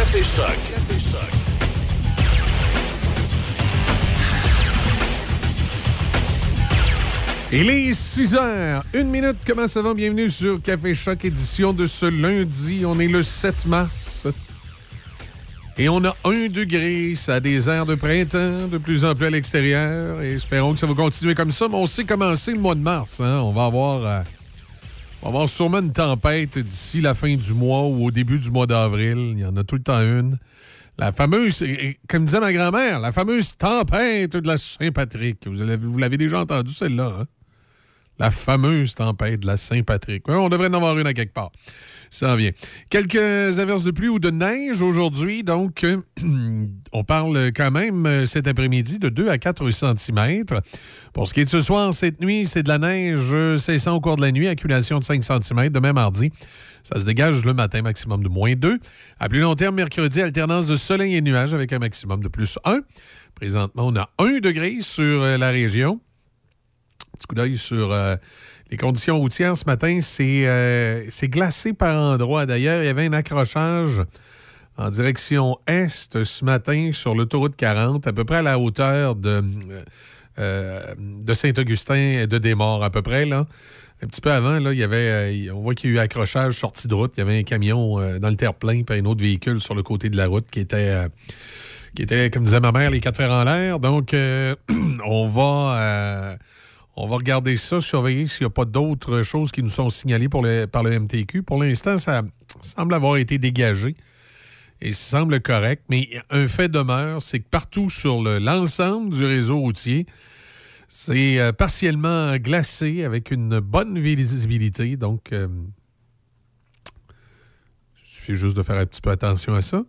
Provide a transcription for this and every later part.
Café Choc. Café Choc. Il est 6 heures, une minute. Comment ça va? Bienvenue sur Café Choc, édition de ce lundi. On est le 7 mars. Et on a un degré, ça a des airs de printemps de plus en plus à l'extérieur. Et espérons que ça va continuer comme ça. Mais on sait commencer le mois de mars. Hein? On va avoir. euh, va avoir sûrement une tempête d'ici la fin du mois ou au début du mois d'avril. Il y en a tout le temps une. La fameuse, comme disait ma grand-mère, la fameuse tempête de la Saint-Patrick. Vous l'avez vous l'avez déjà entendu, celle-là. Hein? La fameuse tempête de la Saint-Patrick. On devrait en avoir une à quelque part. Ça en vient. Quelques averses de pluie ou de neige aujourd'hui. Donc, euh, on parle quand même euh, cet après-midi de 2 à 4 cm. Pour ce qui est de ce soir, cette nuit, c'est de la neige euh, cessant au cours de la nuit, accumulation de 5 cm. Demain, mardi, ça se dégage le matin, maximum de moins 2. À plus long terme, mercredi, alternance de soleil et nuages avec un maximum de plus 1. Présentement, on a 1 degré sur la région petit coup d'œil sur euh, les conditions routières ce matin. C'est euh, glacé par endroits. D'ailleurs, il y avait un accrochage en direction est ce matin sur l'autoroute 40, à peu près à la hauteur de, euh, de Saint-Augustin et de Desmaures, à peu près. Là. Un petit peu avant, là, il y avait, on voit qu'il y a eu accrochage sortie de route. Il y avait un camion dans le terre-plein puis un autre véhicule sur le côté de la route qui était... qui était, comme disait ma mère, les quatre fers en l'air. Donc, on va... on va regarder ça, surveiller s'il n'y a pas d'autres choses qui nous sont signalées par le MTQ. Pour l'instant, ça semble avoir été dégagé et ça semble correct. Mais un fait demeure, c'est que partout sur le- l'ensemble du réseau routier, c'est euh, partiellement glacé avec une bonne visibilité. Donc, euh, il suffit juste de faire un petit peu attention à ça.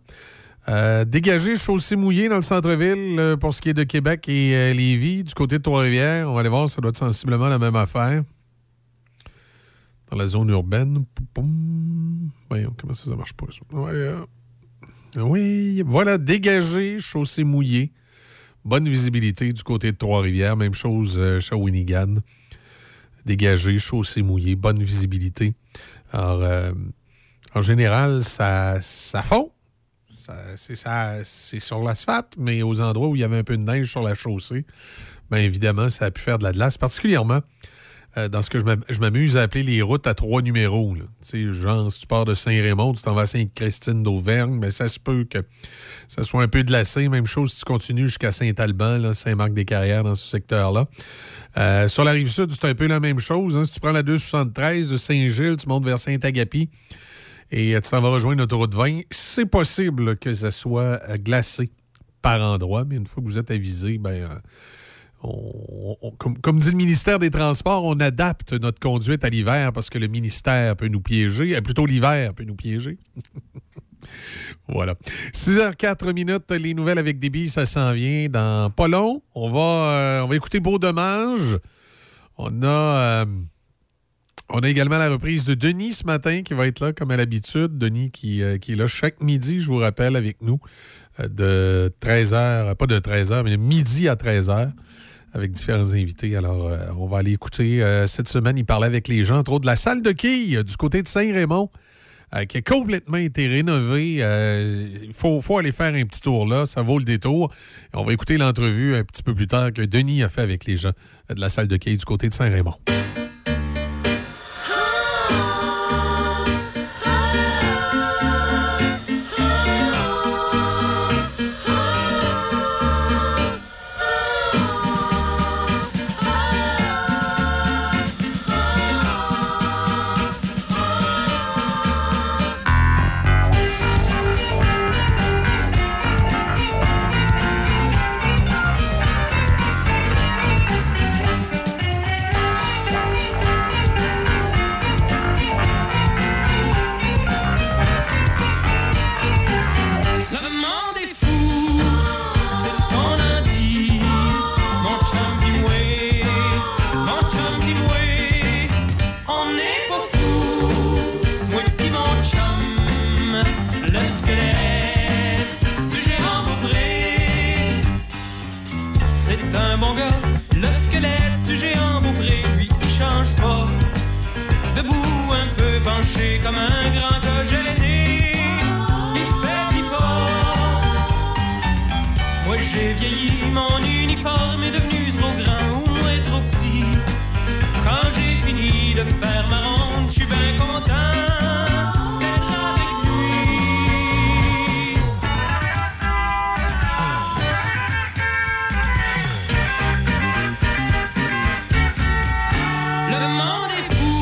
Euh, dégagé, chaussée mouillée dans le centre-ville euh, pour ce qui est de Québec et euh, Lévis. Du côté de Trois-Rivières, on va aller voir, ça doit être sensiblement la même affaire. Dans la zone urbaine. Voyons, comment ça, ça marche pas, Oui, voilà, dégagé, chaussée mouillée. Bonne visibilité du côté de Trois-Rivières. Même chose, Shawinigan. Dégagé, chaussée mouillée, bonne visibilité. Alors, en général, ça, ça fond. C'est sur l'asphalte, mais aux endroits où il y avait un peu de neige sur la chaussée, bien évidemment, ça a pu faire de la glace, particulièrement euh, dans ce que je m'am- je m'amuse à appeler les routes à trois numéros. genre, si tu pars de Saint-Raymond, tu t'en vas à Sainte-Christine d'Auvergne, mais ça se peut que ça soit un peu glacé. Même chose si tu continues jusqu'à Saint-Alban, Saint-Marc-des-Carrières, dans ce secteur-là. Euh, sur la rive sud, c'est un peu la même chose. hein. Si tu prends la 273 de Saint-Gilles, tu montes vers Saint-Agapi et euh, tu t'en vas rejoindre l'autoroute 20, c'est possible que ça soit euh, glacé par endroit, mais une fois que vous êtes avisé, ben, euh, comme, dit le ministère des Transports, on adapte notre conduite à l'hiver parce que le ministère peut nous piéger, plutôt l'hiver peut nous piéger. Voilà. 6h04 minutes, les nouvelles avec Déby, ça s'en vient dans pas long. On va, on va écouter Beau Dommage. On a, on a également la reprise de Denis ce matin qui va être là comme à l'habitude. Denis qui, euh, est là chaque midi, je vous rappelle, avec nous euh, de 13h, pas de 13h, mais de midi à 13h avec différents invités. Alors, euh, on va aller écouter cette semaine. Il parlait avec les gens, entre autres, de la salle de quilles du côté de Saint-Raymond. qui a complètement été rénovée. Euh, Il faut, faut aller faire un petit tour là, ça vaut le détour. On va écouter l'entrevue un petit peu plus tard que Denis a fait avec les gens de la salle de quilles du côté de Saint-Raymond. Le monde est fou,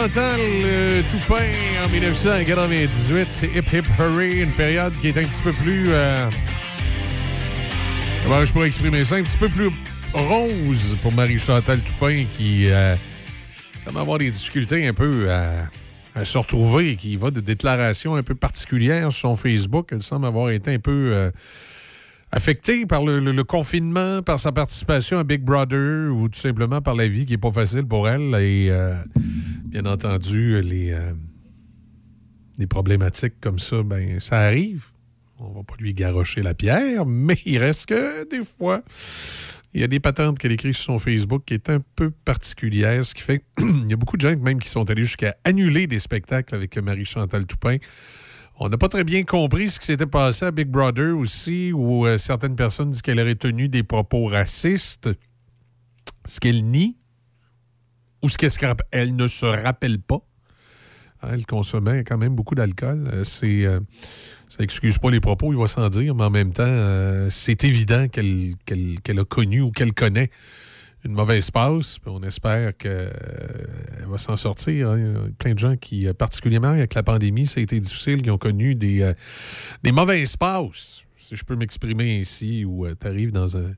Marie-Chantal euh, Toupin en 1998, Hip Hip Hurry, une période qui est un petit peu plus... euh, comment je pourrais exprimer ça? Un petit peu plus rose pour Marie-Chantal Toupin qui euh, semble avoir des difficultés un peu à, se retrouver, qui va de déclarations un peu particulières sur son Facebook. Elle semble avoir été un peu... euh, affectée par le, confinement, par sa participation à Big Brother ou tout simplement par la vie qui n'est pas facile pour elle. Et euh, bien entendu, les, euh, les problématiques comme ça, ben ça arrive. On va pas lui garrocher la pierre, mais il reste que des fois, il y a des patentes qu'elle écrit sur son Facebook qui est un peu particulière, ce qui fait qu'il y a beaucoup de gens même qui sont allés jusqu'à annuler des spectacles avec Marie-Chantal Toupin. On n'a pas très bien compris ce qui s'était passé à Big Brother aussi, où euh, certaines personnes disent qu'elle aurait tenu des propos racistes, ce qu'elle nie, ou ce qu'elle ne se rappelle pas. Hein, Elle consommait quand même beaucoup d'alcool. Euh, C'est, euh, ça excuse pas les propos, il va s'en dire, mais en même temps, euh, c'est évident qu'elle, qu'elle- qu'elle a connu ou qu'elle connaît une mauvaise passe. On espère qu'elle va s'en sortir. hein. Il y a plein de gens qui, particulièrement avec la pandémie, ça a été difficile, qui ont connu des, des mauvaises passes, si je peux m'exprimer ainsi, où tu arrives dans un,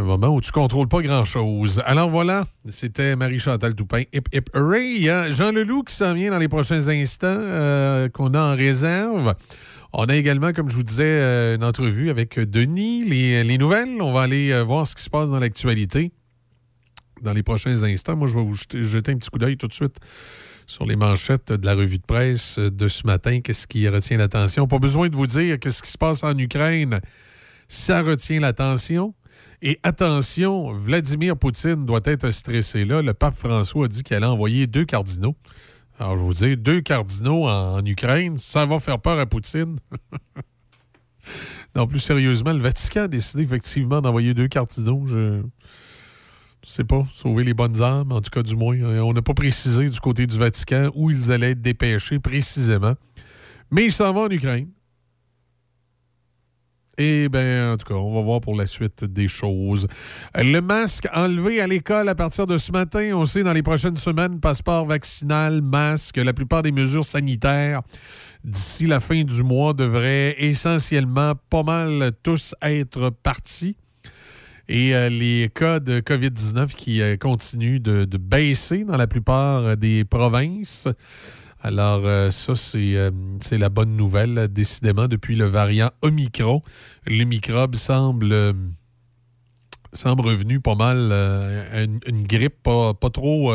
un moment où tu contrôles pas grand-chose. Alors voilà, c'était Marie-Chantal Toupin. Hip Hip Hooray! Il y a Jean Leloup qui s'en vient dans les prochains instants, euh, qu'on a en réserve. On a également, comme je vous disais, euh, une entrevue avec Denis. Les, les nouvelles, on va aller euh, voir ce qui se passe dans l'actualité dans les prochains instants. Moi, je vais vous jeter un petit coup d'œil tout de suite sur les manchettes de la revue de presse de ce matin. Qu'est-ce qui retient l'attention? Pas besoin de vous dire que ce qui se passe en Ukraine, ça retient l'attention. Et attention, Vladimir Poutine doit être stressé là. Le pape François a dit qu'il allait envoyer deux cardinaux. Alors, je vous dis, deux cardinaux en, Ukraine, ça va faire peur à Poutine. non, plus sérieusement, le Vatican a décidé effectivement d'envoyer deux cardinaux. Je je sais pas, sauver les bonnes âmes, en tout cas du moins. Euh, On n'a pas précisé du côté du Vatican où ils allaient être dépêchés précisément. Mais ils s'en vont en Ukraine. Et bien, en tout cas, on va voir pour la suite des choses. Le masque enlevé à l'école à partir de ce matin, on sait dans les prochaines semaines, passeport vaccinal, masque, la plupart des mesures sanitaires d'ici la fin du mois devraient essentiellement pas mal tous être partis. Et euh, les cas de COVID-19 qui euh, continuent de, baisser dans la plupart des provinces. Alors, euh, ça, c'est euh, c'est la bonne nouvelle. Décidément, depuis le variant Omicron, le microbe semble, euh, revenu pas mal une, grippe pas, trop,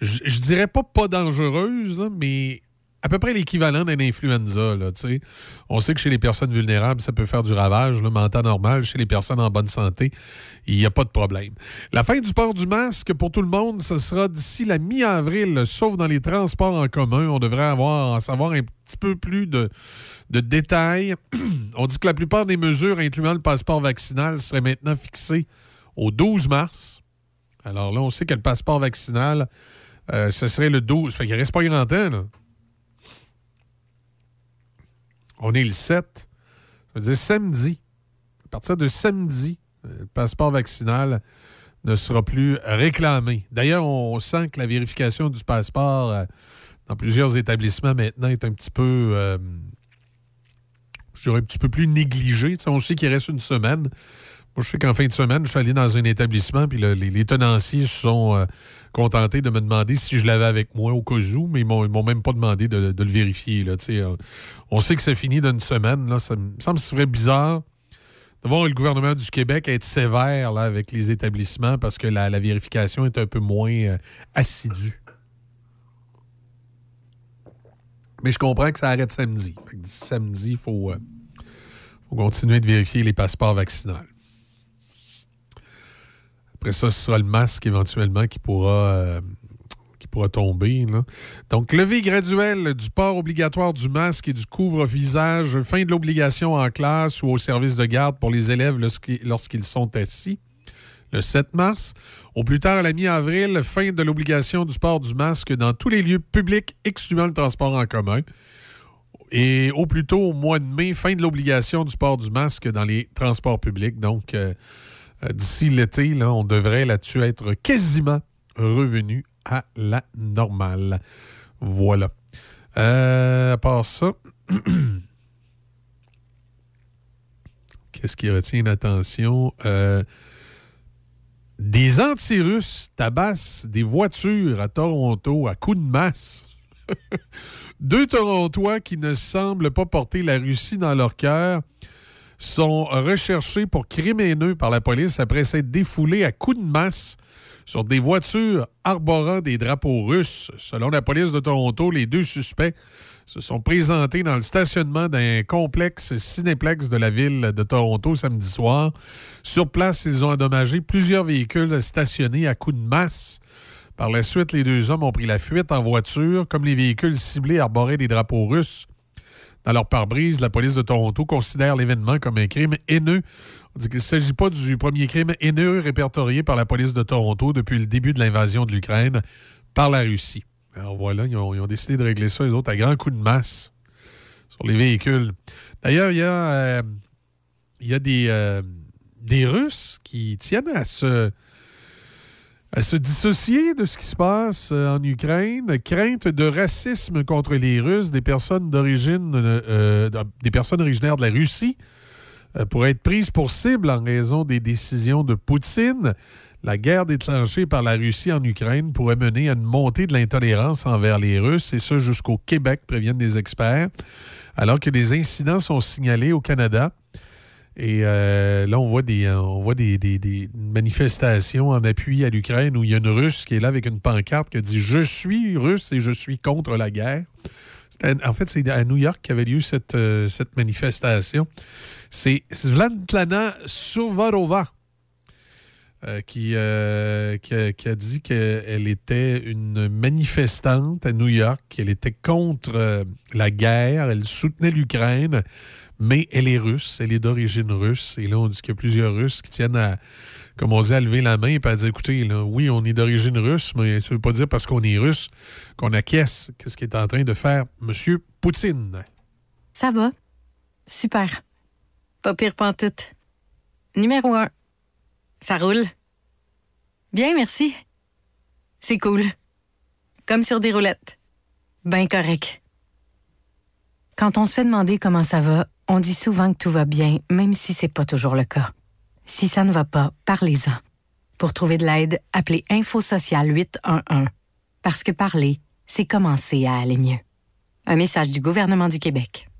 je dirais pas pas dangereuse, mais à peu près l'équivalent d'une influenza. Là. On sait que chez les personnes vulnérables, ça peut faire du ravage, là, mais en temps normal, chez les personnes en bonne santé, il n'y a pas de problème. La fin du port du masque pour tout le monde, ce sera d'ici la mi-avril, sauf dans les transports en commun. On devrait avoir en savoir un petit peu plus de, de détails. On dit que la plupart des mesures, incluant le passeport vaccinal, seraient maintenant fixées au 12 mars. Alors là, on sait que le passeport vaccinal, euh, ce serait le 12. Fait qu'il reste pas grand temps. On est le 7. Ça veut dire samedi. À partir de samedi, euh, le passeport vaccinal ne sera plus réclamé. D'ailleurs, on sent que la vérification du passeport euh, dans plusieurs établissements maintenant est un petit peu, euh, un petit plus négligé. Tu sais, on sait qu'il reste une semaine. Moi, je sais qu'en fin de semaine, je suis allé dans un établissement, puis le- les, tenanciers sont contentés de me demander si je l'avais avec moi au cas où, mais ils m'ont, m'ont même pas demandé de, le vérifier. Là, euh, on sait que c'est fini d'une semaine. Ça me semble ce serait bizarre de voir le gouvernement du Québec être sévère avec les établissements parce que la, vérification est un peu moins euh, assidue. Mais je comprends que ça arrête samedi. Samedi, il euh, faut continuer de vérifier les passeports vaccinaux. Ça, ce sera le masque éventuellement qui pourra, euh, qui pourra tomber. Donc, levée graduelle du port obligatoire du masque et du couvre-visage, fin de l'obligation en classe ou au service de garde pour les élèves lorsqu'ils sont assis. Le 7 mars. Au plus tard, à la mi-avril, fin de l'obligation du port du masque dans tous les lieux publics, excluant le transport en commun. Et au plus tôt, au mois de mai, fin de l'obligation du port du masque dans les transports publics. Donc, euh, d'ici l'été, on devrait là-dessus être quasiment revenu à la normale. Voilà. Euh, à part ça, qu'est-ce qui retient l'attention? Euh, des antirusses tabassent des voitures à Toronto à coups de masse. Deux Torontois qui ne semblent pas porter la Russie dans leur cœur sont recherchés pour crimes haineux par la police après s'être défoulés à coups de masse sur des voitures arborant des drapeaux russes. Selon la police de Toronto, les deux suspects se sont présentés dans le stationnement d'un complexe cinéplex de la ville de Toronto samedi soir. Sur place, ils ont endommagé plusieurs véhicules stationnés à coups de masse. Par la suite, les deux hommes ont pris la fuite en voiture, comme les véhicules ciblés arboraient des drapeaux russes. Dans leur pare-brise, la police de Toronto considère l'événement comme un crime haineux. On dit qu'il ne s'agit pas du premier crime haineux répertorié par la police de Toronto depuis le début de l'invasion de l'Ukraine par la Russie. Alors voilà, ils ont, ils ont décidé de régler ça, les autres, à grands coups de masse sur les véhicules. D'ailleurs, il y a, euh, euh, des Russes qui tiennent à à se dissocier de ce qui se passe euh, en Ukraine. Crainte de racisme contre les Russes, des personnes d'origine, euh, euh, originaires de la Russie pourraient être prises pour cible en raison des décisions de Poutine. La guerre déclenchée par la Russie en Ukraine pourrait mener à une montée de l'intolérance envers les Russes, et ce jusqu'au Québec, préviennent des experts, alors que des incidents sont signalés au Canada. Et euh, là, on voit des, on voit des, des- des manifestations en appui à l'Ukraine où il y a une Russe qui est là avec une pancarte qui dit Je suis russe et je suis contre la guerre. En fait, c'est à New York qu'avait lieu cette, euh, cette manifestation. C'est Svetlana Suvarova euh, qui, euh, qui, a, qui a dit qu'elle était une manifestante à New York, qu'elle était contre euh, la guerre, elle soutenait l'Ukraine, mais elle est russe, elle est d'origine russe. Et là, on dit qu'il y a plusieurs Russes qui tiennent à, comme on dit, à lever la main et à dire, écoutez, là, oui, on est d'origine russe, mais ça ne veut pas dire parce qu'on est russe qu'on acquiesce. Qu'est-ce qu'il est en train de faire M. Poutine? Ça va. Super. Pas pire pantoute. Numéro un. Ça roule. Bien, merci. C'est cool. Comme sur des roulettes. Ben correct. Quand on se fait demander comment ça va, on dit souvent que tout va bien, même si c'est pas toujours le cas. Si ça ne va pas, parlez-en. Pour trouver de l'aide, appelez Info Social 811. Parce que parler, c'est commencer à aller mieux. Un message du gouvernement du Québec.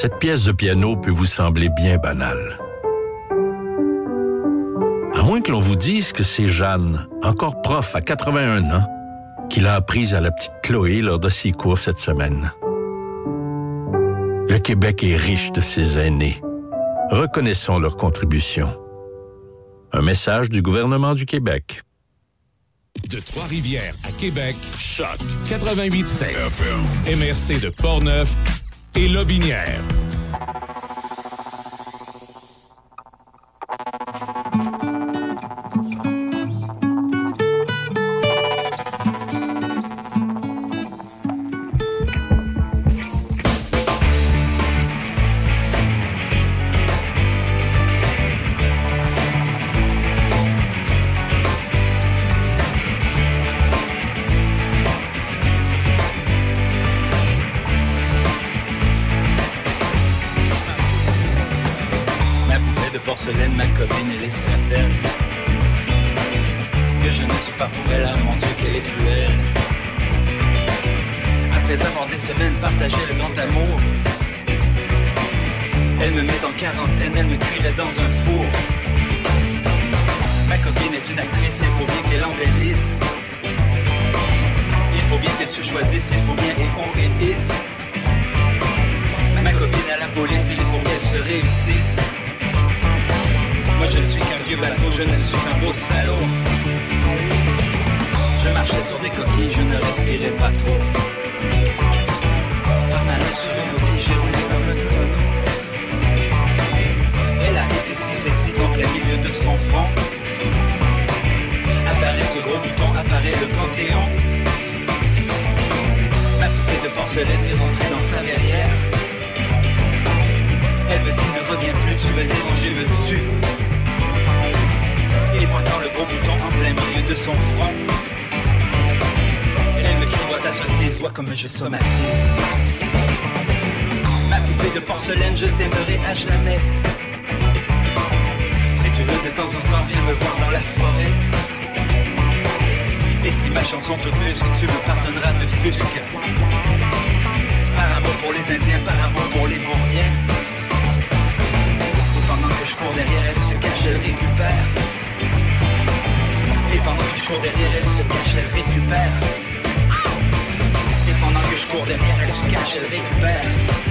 Cette pièce de piano peut vous sembler bien banale. À moins que l'on vous dise que c'est Jeanne, encore prof à 81 ans, qui l'a apprise à la petite Chloé lors de ses cours cette semaine. Le Québec est riche de ses aînés. Reconnaissons leur contribution. Un message du gouvernement du Québec. De Trois-Rivières à Québec, Choc 88.7. MRC de Portneuf et Lobinière. Front. Elle me crie, vois ta sottise, vois comme je somatise. Ma poupée de porcelaine, je t'aimerai à jamais. Si tu veux de temps en temps, viens me voir dans la forêt. Et si ma chanson te brusque, tu me pardonneras de fusque. Par amour pour les Indiens, par amour pour les vauriens. Et pendant que je cours derrière, elle se cache, elle récupère. Pendant que je cours derrière, elle se cache, elle récupère. Et pendant que je cours derrière, elle se cache, elle récupère.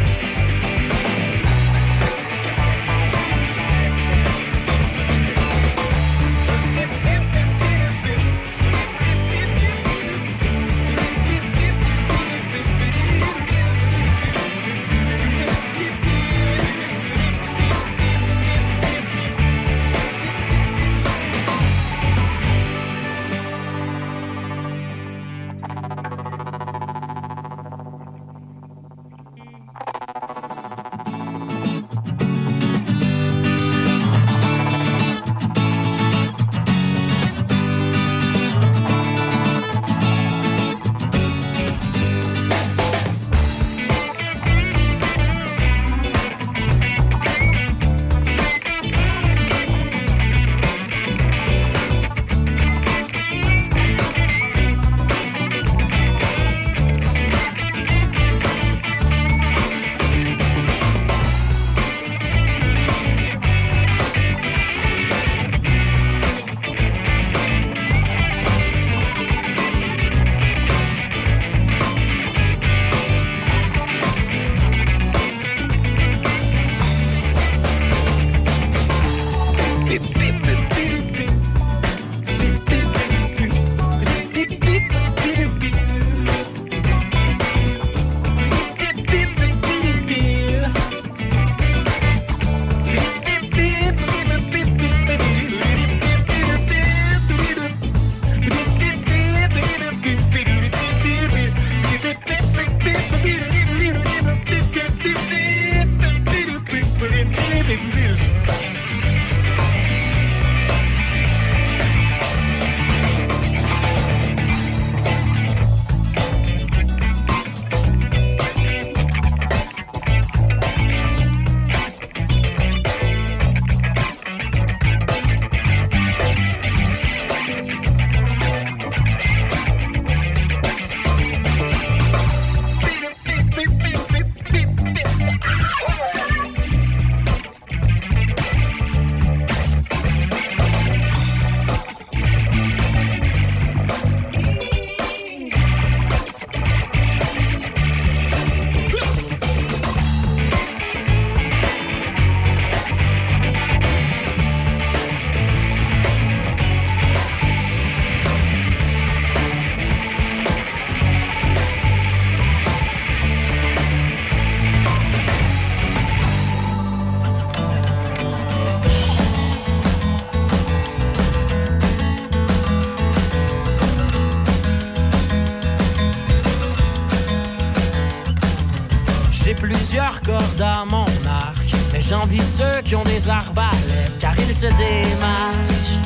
Des arbalètes, car ils se démarquent.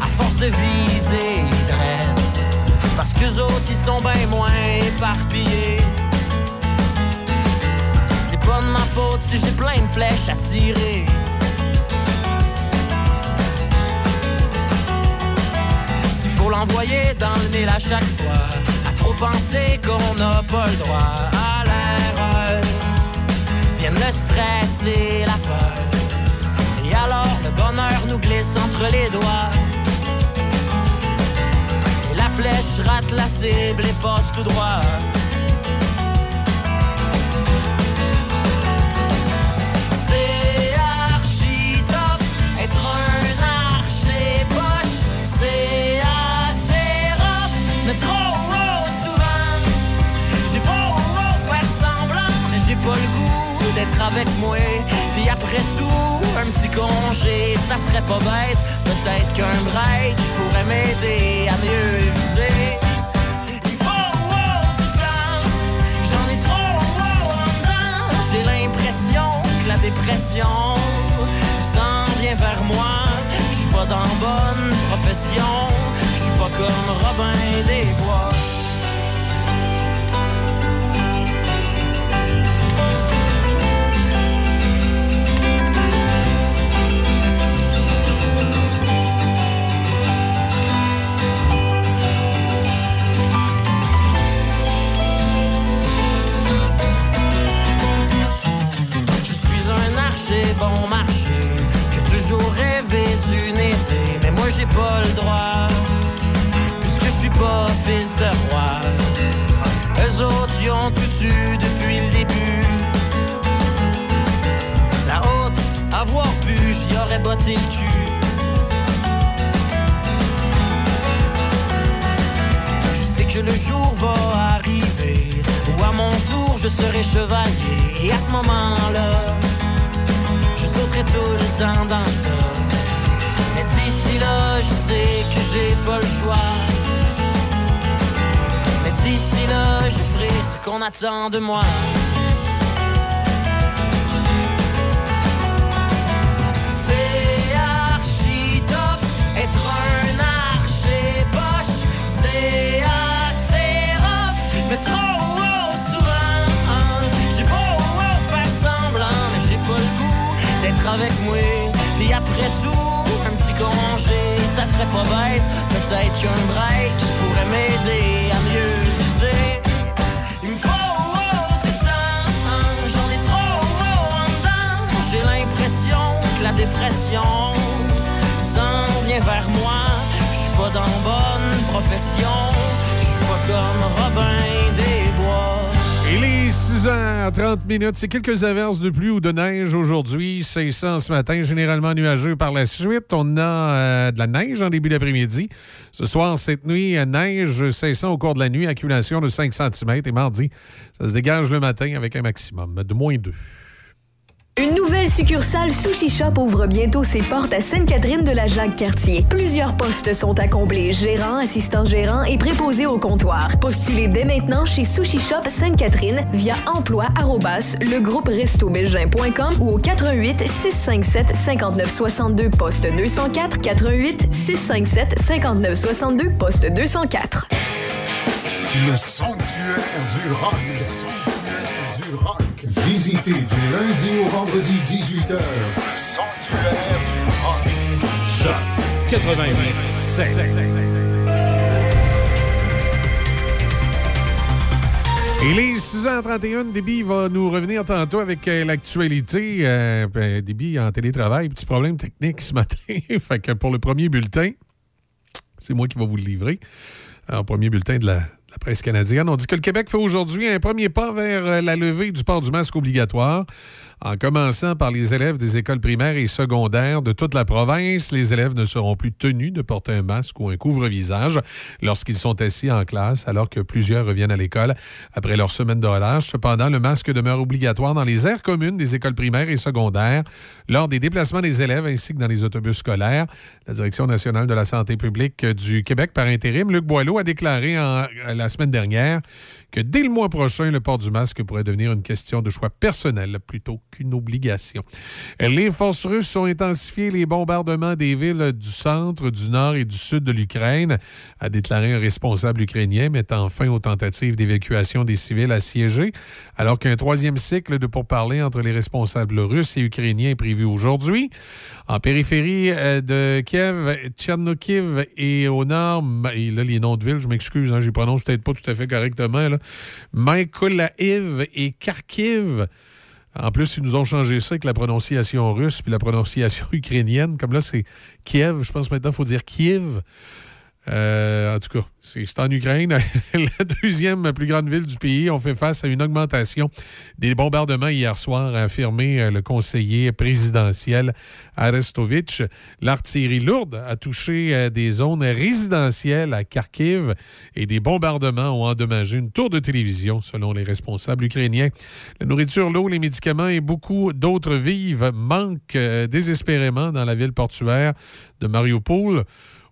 À force de viser dresse. Parce que autres, ils sont bien moins éparpillés. C'est pas de ma faute si j'ai plein de flèches à tirer. S'il faut l'envoyer dans le nez à chaque fois, à trop penser qu'on n'a pas le droit à l'erreur, viennent le stress et la peur. Alors le bonheur nous glisse entre les doigts. Et la flèche rate la cible et passe tout droit. C'est archi top, être un archer poche, c'est assez rough, mais trop raw souvent. J'ai beau faire semblant, mais j'ai pas le goût d'être avec moi. Puis après tout, un petit congé, ça serait pas bête. Peut-être qu'un break pourrait m'aider à mieux viser. Il faut du temps, j'en ai trop en dedans. J'ai l'impression que la dépression s'en vient vers moi. Je suis pas dans bonne profession, je suis pas comme Robin des Bois. C'est quelques averses de pluie ou de neige aujourd'hui. C'est ça ce matin, généralement nuageux par la suite. On a euh, de la neige en début d'après-midi. Ce soir, cette nuit, euh, neige cessant au cours de la nuit, accumulation de 5 cm. Et mardi, ça se dégage le matin avec un maximum de moins 2. Une nouvelle succursale Sushi Shop ouvre bientôt ses portes à Sainte-Catherine de la Jacques-Cartier. Plusieurs postes sont à combler, gérant, assistant gérant et préposé au comptoir. Postulez dès maintenant chez Sushi Shop Sainte-Catherine via emploi arrobas legrouperestobelgin.com ou au 88 657 59 62 poste 204 88 657 59 62 poste 204. Le sanctuaire du rock. Le sanctuaire du. Visitez du lundi au vendredi 18h. Sanctuaire du rock. Choc 88 Il est 6h31. Déby va nous revenir tantôt avec euh, l'actualité. Euh, ben, Déby en télétravail. Petit problème technique ce matin. fait que pour le premier bulletin, c'est moi qui vais vous le livrer. Alors, premier bulletin de la, la presse canadienne. On dit que le Québec fait aujourd'hui un premier pas vers euh, la levée du port du masque obligatoire. En commençant par les élèves des écoles primaires et secondaires de toute la province, les élèves ne seront plus tenus de porter un masque ou un couvre-visage lorsqu'ils sont assis en classe, alors que plusieurs reviennent à l'école après leur semaine de relâche. Cependant, le masque demeure obligatoire dans les aires communes des écoles primaires et secondaires, lors des déplacements des élèves ainsi que dans les autobus scolaires. La Direction nationale de la santé publique du Québec par intérim, Luc Boileau, a déclaré la semaine dernière que dès le mois prochain, le port du masque pourrait devenir une question de choix personnel plutôt qu'une obligation. Les forces russes ont intensifié les bombardements des villes du centre, du nord et du sud de l'Ukraine, a déclaré un responsable ukrainien, mettant fin aux tentatives d'évacuation des civils assiégés, alors qu'un troisième cycle de pourparlers entre les responsables russes et ukrainiens est prévu aujourd'hui. En périphérie euh, de Kiev, Tchernokiv et au nord, et là, les noms de villes, je m'excuse, hein, je les prononce peut-être pas tout à fait correctement, là. Mykolaiv et Kharkiv. En plus, ils nous ont changé ça avec la prononciation russe puis la prononciation ukrainienne. Comme là, c'est Kiev. Je pense maintenant qu'il faut dire Kiev. Euh, en tout cas, c'est en Ukraine, la deuxième plus grande ville du pays. On fait face à une augmentation des bombardements hier soir, a affirmé euh, le conseiller présidentiel Arestovitch. L'artillerie lourde a touché euh, des zones résidentielles à Kharkiv et des bombardements ont endommagé une tour de télévision, selon les responsables ukrainiens. La nourriture, l'eau, les médicaments et beaucoup d'autres vives manquent désespérément dans la ville portuaire de Mariupol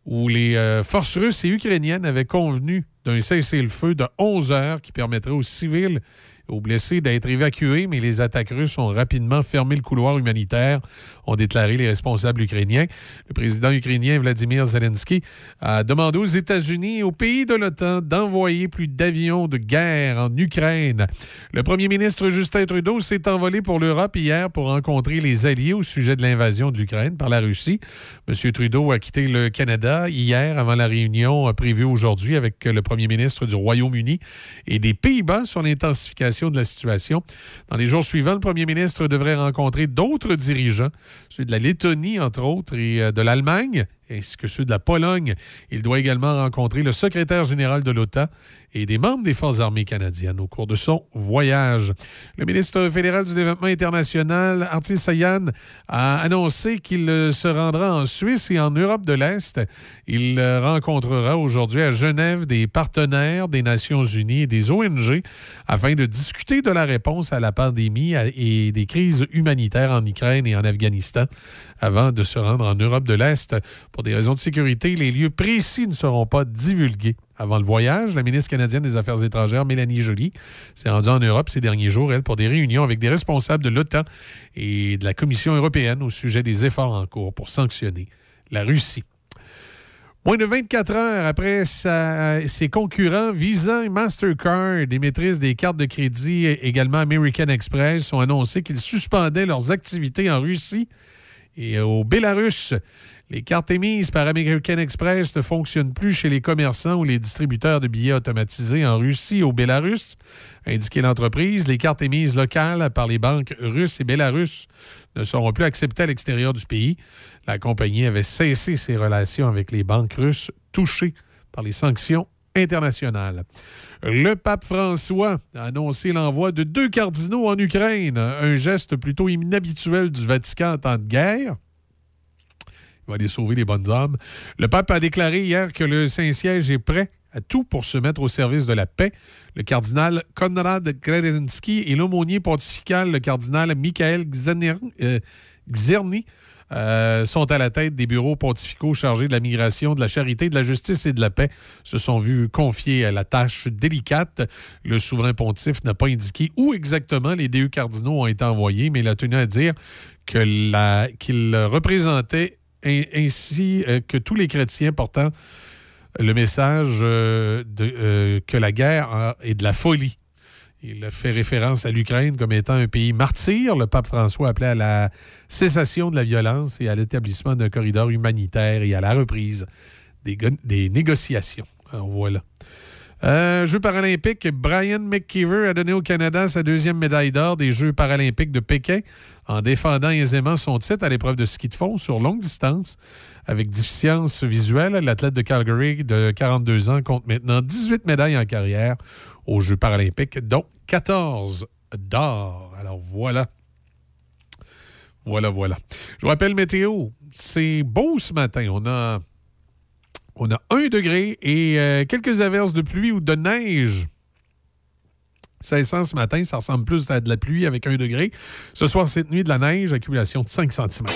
où les euh, forces russes et ukrainiennes avaient convenu d'un cessez-le-feu de 11 heures qui permettrait aux civils aux blessés d'être évacués, mais les attaques russes ont rapidement fermé le couloir humanitaire, ont déclaré les responsables ukrainiens. Le président ukrainien Vladimir Zelensky a demandé aux États-Unis et aux pays de l'OTAN d'envoyer plus d'avions de guerre en Ukraine. Le premier ministre Justin Trudeau s'est envolé pour l'Europe hier pour rencontrer les alliés au sujet de l'invasion de l'Ukraine par la Russie. M. Trudeau a quitté le Canada hier avant la réunion prévue aujourd'hui avec le premier ministre du Royaume-Uni et des Pays-Bas sur l'intensification de la situation. Dans les jours suivants, le premier ministre devrait rencontrer d'autres dirigeants, ceux de la Lettonie, entre autres, et euh, de l'Allemagne, ainsi que ceux de la Pologne. Il doit également rencontrer le secrétaire général de l'OTAN et des membres des Forces armées canadiennes au cours de son voyage. Le ministre fédéral du Développement international, Artis Sayan, a annoncé qu'il se rendra en Suisse et en Europe de l'Est. Il rencontrera aujourd'hui à Genève des partenaires des Nations unies et des ONG afin de discuter de la réponse à la pandémie et des crises humanitaires en Ukraine et en Afghanistan avant de se rendre en Europe de l'Est. Pour des raisons de sécurité, les lieux précis ne seront pas divulgués. Avant le voyage, la ministre canadienne des Affaires étrangères, Mélanie Joly, s'est rendue en Europe ces derniers jours, elle, pour des réunions avec des responsables de l'OTAN et de la Commission européenne au sujet des efforts en cours pour sanctionner la Russie. Moins de 24 heures après ses concurrents Visa et Mastercard, émettrices des cartes de crédit, également American Express, ont annoncé qu'ils suspendaient leurs activités en Russie et au Bélarus. Les cartes émises par American Express ne fonctionnent plus chez les commerçants ou les distributeurs de billets automatisés en Russie et au Bélarus, a indiqué l'entreprise. Les cartes émises locales par les banques russes et bélarusses ne seront plus acceptées à l'extérieur du pays. La compagnie avait cessé ses relations avec les banques russes touchées par les sanctions Le pape François a annoncé l'envoi de deux cardinaux en Ukraine, un geste plutôt inhabituel du Vatican en temps de guerre. Il va aller sauver les bonnes âmes. Le pape a déclaré hier que le Saint-Siège est prêt à tout pour se mettre au service de la paix. Le cardinal Konrad Gredzinski et l'aumônier pontifical, le cardinal Michael Xerny, euh, Xerny, euh, sont à la tête des bureaux pontificaux chargés de la migration, de la charité, de la justice et de la paix, se sont vus confier à la tâche délicate. Le souverain pontife n'a pas indiqué où exactement les deux cardinaux ont été envoyés, mais il a tenu à dire que la- qu'il représentait in- ainsi euh, que tous les chrétiens portant le message euh, que la guerre est de la folie. Il fait référence à l'Ukraine comme étant un pays martyr. Le pape François appelait à la cessation de la violence et à l'établissement d'un corridor humanitaire et à la reprise des, go- des négociations. Alors voilà. Euh, Jeux paralympiques, Brian McKeever a donné au Canada sa deuxième médaille d'or des Jeux paralympiques de Pékin en défendant aisément son titre à l'épreuve de ski de fond sur longue distance. Avec déficience visuelle, l'athlète de Calgary de 42 ans compte maintenant 18 médailles en carrière aux Jeux paralympiques, dont 14 d'or. Alors voilà. Voilà, voilà. Je vous rappelle météo. C'est beau ce matin. On a, on a 1 degré et euh, quelques averses de pluie ou de neige. 1600 ce matin, ça ressemble plus à de la pluie avec 1 degré. Ce soir, cette nuit, de la neige, accumulation de 5 cm.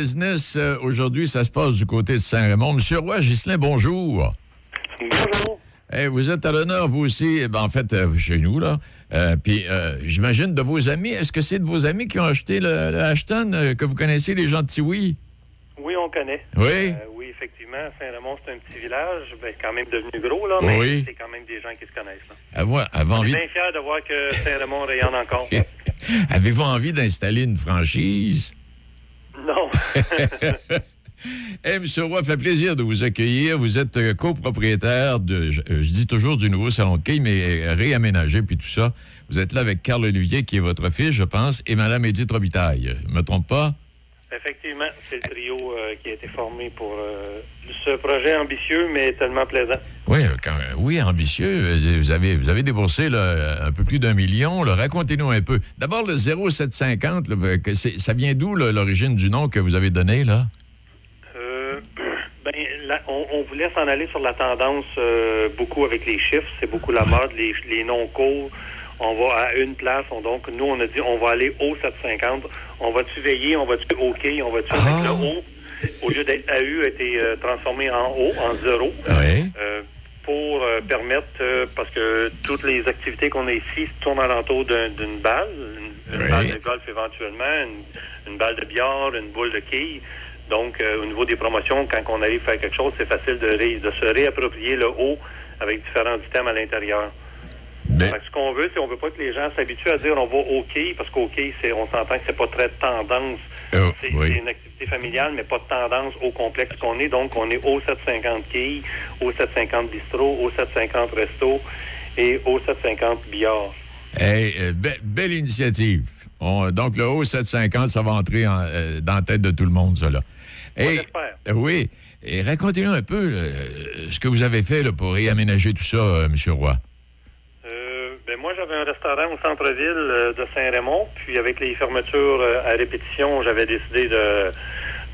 Business, euh, aujourd'hui, ça se passe du côté de Saint-Raymond. Monsieur Roy, Ghislain, bonjour. Bonjour. Eh, vous êtes à l'honneur, vous aussi, eh ben, en fait, euh, chez nous, là. Euh, Puis, j'imagine de vos amis. Est-ce que c'est de vos amis qui ont acheté le, le Ashton, que vous connaissez, les gens de Tiwi? Oui, on connaît. Oui. Oui, effectivement, Saint-Raymond, c'est un petit village, ben, quand même devenu gros, là, mais Oui. c'est quand même des gens qui se connaissent. Là. Avant, avant On est bien fiers de voir que Saint-Raymond rayonne encore. avez-vous envie d'installer une franchise? Non. Eh, M. Roy, fait plaisir de vous accueillir. Vous êtes euh, copropriétaire de, je, euh, je dis toujours du nouveau salon de quai, mais euh, réaménagé, puis tout ça. Vous êtes là avec Carl Olivier, qui est votre fils, je pense, et Mme Edith Robitaille. Je me trompe pas? Effectivement, c'est le trio euh, qui a été formé pour euh, ce projet ambitieux, mais tellement plaisant. Oui, euh, quand- oui, ambitieux. Euh, Vous avez, vous avez déboursé là, un peu plus d'un million. là. Racontez-nous un peu. D'abord, le 0750, là, euh, que c'est- ça vient d'où là, l'origine du nom que vous avez donné, là? Euh, ben, la- on, on voulait s'en aller sur la tendance euh, beaucoup avec les chiffres. C'est beaucoup la mode, les, les noms courts. On va à une place. On, donc, nous, on a dit on va aller au 750. On va-tu veiller? On va-tu OK? On va-tu avec le O? Au lieu d'être AU, a été euh, transformé en O, en zéro. Oui. Euh, pour euh, permettre, parce que toutes les activités qu'on a ici tournent alentour d'un- d'une balle, une, Oui. balle de golf éventuellement, une, une balle de billard, une boule de quilles. Donc, euh, au niveau des promotions, quand on arrive à faire quelque chose, c'est facile de, ré- de se réapproprier le haut avec différents items à l'intérieur. Ben, ce qu'on veut, c'est on veut pas que les gens s'habituent à dire on va au quai, parce qu'au quai, c'est, on s'entend que c'est pas très tendance. Oh, c'est, oui. une activité familiale, mais pas de tendance au complexe qu'on est. Donc, on est au 750 quilles, au 750 bistrot, au 750 resto et au 750 billard. hey, euh, be- belle initiative. On- donc, le haut 750, ça va entrer en, euh, dans la tête de tout le monde, ça, là. Euh, oui. Et racontez-nous un peu ce que vous avez fait là, pour réaménager tout ça, M. Roy. Ben, moi, j'avais un restaurant au centre-ville euh, de Saint-Raymond, puis avec les fermetures euh, à répétition, j'avais décidé de,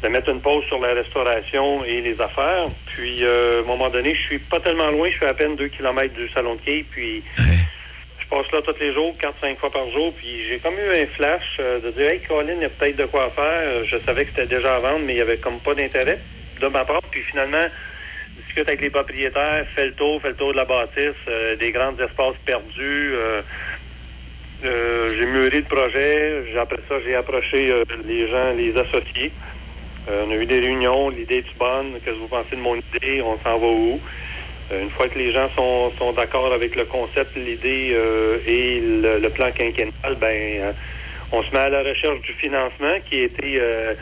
de mettre une pause sur la restauration et les affaires. Puis, euh, à un moment donné, je suis pas tellement loin, je suis à peine 2 km du salon de quai, puis je passe là tous les jours, 4-5 fois par jour, puis j'ai comme eu un flash euh, de dire, hey, Colin, il y a peut-être de quoi faire. Je savais que c'était déjà à vendre, mais il y avait comme pas d'intérêt de ma part. Puis finalement, discute avec les propriétaires, fait le tour, fait le tour de la bâtisse, euh, des grands espaces perdus. euh, euh, j'ai mûri le projet. Après ça, j'ai approché les gens, les associés. On a eu des réunions. L'idée est bonne? Qu'est-ce que vous pensez de mon idée? On s'en va où? Une fois que les gens sont, sont d'accord avec le concept, l'idée et le, le plan quinquennal, ben, on se met à la recherche du financement qui euh,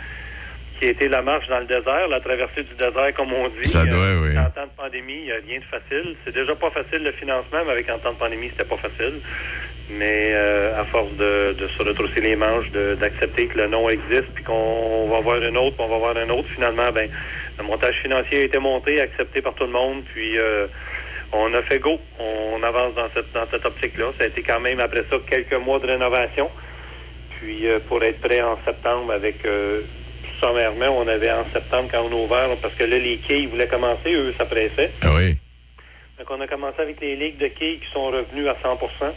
qui a été la marche dans le désert, la traversée du désert, comme on dit. Ça doit, Euh, oui. En temps de pandémie, il n'y a rien de facile. C'est déjà pas facile le financement, mais avec en temps de pandémie, c'était pas facile. Mais euh, à force de, de se retrousser les manches, d'accepter que le nom existe, puis qu'on va voir un autre, puis on va voir un autre, finalement, ben, le montage financier a été monté, accepté par tout le monde, puis euh, on a fait go. On avance dans cette, dans cette optique-là. Ça a été quand même, après ça, quelques mois de rénovation. Puis euh, pour être prêt en septembre avec euh, sommairement, on avait en septembre quand on a ouvert, parce que là, les quilles voulaient commencer, eux, ça pressait. Ah oui. Donc on a commencé avec les ligues de quilles qui sont revenues à 100%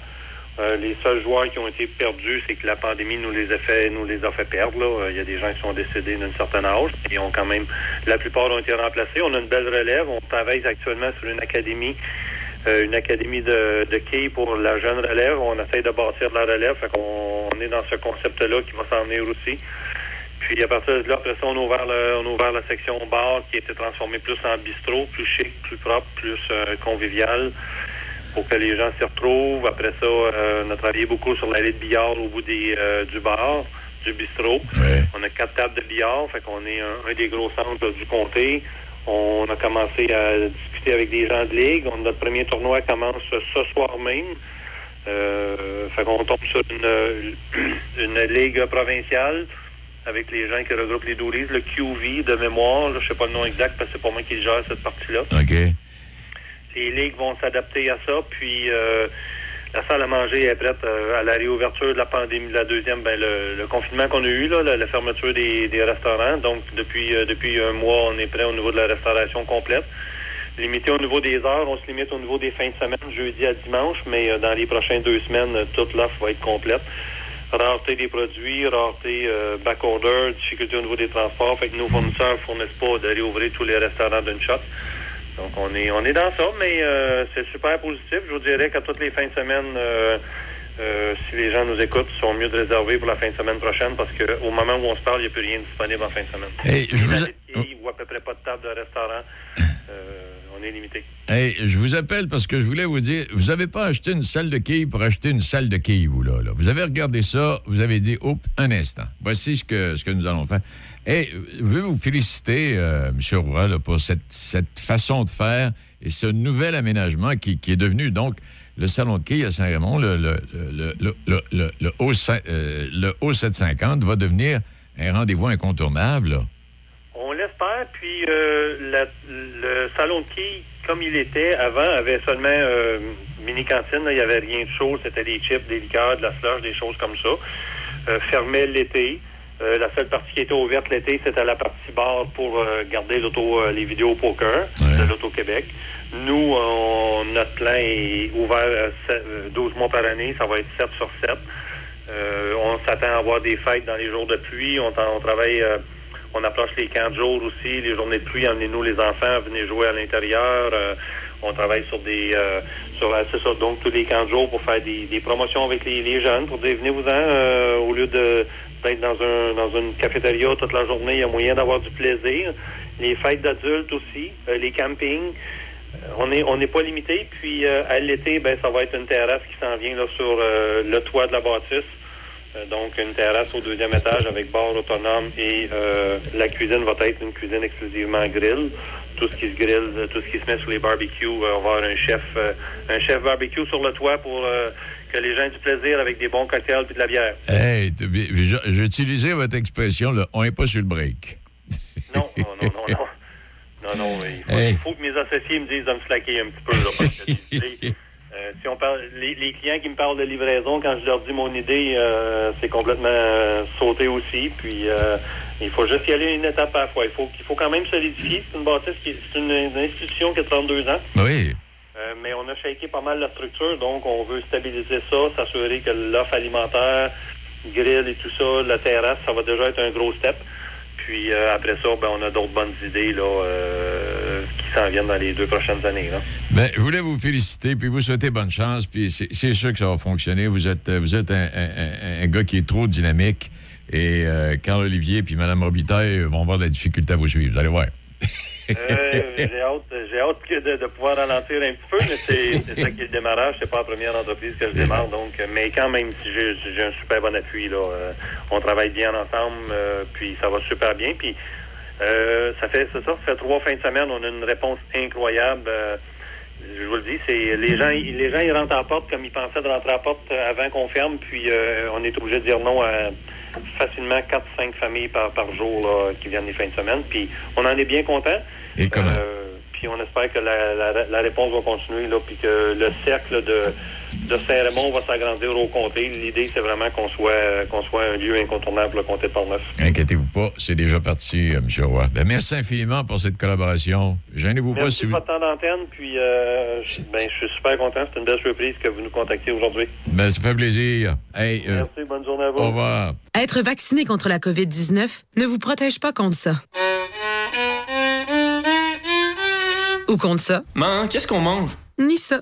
Euh, les seuls joueurs qui ont été perdus, c'est que la pandémie nous les a fait, nous les a fait perdre. là. Euh, Il y a des gens qui sont décédés d'un certain âge et ont quand même, la plupart ont été remplacés. On a une belle relève. On travaille actuellement sur une académie, euh, une académie de, de quilles pour la jeune relève. On essaie de bâtir de la relève. Fait qu'on on est dans ce concept-là qui va s'en venir aussi. Puis à partir de là, après ça, on a ouvert, le- on a ouvert la section bar qui a été transformée plus en bistrot, plus chic, plus propre, plus euh, convivial pour que les gens s'y retrouvent. Après ça, euh, on a travaillé beaucoup sur l'allée de billard au bout des, euh, du bar, du bistrot. On a quatre tables de billard, fait qu'on est un, un des gros centres du comté. On a commencé à discuter avec des gens de ligue. On- notre premier tournoi commence ce soir même. Euh, fait qu'on tombe sur une, une ligue provinciale avec les gens qui regroupent les douris, le QV de mémoire. Là, je sais pas le nom exact parce que c'est pas moi qui gère cette partie-là. OK. Les ligues vont s'adapter à ça, puis euh, la salle à manger est prête euh, à la réouverture de la pandémie, de la deuxième, ben, le, le confinement qu'on a eu, là, la, la fermeture des, des restaurants. Donc, depuis, euh, depuis un mois, on est prêt au niveau de la restauration complète. Limité au niveau des heures, on se limite au niveau des fins de semaine, jeudi à dimanche, mais euh, dans les prochaines deux semaines, toute l'offre va être complète. Rareté des produits, rareté euh, back-order, difficulté au niveau des transports. Fait que nos fournisseurs fournissent pas de réouvrir tous les restaurants d'une shot. Donc, on est, on est dans ça, mais euh, c'est super positif. Je vous dirais qu'à toutes les fins de semaine, euh, euh, si les gens nous écoutent, ils sont mieux de réserver pour la fin de semaine prochaine parce qu'au moment où on se parle, il n'y a plus rien de disponible en fin de semaine. Hey, je vous a- ou à peu près pas de table de restaurant. Euh, je vous appelle parce que je voulais vous dire, vous n'avez pas acheté une salle de quilles pour acheter une salle de quilles, vous, là. Vous avez regardé ça, vous avez dit, oups, un instant. Voici ce que, nous allons faire. Et je veux vous féliciter, euh, M. Roy, pour cette, cette façon de faire et ce nouvel aménagement qui, est devenu, donc, le salon de quilles à Saint-Raymond, le, le, le, le, haut, euh, le haut 750 va devenir un rendez-vous incontournable. On l'espère, puis euh, la- le salon de quilles, comme il était avant, avait seulement euh, mini-cantine. Il n'y avait rien de chaud. C'était des chips, des liqueurs, de la slush, des choses comme ça. Euh, fermait l'été. Euh, la seule partie qui était ouverte l'été, c'était la partie bar pour euh, garder l'auto, euh, les vidéos poker de l'Auto-Québec. Nous, on- notre plan est ouvert euh, sept- euh, 12 mois par année. Ça va être 7 sur 7. Euh, on s'attend à avoir des fêtes dans les jours de pluie. On, travaille, on approche les camps de aussi, les journées de pluie. Emmenez-nous les enfants, venez jouer à l'intérieur. Euh, on travaille sur des, euh, sur euh, donc tous les camps de jour pour faire des, des promotions avec les, jeunes, pour dire venez-vous-en euh, au lieu de d'être dans un dans une cafétéria toute la journée. Il y a moyen d'avoir du plaisir. Les fêtes d'adultes aussi, les campings. On n'est on n'est pas limité. Puis à l'été, ben ça va être une terrasse qui s'en vient là, sur le toit de la bâtisse. Euh, donc une terrasse au deuxième étage avec bar autonome et euh, la cuisine va être une cuisine exclusivement grill. Tout ce qui se grille, euh, tout ce qui se met sur les barbecues, on va avoir un chef un chef barbecue sur le toit pour euh, que les gens aient du plaisir avec des bons cocktails et de la bière. Hey, j'ai utilisé votre expression, là, on n'est pas sur le break. Non, non, non, non, non. Non, non, il faut, Hey. il faut que mes associés me disent de me slacker un petit peu. Là, parce que, euh, si on parle, les, les clients qui me parlent de livraison, quand je leur dis mon idée, euh, c'est complètement euh, sauté aussi. Puis il faut juste y aller une étape à la fois. Il faut, il faut quand même solidifier. C'est une bâtisse qui c'est une, une institution qui a 32 ans. Oui. Mais on a shaké pas mal la structure, donc on veut stabiliser ça, s'assurer que l'offre alimentaire, grill et tout ça, la terrasse, ça va déjà être un gros step. Puis euh, après ça, ben, on a d'autres bonnes idées là, euh, qui s'en viennent dans les deux prochaines années. Là. Ben, je voulais vous féliciter, puis vous souhaiter bonne chance, puis c'est sûr que ça va fonctionner. Vous êtes, euh, vous êtes un, gars qui est trop dynamique, et Carl Olivier puis Mme Robitaille vont avoir de la difficulté à vous suivre. Vous allez voir. Euh, j'ai hâte, j'ai hâte que de, pouvoir ralentir un petit peu, mais c'est ça qui est le démarrage. C'est pas la première entreprise que je démarre, donc. Mais quand même, si j'ai un super bon appui là, euh, on travaille bien ensemble, euh, puis ça va super bien. Puis ça fait, ça, ça fait trois fins de semaine, on a une réponse incroyable. je vous le dis, c'est les gens, les gens ils rentrent la porte comme ils pensaient de rentrer la porte avant qu'on ferme, puis on est obligé de dire non à facilement 4-5 familles par, par jour là, qui viennent les fins de semaine. Puis on en est bien content. Et comment? Euh, puis on espère que la, la- la réponse va continuer, là, puis que le cercle de, de Saint-Raymond va s'agrandir au comté. L'idée, c'est vraiment qu'on soit, qu'on soit un lieu incontournable pour le comté de Portneuf. Inquiétez-vous pas, c'est déjà parti, euh, M. Roy. Ben, merci infiniment pour cette collaboration. Gênez-vous pas si de vous... votre temps d'antenne, puis euh, je, ben, je suis super content. C'est une belle surprise que vous nous contactiez aujourd'hui. Ben, ça fait plaisir. Hey, euh, Merci, bonne journée à vous. au revoir. Être vacciné contre la COVID-19 ne vous protège pas contre ça. Ou contre ça. Qu'est-ce qu'on mange? Ni ça.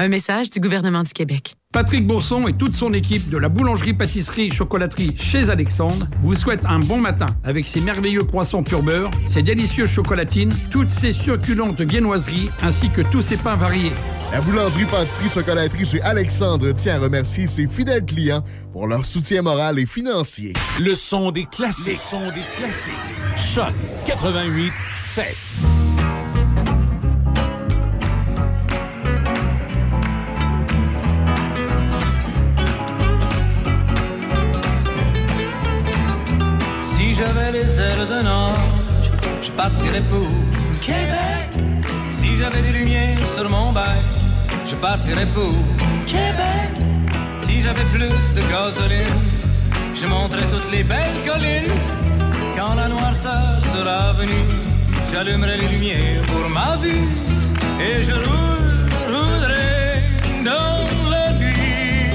Un message du gouvernement du Québec. Patrick Bourson et toute son équipe de la boulangerie-pâtisserie-chocolaterie chez Alexandre vous souhaitent un bon matin avec ses merveilleux croissants pur beurre, ses délicieuses chocolatines, toutes ses succulentes viennoiseries ainsi que tous ses pains variés. La boulangerie-pâtisserie-chocolaterie chez Alexandre tient à remercier ses fidèles clients pour leur soutien moral et financier. Le son des classiques. Le son des classiques. Choc 88 7. Partirais pour Québec. Si j'avais des lumières sur mon bail, je partirais pour Québec. Si j'avais plus de gasoline, je monterais toutes les belles collines. Quand la noirceur sera venue, j'allumerai les lumières pour ma vue et je roule- roulerai dans la nuit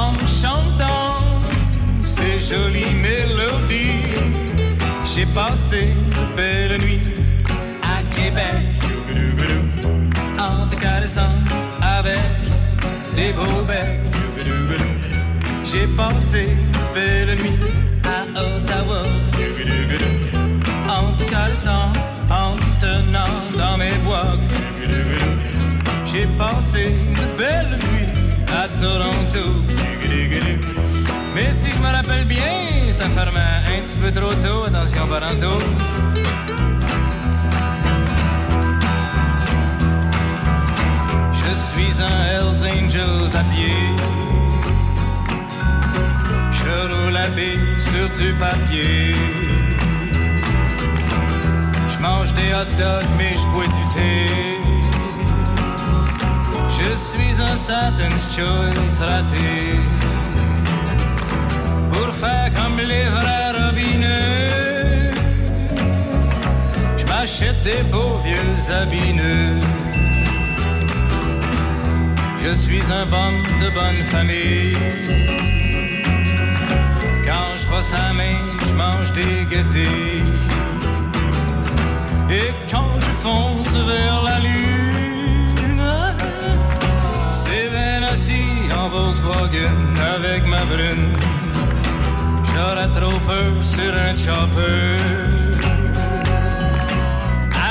en chantant ces jolies mélodies. J'ai passé de belles nuits à Québec en te caressant avec des beaux becs. J'ai passé de belles nuits à Ottawa en te caressant, en te tenant dans mes bois. J'ai passé de belles nuits à Toronto. Mais si je me rappelle bien, ça fermait un petit peu trop tôt. Attention, parentaux. Je suis un Hells Angels à pied. Je roule à pied sur du papier. Je mange des hot dogs, mais je bois du thé. Je suis un Satan's Choice raté pour faire comme les vrais robineux. Je m'achète des beaux vieux habits neufs. Je suis un bon de bonne famille. Quand je brosse la main, je mange des gâtés. Et quand je fonce vers la lune, c'est bien assis en Volkswagen avec ma brune. J'aurais trop peur sur un chopper.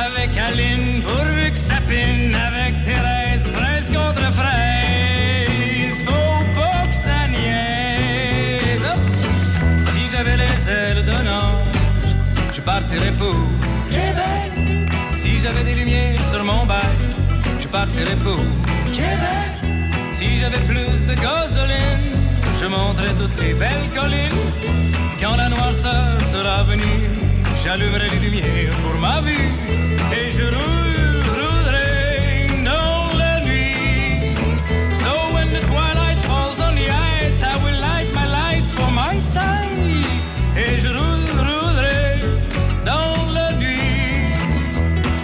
Avec Aline, pourvu que ça avec Thérèse, fraise contre fraise, faut pas que ça niaise. Si j'avais les ailes d'un ange, je partirais pour Québec. Si j'avais des lumières sur mon bac, je partirais pour Québec. Si j'avais plus de gasoline, je monterai toutes les belles collines. Quand la noirceur sera venue, j'allumerai les lumières pour ma vue. Et je roulerai dans la nuit. So when the twilight falls on the heights, I will light my lights for my side. Et je roulerai dans la nuit.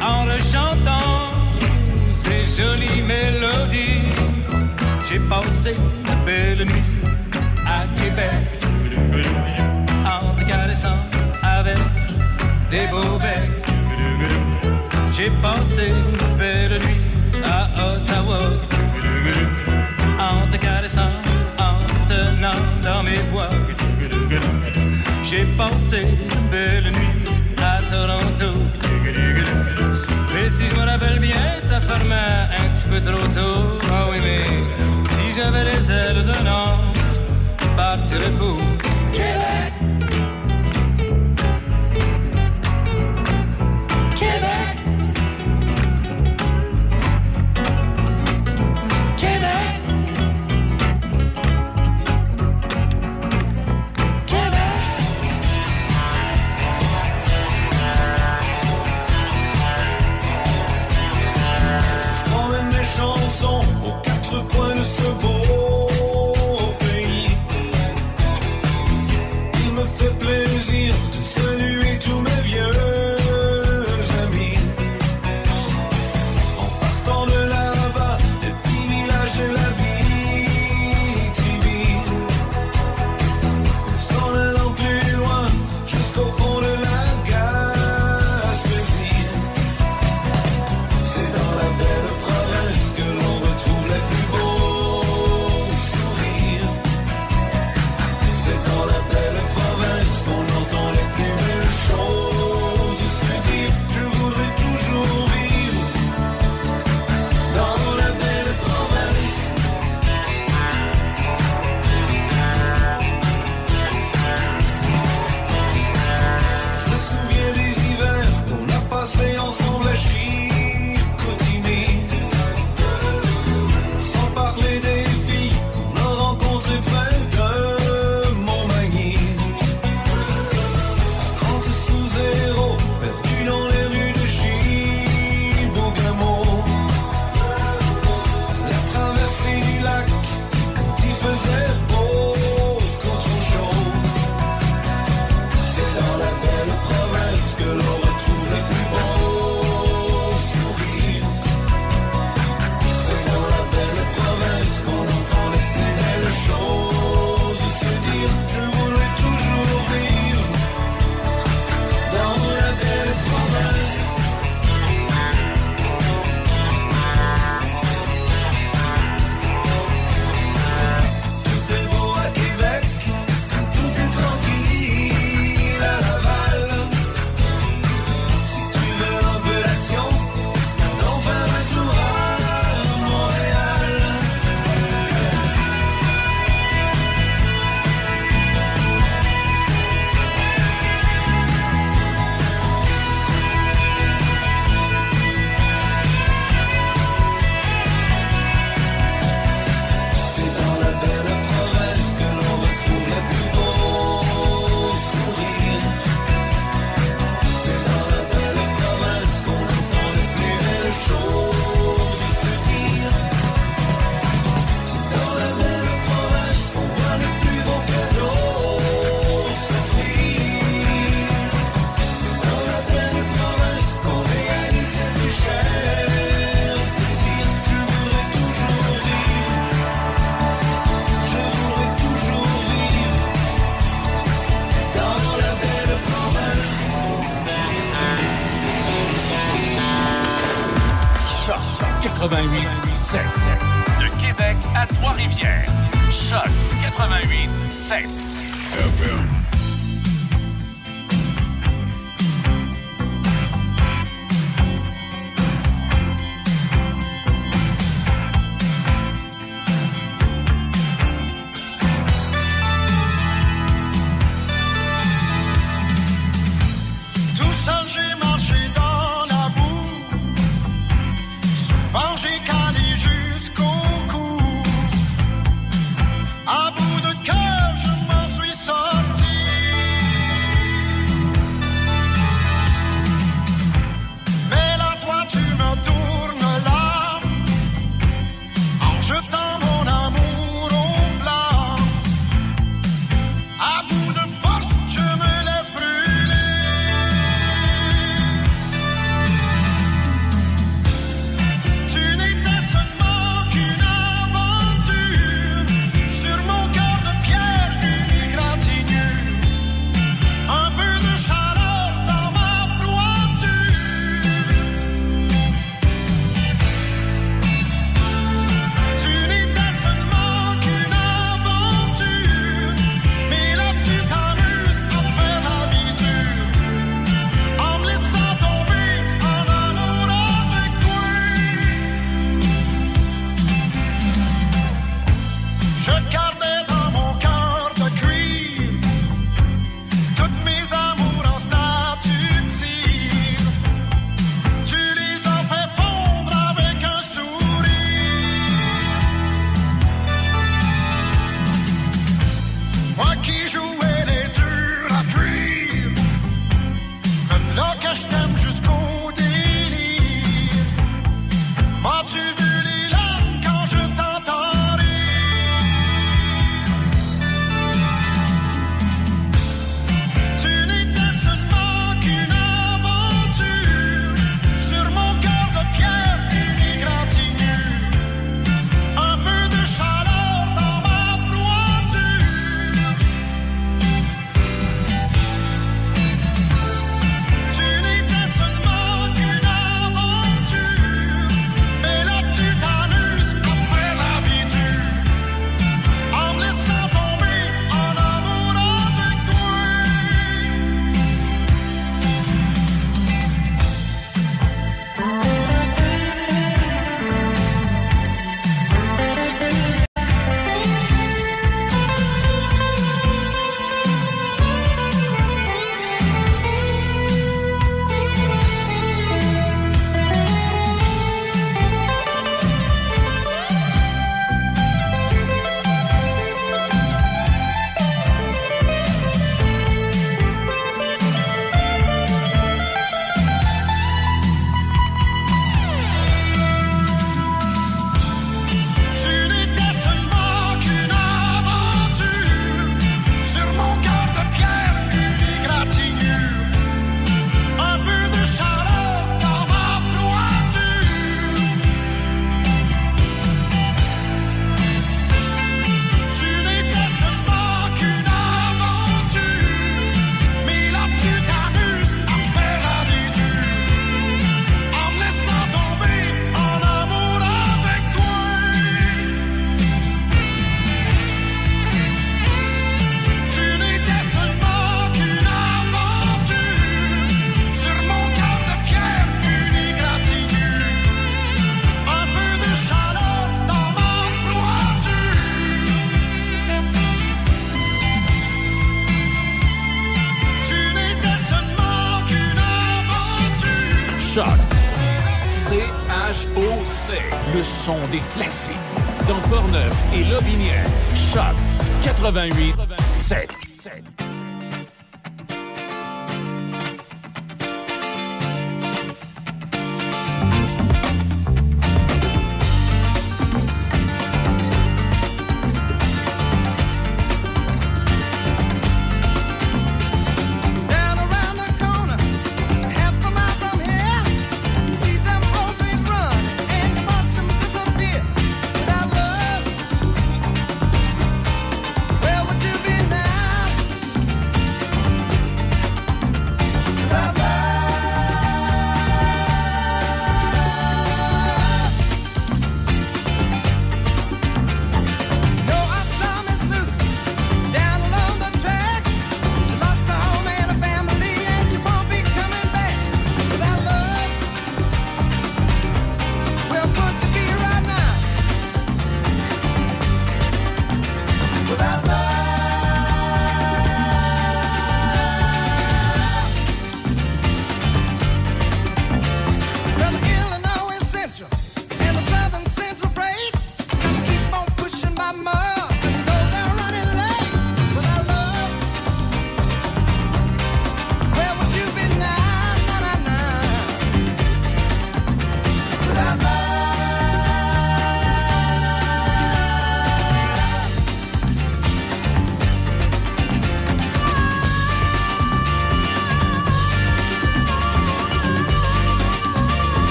En rechantant ces jolies mélodies, j'ai passé de belles nuits en te caressant avec des beaux becs. J'ai passé une belle nuit à Ottawa, en te caressant, en tenant dans mes voix. J'ai passé une belle nuit à Toronto. Mais si je me rappelle bien, ça fermait un petit peu trop tôt. Ah oui, mais si j'avais les ailes d'un ange. partir debout. it?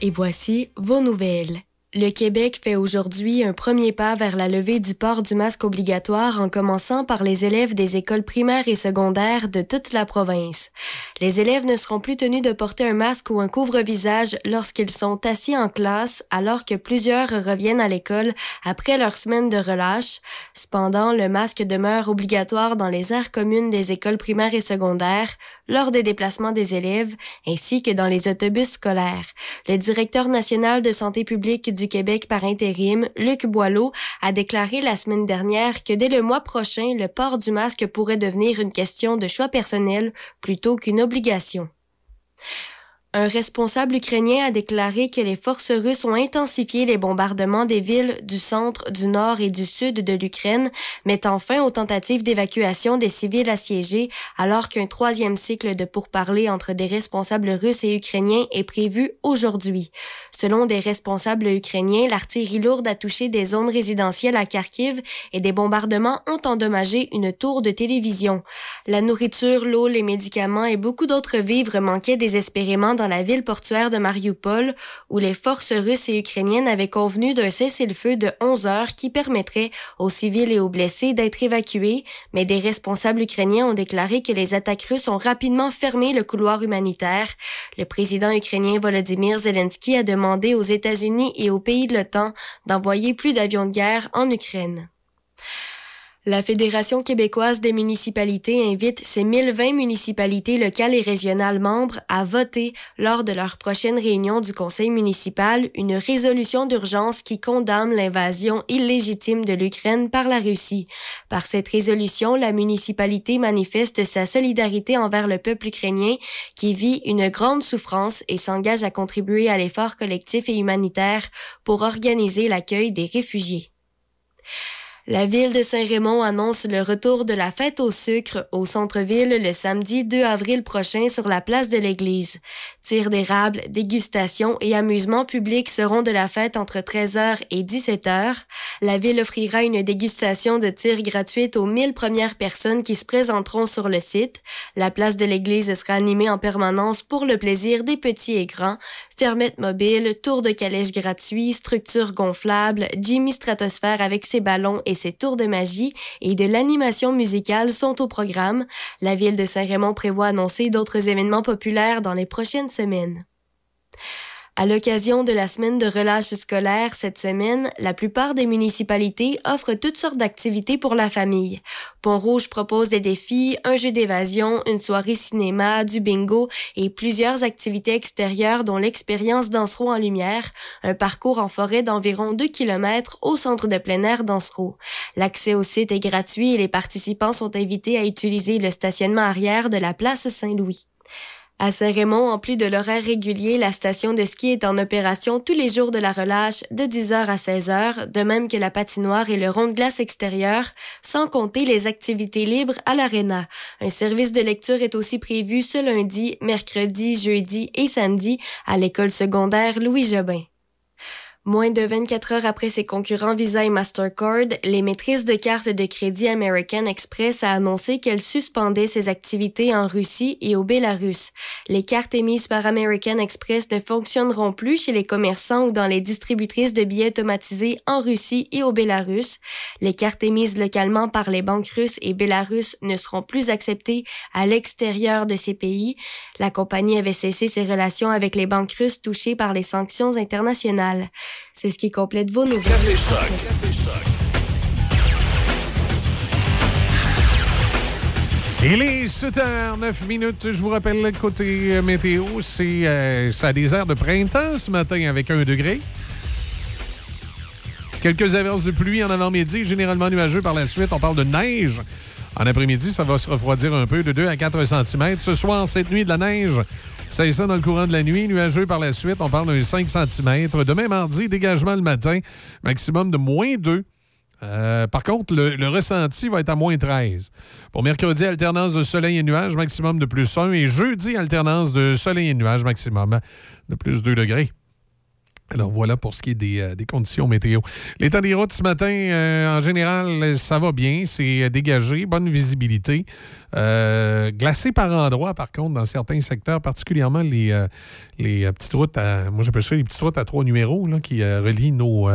Et voici vos nouvelles. Le Québec fait aujourd'hui un premier pas vers la levée du port du masque obligatoire en commençant par les élèves des écoles primaires et secondaires de toute la province. Les élèves ne seront plus tenus de porter un masque ou un couvre-visage lorsqu'ils sont assis en classe alors que plusieurs reviennent à l'école après leur semaine de relâche. Cependant, le masque demeure obligatoire dans les aires communes des écoles primaires et secondaires, lors des déplacements des élèves, ainsi que dans les autobus scolaires. Le directeur national de santé publique du Québec par intérim, Luc Boileau, a déclaré la semaine dernière que dès le mois prochain, le port du masque pourrait devenir une question de choix personnel plutôt qu'une obligation. Un responsable ukrainien a déclaré que les forces russes ont intensifié les bombardements des villes du centre, du nord et du sud de l'Ukraine, mettant fin aux tentatives d'évacuation des civils assiégés, alors qu'un troisième cycle de pourparlers entre des responsables russes et ukrainiens est prévu aujourd'hui. Selon des responsables ukrainiens, l'artillerie lourde a touché des zones résidentielles à Kharkiv et des bombardements ont endommagé une tour de télévision. La nourriture, l'eau, les médicaments et beaucoup d'autres vivres manquaient désespérément dans la ville portuaire de Mariupol, où les forces russes et ukrainiennes avaient convenu d'un cessez-le-feu de 11 heures qui permettrait aux civils et aux blessés d'être évacués, mais des responsables ukrainiens ont déclaré que les attaques russes ont rapidement fermé le couloir humanitaire. Le président ukrainien Volodymyr Zelensky a demandé aux États-Unis et aux pays de l'OTAN d'envoyer plus d'avions de guerre en Ukraine. La Fédération québécoise des municipalités invite ses 1020 municipalités locales et régionales membres à voter lors de leur prochaine réunion du conseil municipal une résolution d'urgence qui condamne l'invasion illégitime de l'Ukraine par la Russie. Par cette résolution, la municipalité manifeste sa solidarité envers le peuple ukrainien qui vit une grande souffrance et s'engage à contribuer à l'effort collectif et humanitaire pour organiser l'accueil des réfugiés. La ville de Saint-Raymond annonce le retour de la fête au sucre au centre-ville le samedi 2 avril prochain sur la place de l'église. Tir d'érable, dégustation et amusement public seront de la fête entre 13h et 17h. La ville offrira une dégustation de tir gratuite aux 1000 premières personnes qui se présenteront sur le site. La place de l'église sera animée en permanence pour le plaisir des petits et grands. Fermette mobile, tour de calèche gratuit, structure gonflable, Jimmy Stratosphère avec ses ballons et ses tours de magie et de l'animation musicale sont au programme. La ville de Saint-Raymond prévoit annoncer d'autres événements populaires dans les prochaines semaines. À l'occasion de la semaine de relâche scolaire cette semaine, la plupart des municipalités offrent toutes sortes d'activités pour la famille. Pont-Rouge propose des défis, un jeu d'évasion, une soirée cinéma, du bingo et plusieurs activités extérieures dont l'expérience Dansereau en lumière, un parcours en forêt d'environ 2 km au centre de plein air Dansereau. L'accès au site est gratuit et les participants sont invités à utiliser le stationnement arrière de la place Saint-Louis. À Saint-Raymond, en plus de l'horaire régulier, la station de ski est en opération tous les jours de la relâche de 10h à 16h, de même que la patinoire et le rond de glace extérieur, sans compter les activités libres à l'aréna. Un service de lecture est aussi prévu ce lundi, mercredi, jeudi et samedi à l'école secondaire Louis Jobin. Moins de 24 heures après ses concurrents Visa et Mastercard, les maîtrises de cartes de crédit American Express a annoncé qu'elle suspendait ses activités en Russie et au Bélarus. Les cartes émises par American Express ne fonctionneront plus chez les commerçants ou dans les distributrices de billets automatisés en Russie et au Bélarus. Les cartes émises localement par les banques russes et bélarusses ne seront plus acceptées à l'extérieur de ces pays. La compagnie avait cessé ses relations avec les banques russes touchées par les sanctions internationales. C'est ce qui complète vos nouvelles. Café Choc. Café Choc. Il est 7h09 minutes. Je vous rappelle, le côté euh, météo, c'est euh, ça a des airs de printemps ce matin avec un degré. Quelques averses de pluie en avant-midi, généralement nuageux par la suite. On parle de neige. En après-midi, ça va se refroidir un peu de 2 à 4 cm. Ce soir, cette nuit, de la neige. C'est ça dans le courant de la nuit. Nuageux par la suite, on parle d'un 5 cm. Demain, mardi, dégagement le matin, maximum de moins 2. Euh, par contre, le, le ressenti va être à moins 13. Pour mercredi, alternance de soleil et nuages, maximum de plus 1. Et jeudi, alternance de soleil et nuages, maximum de plus 2 degrés. Alors voilà pour ce qui est des, euh, des conditions météo. L'état des routes ce matin, euh, en général, ça va bien. C'est euh, dégagé, bonne visibilité. Glacé par endroits, par contre, dans certains secteurs, particulièrement les, les petites routes à. Moi, j'appelle ça les petites routes à trois numéros là, qui relient nos,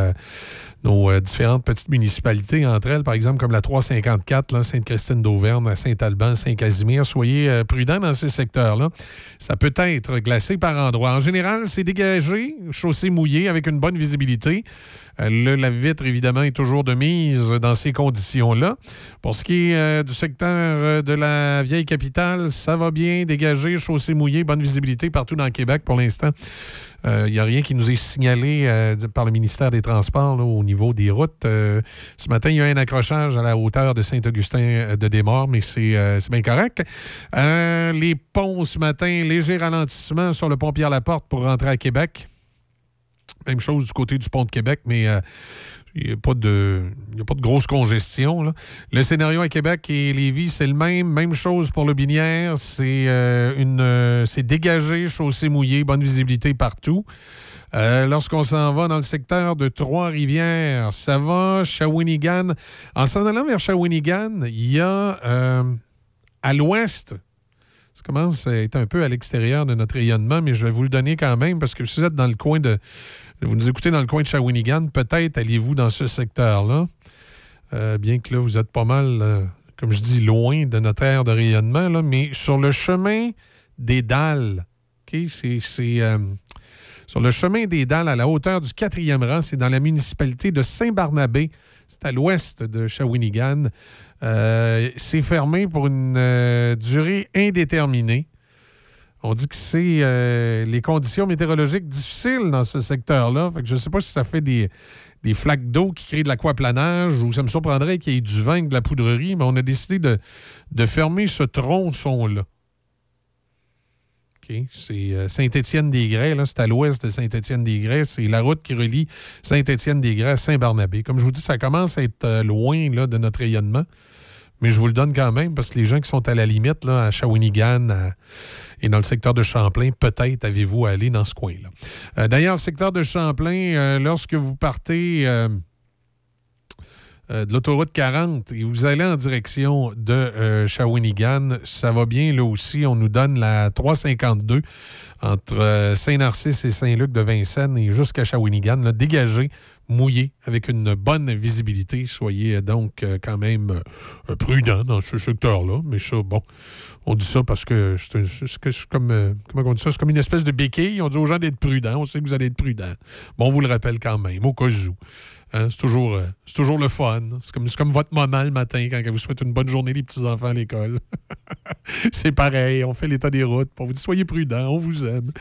nos euh, différentes petites municipalités entre elles, par exemple, comme la 354, là, Sainte-Christine d'Auvergne, Saint-Alban, Saint-Casimir. Soyez euh, prudents dans ces secteurs-là. Ça peut être glacé par endroits. En général, c'est dégagé, chaussée mouillée avec une bonne visibilité. Euh, Le lave-vitre, évidemment, est toujours de mise dans ces conditions-là. Pour ce qui est euh, du secteur de la vieille capitale, ça va bien, dégagé, chaussée mouillée, bonne visibilité partout dans le Québec pour l'instant. Il n'y a rien qui nous est signalé euh, par le ministère des Transports au niveau des routes. Euh, ce matin, il y a un accrochage à la hauteur de Saint-Augustin euh, de Desmaures, mais c'est euh, bien correct. Euh, les ponts ce matin, léger ralentissement sur le pont Pierre-Laporte pour rentrer à Québec. Même chose du côté du pont de Québec, mais euh, il n'y a, a pas de grosse congestion. Le scénario à Québec et Lévis, c'est le même. Même chose pour le Binière. C'est euh, une, euh, c'est dégagé, chaussée mouillée, bonne visibilité partout. Euh, Lorsqu'on s'en va dans le secteur de Trois-Rivières, ça va, Shawinigan. En s'en allant vers Shawinigan, il y a à l'ouest, Ça commence à être un peu à l'extérieur de notre rayonnement, mais je vais vous le donner quand même parce que si vous êtes dans le coin de. Vous nous écoutez dans le coin de Shawinigan, peut-être allez-vous dans ce secteur-là. Euh, bien que là, vous êtes pas mal, euh, comme je dis, loin de notre aire de rayonnement, là, mais sur le chemin des Dalles, OK? C'est. euh, sur le chemin des Dalles, à la hauteur du quatrième rang, c'est dans la municipalité de Saint-Barnabé. C'est à l'ouest de Shawinigan. Euh, c'est fermé pour une euh, durée indéterminée. On dit que c'est euh, les conditions météorologiques difficiles dans ce secteur-là. Je ne sais pas si ça fait des, des flaques d'eau qui créent de l'aquaplanage ou ça me surprendrait qu'il y ait du vin de la poudrerie, mais on a décidé de, de fermer ce tronçon-là. C'est Saint-Étienne-des-Grès, c'est à l'ouest de Saint-Étienne-des-Grès. C'est la route qui relie Saint-Étienne-des-Grès à Saint-Barnabé. Comme je vous dis, ça commence à être loin là, de notre rayonnement, mais je vous le donne quand même parce que les gens qui sont à la limite, là, à Shawinigan et dans le secteur de Champlain, peut-être avez-vous à aller dans ce coin-là. Euh, D'ailleurs, le secteur de Champlain, euh, lorsque vous partez... euh, de l'autoroute 40 et vous allez en direction de Shawinigan, ça va bien là aussi. On nous donne la 352 entre Saint-Narcisse et Saint-Luc de Vincennes et jusqu'à Shawinigan, là, dégagé, mouillé, avec une bonne visibilité. Soyez euh, donc euh, quand même euh, prudent dans ce secteur-là. Mais ça, bon, on dit ça parce que c'est comme, comment on dit ça? C'est comme une espèce de béquille. On dit aux gens d'être prudents. On sait que vous allez être prudents. Bon, on vous le rappelle quand même, au cas où. Hein, c'est toujours, euh, toujours le fun. C'est comme, comme votre moment le matin quand elle vous souhaite une bonne journée, les petits-enfants à l'école. c'est pareil, on fait l'état des routes. On vous dit soyez prudents, on vous aime.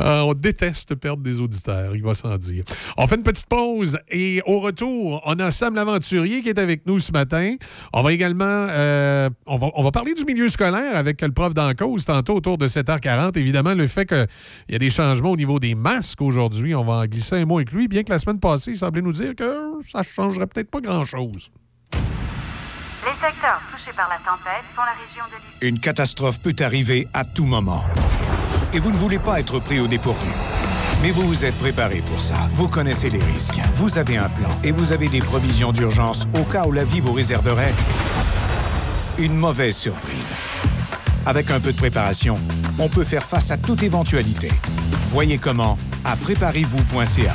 Euh, on déteste perdre des auditeurs, il va sans dire. On fait une petite pause et au retour, on a Sam l'aventurier qui est avec nous ce matin. On va également euh, on, va, on va parler du milieu scolaire avec le prof d'en cause tantôt autour de 7h40. Évidemment, le fait qu'il y a des changements au niveau des masques aujourd'hui, on va en glisser un mot avec lui, bien que la semaine passée, il semblait nous dire que ça changerait peut-être pas grand-chose. Les secteurs touchés par la tempête sont la région de l'île. Une catastrophe peut arriver à tout moment. Et vous ne voulez pas être pris au dépourvu. Mais vous vous êtes préparé pour ça. Vous connaissez les risques. Vous avez un plan et vous avez des provisions d'urgence au cas où la vie vous réserverait une mauvaise surprise. Avec un peu de préparation, on peut faire face à toute éventualité. Voyez comment à préparez-vous.ca.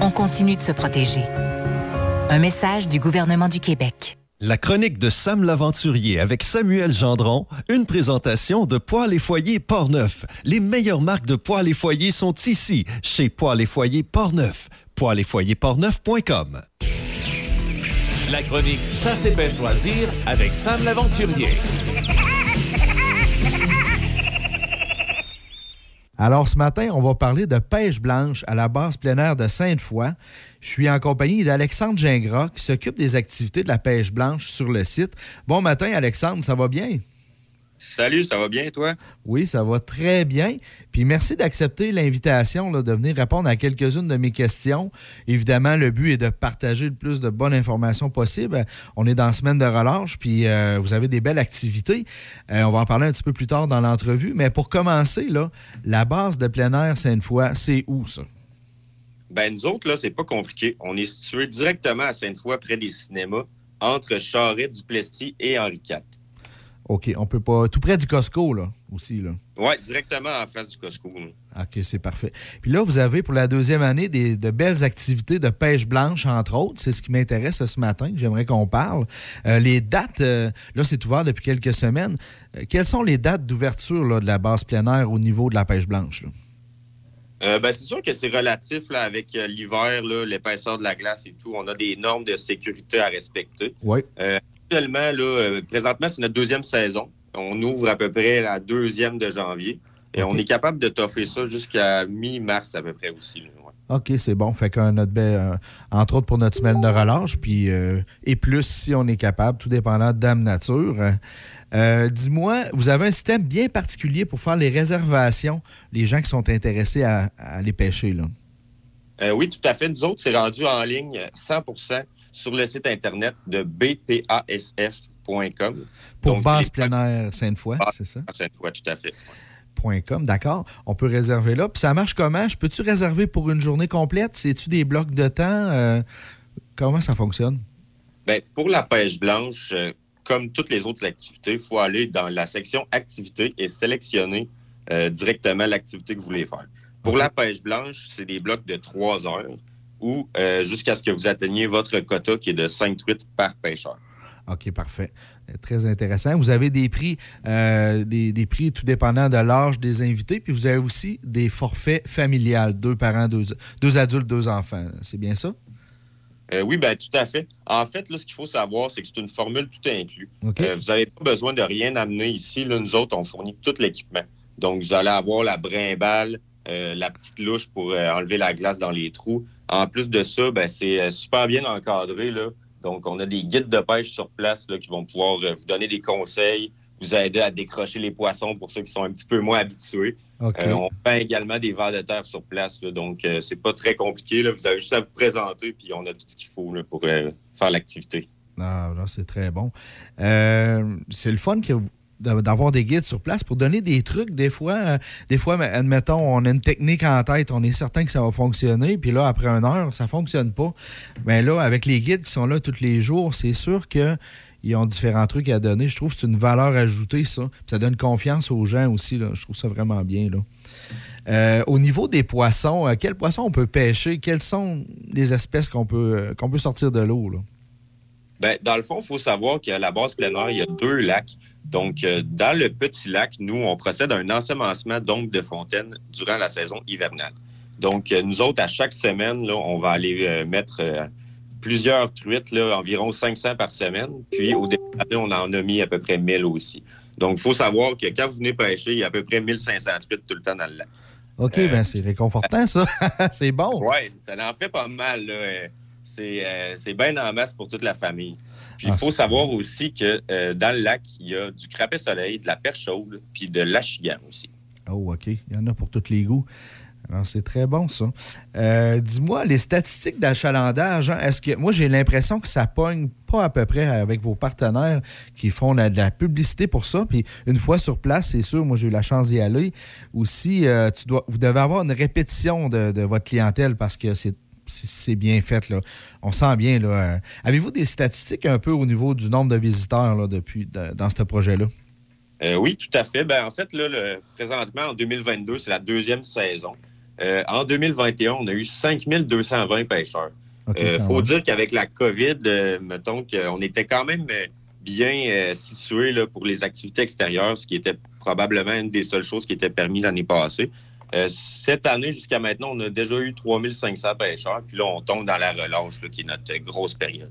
On continue de se protéger. Un message du gouvernement du Québec. La chronique de Sam l'Aventurier avec Samuel Gendron, une présentation de Poils et Foyers Portneuf. Les meilleures marques de poils et foyers sont ici, chez Poils et Foyers Portneuf. Poils et foyers portneuf.com. La chronique Chasse et pêche loisir avec Sam l'aventurier. Alors, ce matin, on va parler de pêche blanche à la base plein de Sainte-Foy. Je suis en compagnie d'Alexandre Gingras qui s'occupe des activités de la pêche blanche sur le site. Bon matin, Alexandre, ça va bien? Salut, ça va bien, toi? Oui, ça va très bien. Puis merci d'accepter l'invitation de venir répondre à quelques-unes de mes questions. Évidemment, le but est de partager le plus de bonnes informations possible. On est dans la semaine de relâche, puis euh, vous avez des belles activités. Euh, on va en parler un petit peu plus tard dans l'entrevue. Mais pour commencer, là, la base de plein air Sainte-Foy, c'est où ça? Ben, nous autres, là, c'est pas compliqué. On est situé directement à Sainte-Foy, près des cinémas, entre Charest, Duplessis et Henri IV. OK, on peut pas. Tout près du Costco, là, aussi, là. Oui, directement en face du Costco. là. OK, c'est parfait. Puis là, vous avez pour la deuxième année des, de belles activités de pêche blanche, entre autres. C'est ce qui m'intéresse ce matin, que j'aimerais qu'on parle. Euh, les dates, euh, là, c'est ouvert depuis quelques semaines. Euh, quelles sont les dates d'ouverture de la base plein air au niveau de la pêche blanche? là? Ben, c'est sûr que c'est relatif là, avec l'hiver, l'épaisseur de la glace et tout. On a des normes de sécurité à respecter. Oui. Actuellement, là, euh, présentement, c'est notre deuxième saison. On ouvre à peu près la deuxième de janvier. Et on est capable de toffer ça jusqu'à mi-mars à peu près aussi. là, ouais. OK, c'est bon. Fait que notre baie, euh, entre autres pour notre semaine de relâche, puis euh, et plus si on est capable, tout dépendant de Dame Nature. Euh, Dis-moi, vous avez un système bien particulier pour faire les réservations, les gens qui sont intéressés à, à aller pêcher, là? Euh, oui, tout à fait. Nous autres, c'est rendu en ligne 100 sur le site Internet de bpasf.com. Pour Donc, base les- plein air Sainte-Foy, c'est ça? Sainte-Foy, tout à fait. .com, d'accord. On peut réserver là. Puis ça marche comment? Je peux-tu réserver pour une journée complète? C'est-tu des blocs de temps? Euh, comment ça fonctionne? Ben, pour la pêche blanche, euh, comme toutes les autres activités, il faut aller dans la section activités et sélectionner euh, directement l'activité que vous voulez faire. Pour la pêche blanche, c'est des blocs de trois heures ou euh, jusqu'à ce que vous atteigniez votre quota qui est de 5 truites par pêcheur. OK, parfait. Euh, Très intéressant. Vous avez des prix, euh, des, des prix tout dépendant de l'âge des invités, puis vous avez aussi des forfaits familiales, deux parents, deux, deux adultes, deux enfants. C'est bien ça? Euh, oui, ben tout à fait. En fait, là, ce qu'il faut savoir, c'est que c'est une formule tout inclus. Euh, vous n'avez pas besoin de rien amener ici. Là, nous autres, on fournit tout l'équipement. Donc, vous allez avoir la brimballe, euh, la petite louche pour euh, enlever la glace dans les trous. En plus de ça, ben, c'est euh, super bien encadré. Là. Donc, on a des guides de pêche sur place là, qui vont pouvoir euh, vous donner des conseils, vous aider à décrocher les poissons pour ceux qui sont un petit peu moins habitués. Euh, on peint également des vers de terre sur place. là. donc, euh, c'est pas très compliqué. Là. Vous avez juste à vous présenter, puis on a tout ce qu'il faut là, pour euh, faire l'activité. Ah, là, c'est très bon. Euh, c'est le fun que d'avoir des guides sur place pour donner des trucs. Des fois, euh, des fois, admettons, on a une technique en tête, on est certain que ça va fonctionner, puis là, après une heure, ça fonctionne pas. Mais là, avec les guides qui sont là tous les jours, c'est sûr que ils ont différents trucs à donner. Je trouve que c'est une valeur ajoutée, ça. Puis ça donne confiance aux gens aussi. Je trouve ça vraiment bien. Là. Euh, au niveau des poissons, euh, quels poissons on peut pêcher? Quelles sont les espèces qu'on peut, sortir de l'eau? Ben, dans le fond, il faut savoir qu'à la base plein air, il y a deux lacs. Donc, euh, dans le petit lac, nous, on procède à un ensemencement donc de fontaines durant la saison hivernale. Donc, euh, nous autres, à chaque semaine, là, on va aller euh, mettre plusieurs truites, là, environ 500 par semaine. Puis, au début on en a mis à peu près 1000 aussi. Donc, il faut savoir que quand vous venez pêcher, il y a à peu près 1500 truites tout le temps dans le lac. OK, ben c'est réconfortant, ça. c'est bon. Oui, ça en fait pas mal. c'est bien en masse pour toute la famille. Puis il Ah, faut savoir aussi que euh, dans le lac, il y a du crapet soleil, de la perche chaude, puis de l'achigan aussi. Oh, OK. Il y en a pour tous les goûts. Alors, c'est très bon, ça. Euh, Dis-moi, les statistiques d'achalandage, hein, est-ce que. Moi, j'ai l'impression que ça pogne pas à peu près avec vos partenaires qui font de la publicité pour ça. Puis, une fois sur place, c'est sûr, moi, j'ai eu la chance d'y aller. Aussi, euh, tu dois, vous devez avoir une répétition de, de votre clientèle parce que c'est. C'est- C'est bien fait, là. On sent bien, là. Euh, Avez-vous des statistiques un peu au niveau du nombre de visiteurs, là, depuis, de- dans ce projet-là? Euh, oui, tout à fait. Ben, en fait, là, le- présentement, en 2022, c'est la deuxième saison. Euh, en 2021, on a eu 5220 pêcheurs. Il faut dire qu'avec la COVID, mettons qu'on était quand même bien situé là, pour les activités extérieures, ce qui était probablement une des seules choses qui était permis l'année passée. Euh, cette année, jusqu'à maintenant, on a déjà eu 3500 pêcheurs. Puis là, on tombe dans la relâche, là, qui est notre grosse période.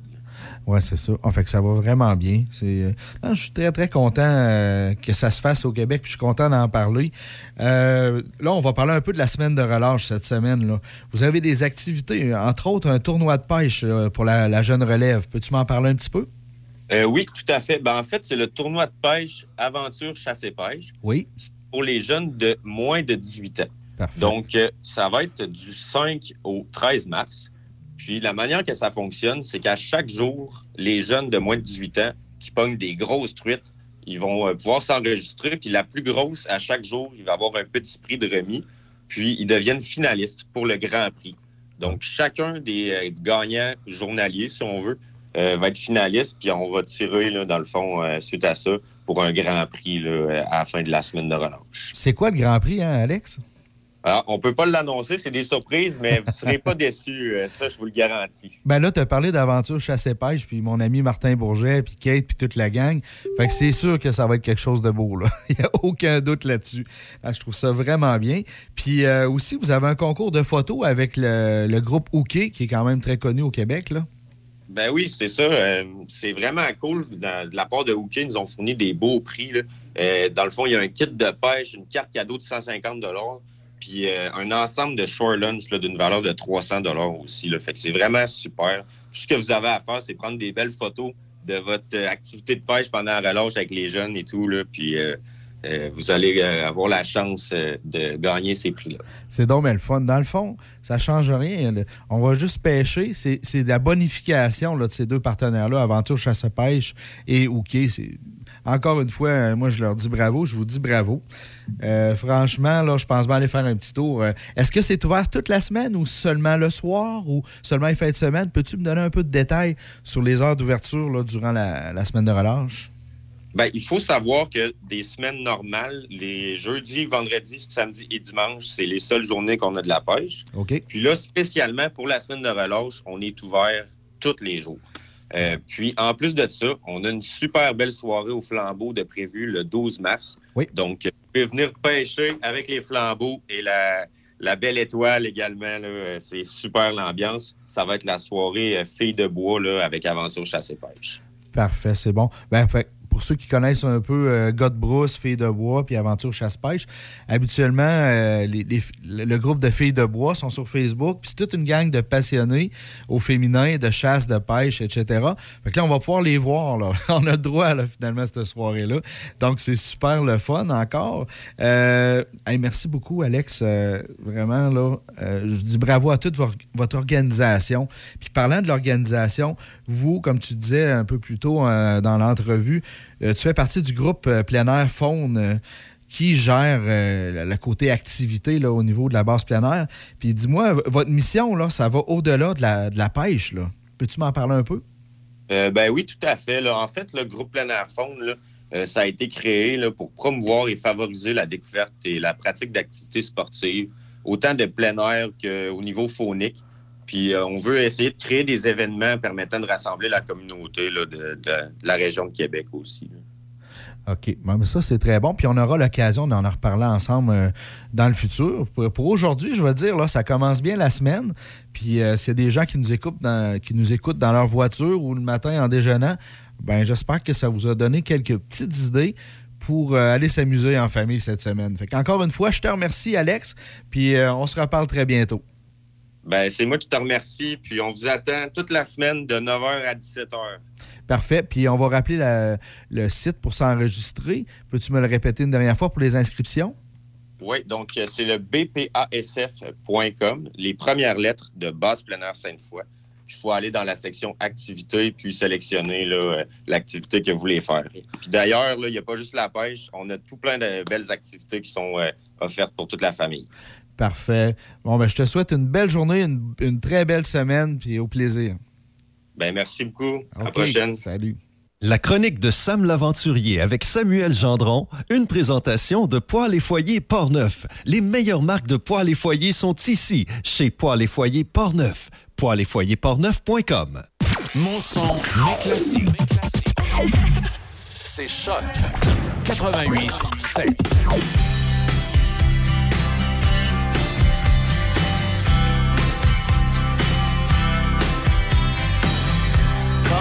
Oui, c'est ça. En fait que ça va vraiment bien. C'est, euh, non, je suis très, très content euh, que ça se fasse au Québec, puis je suis content d'en parler. Euh, là, on va parler un peu de la semaine de relâche cette semaine. Là. Vous avez des activités, entre autres un tournoi de pêche pour la, la jeune relève. Peux-tu m'en parler un petit peu? Euh, oui, tout à fait. Ben, en fait, c'est le tournoi de pêche Aventure Chasse et Pêche Oui. Pour les jeunes de moins de 18 ans. Parfait. Donc, euh, ça va être du 5 au 13 mars. Puis, la manière que ça fonctionne, c'est qu'à chaque jour, les jeunes de moins de 18 ans qui pognent des grosses truites, ils vont euh, pouvoir s'enregistrer. Puis, la plus grosse, à chaque jour, il va avoir un petit prix de remis. Puis, ils deviennent finalistes pour le Grand Prix. Donc, chacun des euh, gagnants journaliers, si on veut, euh, va être finaliste. Puis, on va tirer, là, dans le fond, euh, suite à ça, pour un Grand Prix là, à la fin de la semaine de relâche. C'est quoi le Grand Prix, hein, Alex? Alors, on peut pas l'annoncer, c'est des surprises, mais vous ne serez pas déçus, euh, ça, je vous le garantis. Ben là, tu as parlé d'aventure chasse et pêche, puis mon ami Martin Bourget, puis Kate, puis toute la gang. Fait que c'est sûr que ça va être quelque chose de beau, là. Il n'y a aucun doute là-dessus. Ah, je trouve ça vraiment bien. Puis euh, aussi, vous avez un concours de photos avec le, le groupe Hooké, qui est quand même très connu au Québec, là. Ben oui, c'est ça. euh, c'est vraiment cool. De la part de Hooké, ils nous ont fourni des beaux prix. Euh, dans le fond, il y a un kit de pêche, une carte cadeau de 150 puis euh, un ensemble de shore lunch d'une valeur de 300 aussi. Fait que c'est vraiment super. Tout ce que vous avez à faire, c'est prendre des belles photos de votre activité de pêche pendant la relâche avec les jeunes et tout. Là, puis euh, vous allez euh, avoir la chance euh, de gagner ces prix-là. C'est donc bien le fun. Dans le fond, ça change rien. On va juste pêcher. C'est de la bonification de ces deux partenaires-là, Aventure Chasse-Pêche et OK. Encore une fois, moi, je leur dis bravo. Je vous dis bravo. Franchement, là, je pense bien aller faire un petit tour. Est-ce que c'est ouvert toute la semaine ou seulement le soir ou seulement les fins de semaine? Peux-tu me donner un peu de détails sur les heures d'ouverture durant la semaine de relâche? Ben, il faut savoir que des semaines normales, les jeudis, vendredis, samedis et dimanches, c'est les seules journées qu'on a de la pêche. OK. Puis là, spécialement pour la semaine de relâche, on est ouvert tous les jours. Euh, puis en plus de ça, on a une super belle soirée au flambeau de prévu le 12 mars. Oui. Donc, vous pouvez venir pêcher avec les flambeaux et la, la belle étoile également. C'est super l'ambiance. Ça va être la soirée euh, Filles de bois là, avec Aventure Chasse et Pêche. Parfait, c'est bon. Ben, fait, pour ceux qui connaissent un peu euh, gars de brousse, filles de bois, puis aventure chasse-pêche, habituellement, euh, le groupe de filles de bois sont sur Facebook, puis c'est toute une gang de passionnés au féminin, de chasse, de pêche, etc. Fait que là, on va pouvoir les voir. On a le droit, finalement, cette soirée-là. Donc, c'est super le fun encore. Euh, merci beaucoup, Alex. Euh, vraiment, là, je dis bravo à toute vo- votre organisation. Puis parlant de l'organisation, vous, comme tu disais un peu plus tôt dans l'entrevue, euh, tu fais partie du groupe euh, plein air faune euh, qui gère euh, le- côté activité là, au niveau de la base plein air. Puis dis-moi, votre mission, là, ça va au-delà de la, de la pêche. là. Peux-tu m'en parler un peu? Ben oui, tout à fait. En fait, le groupe Plein Air Faune, ça a été créé là, pour promouvoir et favoriser la découverte et la pratique d'activités sportives, autant de plein air qu'au niveau faunique. Puis euh, on veut essayer de créer des événements permettant de rassembler la communauté de, la région de Québec aussi. OK. Mais ça, c'est très bon. Puis on aura l'occasion d'en reparler ensemble euh, dans le futur. Pour, aujourd'hui, je vais dire, là, ça commence bien la semaine. Puis euh, y a des gens qui nous écoutent dans, qui nous écoutent dans leur voiture ou le matin en déjeunant, ben j'espère que ça vous a donné quelques petites idées pour euh, aller s'amuser en famille cette semaine. Fait une fois, je te remercie, Alex. Puis euh, on se reparle très bientôt. Ben, c'est moi qui te remercie. Puis on vous attend toute la semaine de 9h à 17h. Parfait. Puis on va rappeler la- le site pour s'enregistrer. Peux-tu me le répéter une dernière fois pour les inscriptions? Oui, donc euh, c'est le bpasf.com, les premières lettres de base plein air Sainte-Foy. Il faut aller dans la section activités puis sélectionner euh, l'activité que vous voulez faire. Puis d'ailleurs, il n'y a pas juste la pêche, on a tout plein de belles activités qui sont euh, offertes pour toute la famille. Parfait. Bon, ben, je te souhaite une belle journée, une, une très belle semaine, puis au plaisir. Ben merci beaucoup. À la prochaine. Salut. La chronique de Sam l'Aventurier avec Samuel Gendron, une présentation de Poils et Foyers Portneuf. Les meilleures marques de poils et foyers sont ici, chez Poils et Foyers Portneuf. Poils et foyers portneuf.com. Mon son, mes classiques. C'est Choc 88 7.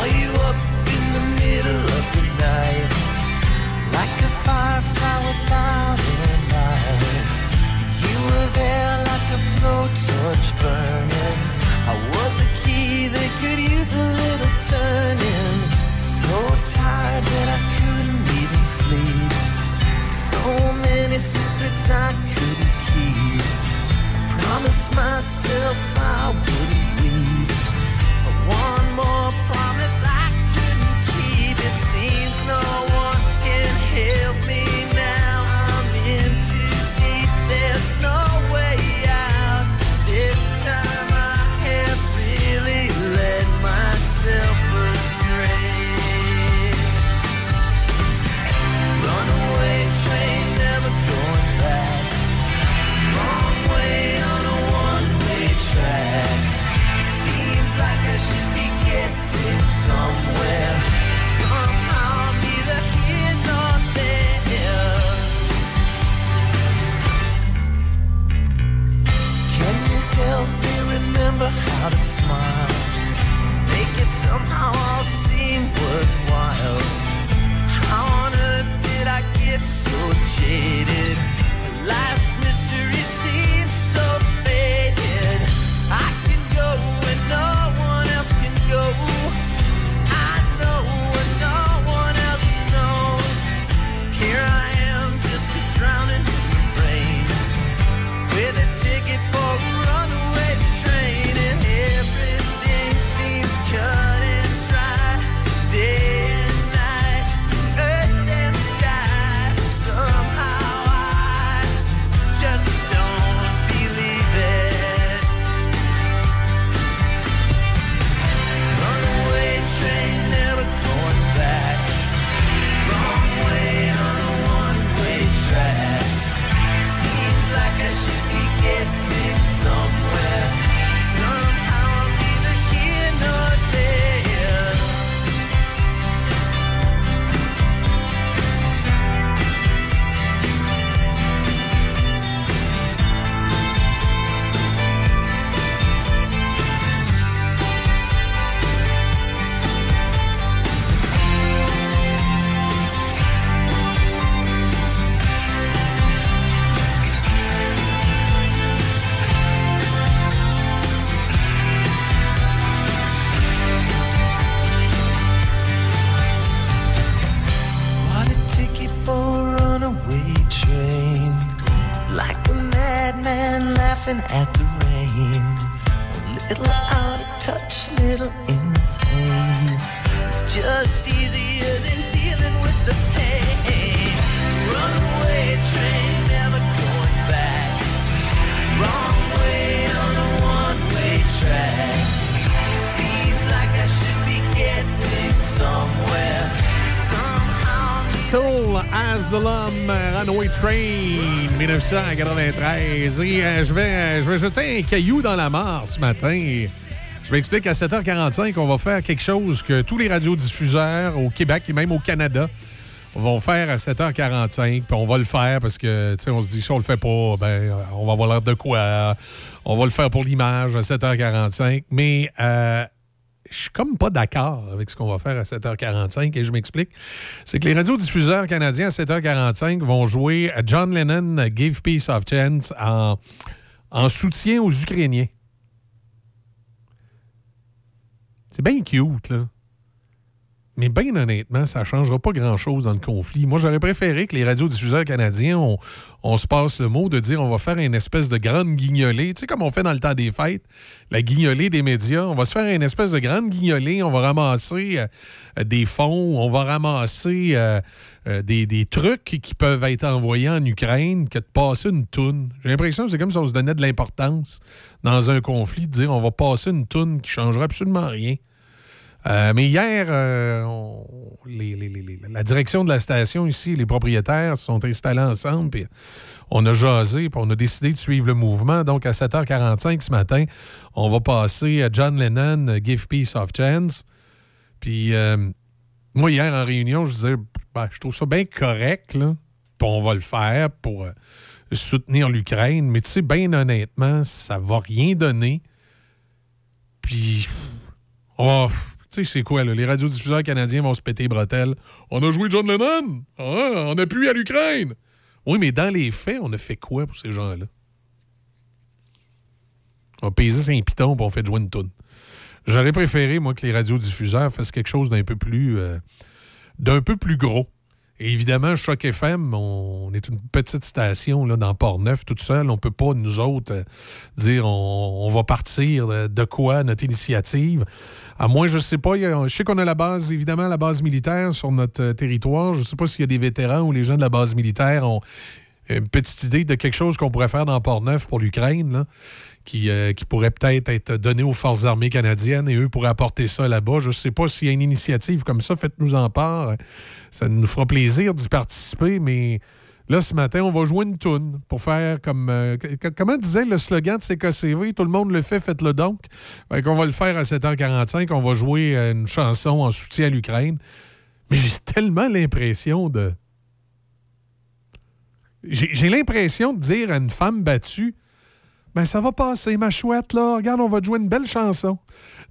You up in the middle of the night, like a. You were there like a blowtorch burning. I was a key that could use a little turning. So tired that I couldn't even sleep. So many secrets I couldn't keep. Myself I wouldn't leave. One more promise remember how to smile. Make it somehow all seem worthwhile. How on earth did I get so jaded? Life's laughing at the Asylum Runaway Train 1993. Et euh, je, vais, euh, je vais jeter un caillou dans la mare ce matin. Je m'explique, à 7h45, on va faire quelque chose que tous les radiodiffuseurs au Québec et même au Canada vont faire à 7h45. Puis on va le faire parce que, tu sais, on se dit, si on le fait pas, ben, on va avoir l'air de quoi? On va le faire pour l'image à 7h45. Mais euh, je suis comme pas d'accord avec ce qu'on va faire à 7h45 et je m'explique. C'est que les radiodiffuseurs canadiens à 7h45 vont jouer John Lennon Give Peace of Chance en, en soutien aux Ukrainiens. C'est bien cute, là. Mais bien honnêtement, ça ne changera pas grand-chose dans le conflit. Moi, j'aurais préféré que les radiodiffuseurs canadiens, on, on se passe le mot de dire on va faire une espèce de grande guignolée. Tu sais, comme on fait dans le temps des fêtes, la guignolée des médias. On va se faire une espèce de grande guignolée. On va ramasser euh, des fonds, on va ramasser euh, euh, des, des trucs qui peuvent être envoyés en Ukraine que de passer une toune. J'ai l'impression que c'est comme si on se donnait de l'importance dans un conflit, de dire on va passer une toune qui changera absolument rien. Euh, mais hier, euh, les- la direction de la station ici, les propriétaires se sont installés ensemble, puis on a jasé, puis on a décidé de suivre le mouvement. Donc, à 7h45 ce matin, on va passer à John Lennon, Give Peace of Chance. Puis, euh, moi, hier, en réunion, je disais, ben, je trouve ça bien correct, là, puis on va le faire pour soutenir l'Ukraine. Mais tu sais, bien honnêtement, ça va rien donner. Puis, oh, tu sais, c'est quoi, là? Les radiodiffuseurs canadiens vont se péter les bretelles. On a joué John Lennon! Ah, on appuie à l'Ukraine! Oui, mais dans les faits, on a fait quoi pour ces gens-là? On a pesé un piton puis on fait jouer une. J'aurais préféré, moi, que les radiodiffuseurs fassent quelque chose d'un peu plus. euh, d'un peu plus gros. Et évidemment, Choc FM, on, est une petite station là, dans Port-Neuf, toute seule. On peut pas, nous autres, euh, dire on, va partir de, quoi, notre initiative. À moins, je sais pas, je sais qu'on a la base, évidemment, la base militaire sur notre euh, territoire. Je sais pas s'il y a des vétérans ou les gens de la base militaire ont une petite idée de quelque chose qu'on pourrait faire dans Port-Neuf pour l'Ukraine, qui, euh, qui pourrait peut-être être donné aux Forces armées canadiennes et eux pourraient apporter ça là-bas. Je ne sais pas s'il y a une initiative comme ça, faites-nous en part. Ça nous fera plaisir d'y participer, mais là, ce matin, on va jouer une toune pour faire comme... euh, comment disait le slogan de CKCV? Tout le monde le fait, faites-le donc. Fait qu'on va le faire à 7h45. On va jouer euh, une chanson en soutien à l'Ukraine. Mais j'ai tellement l'impression de... J'ai l'impression de dire à une femme battue ben ça va passer, ma chouette, là. Regarde, on va jouer une belle chanson.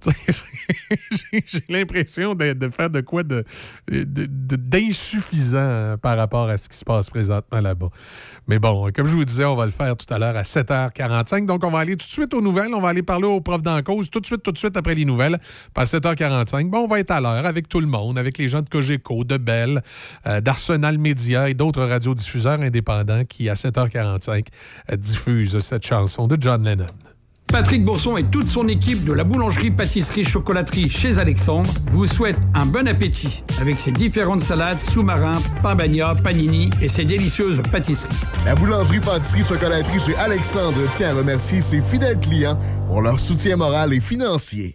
J'ai l'impression de, faire de quoi d'insuffisant euh, par rapport à ce qui se passe présentement là-bas. Mais bon, comme je vous disais, on va le faire tout à l'heure à 7h45. Donc, on va aller tout de suite aux nouvelles. On va aller parler aux profs d'en cause tout de suite, tout de suite après les nouvelles. À 7h45, bon, on va être à l'heure avec tout le monde, avec les gens de Cogeco, de Bell, euh, d'Arsenal Média et d'autres radiodiffuseurs indépendants qui, à 7h45, euh, diffusent cette chanson de John Lennon. Patrick Bourson et toute son équipe de la boulangerie-pâtisserie-chocolaterie chez Alexandre vous souhaitent un bon appétit avec ses différentes salades, sous-marins, pain bagna, panini et ses délicieuses pâtisseries. La boulangerie-pâtisserie-chocolaterie chez Alexandre tient à remercier ses fidèles clients pour leur soutien moral et financier.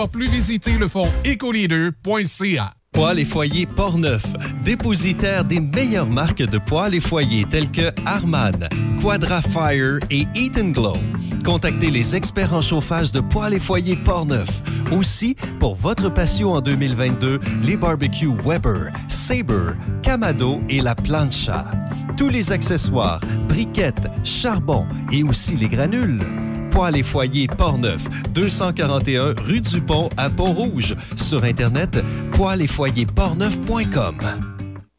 plus, visitez le fonds ecoleader.ca. Poêles et foyers Portneuf, dépositaire des meilleures marques de poêles et foyers tels que Harman, Quadra Fire et Eden Glow. Contactez les experts en chauffage de poêles et foyers Portneuf. Aussi, pour votre patio en 2022, les barbecues Weber, Sabre, Camado et la Plancha. Tous les accessoires, briquettes, charbon et aussi les granules. Poêles et foyers Portneuf, 241 rue du Pont à Pont-Rouge. Sur Internet, poêles et.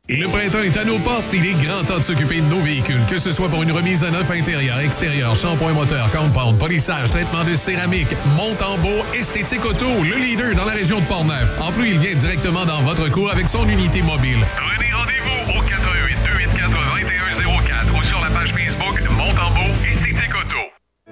Le printemps est à nos portes. Il est grand temps de s'occuper de nos véhicules, que ce soit pour une remise à neuf intérieur, extérieur, shampoing moteur, compound, polissage, traitement de céramique, monte en beau, esthétique auto, le leader dans la région de Portneuf. En plus, il vient directement dans votre cour avec son unité mobile.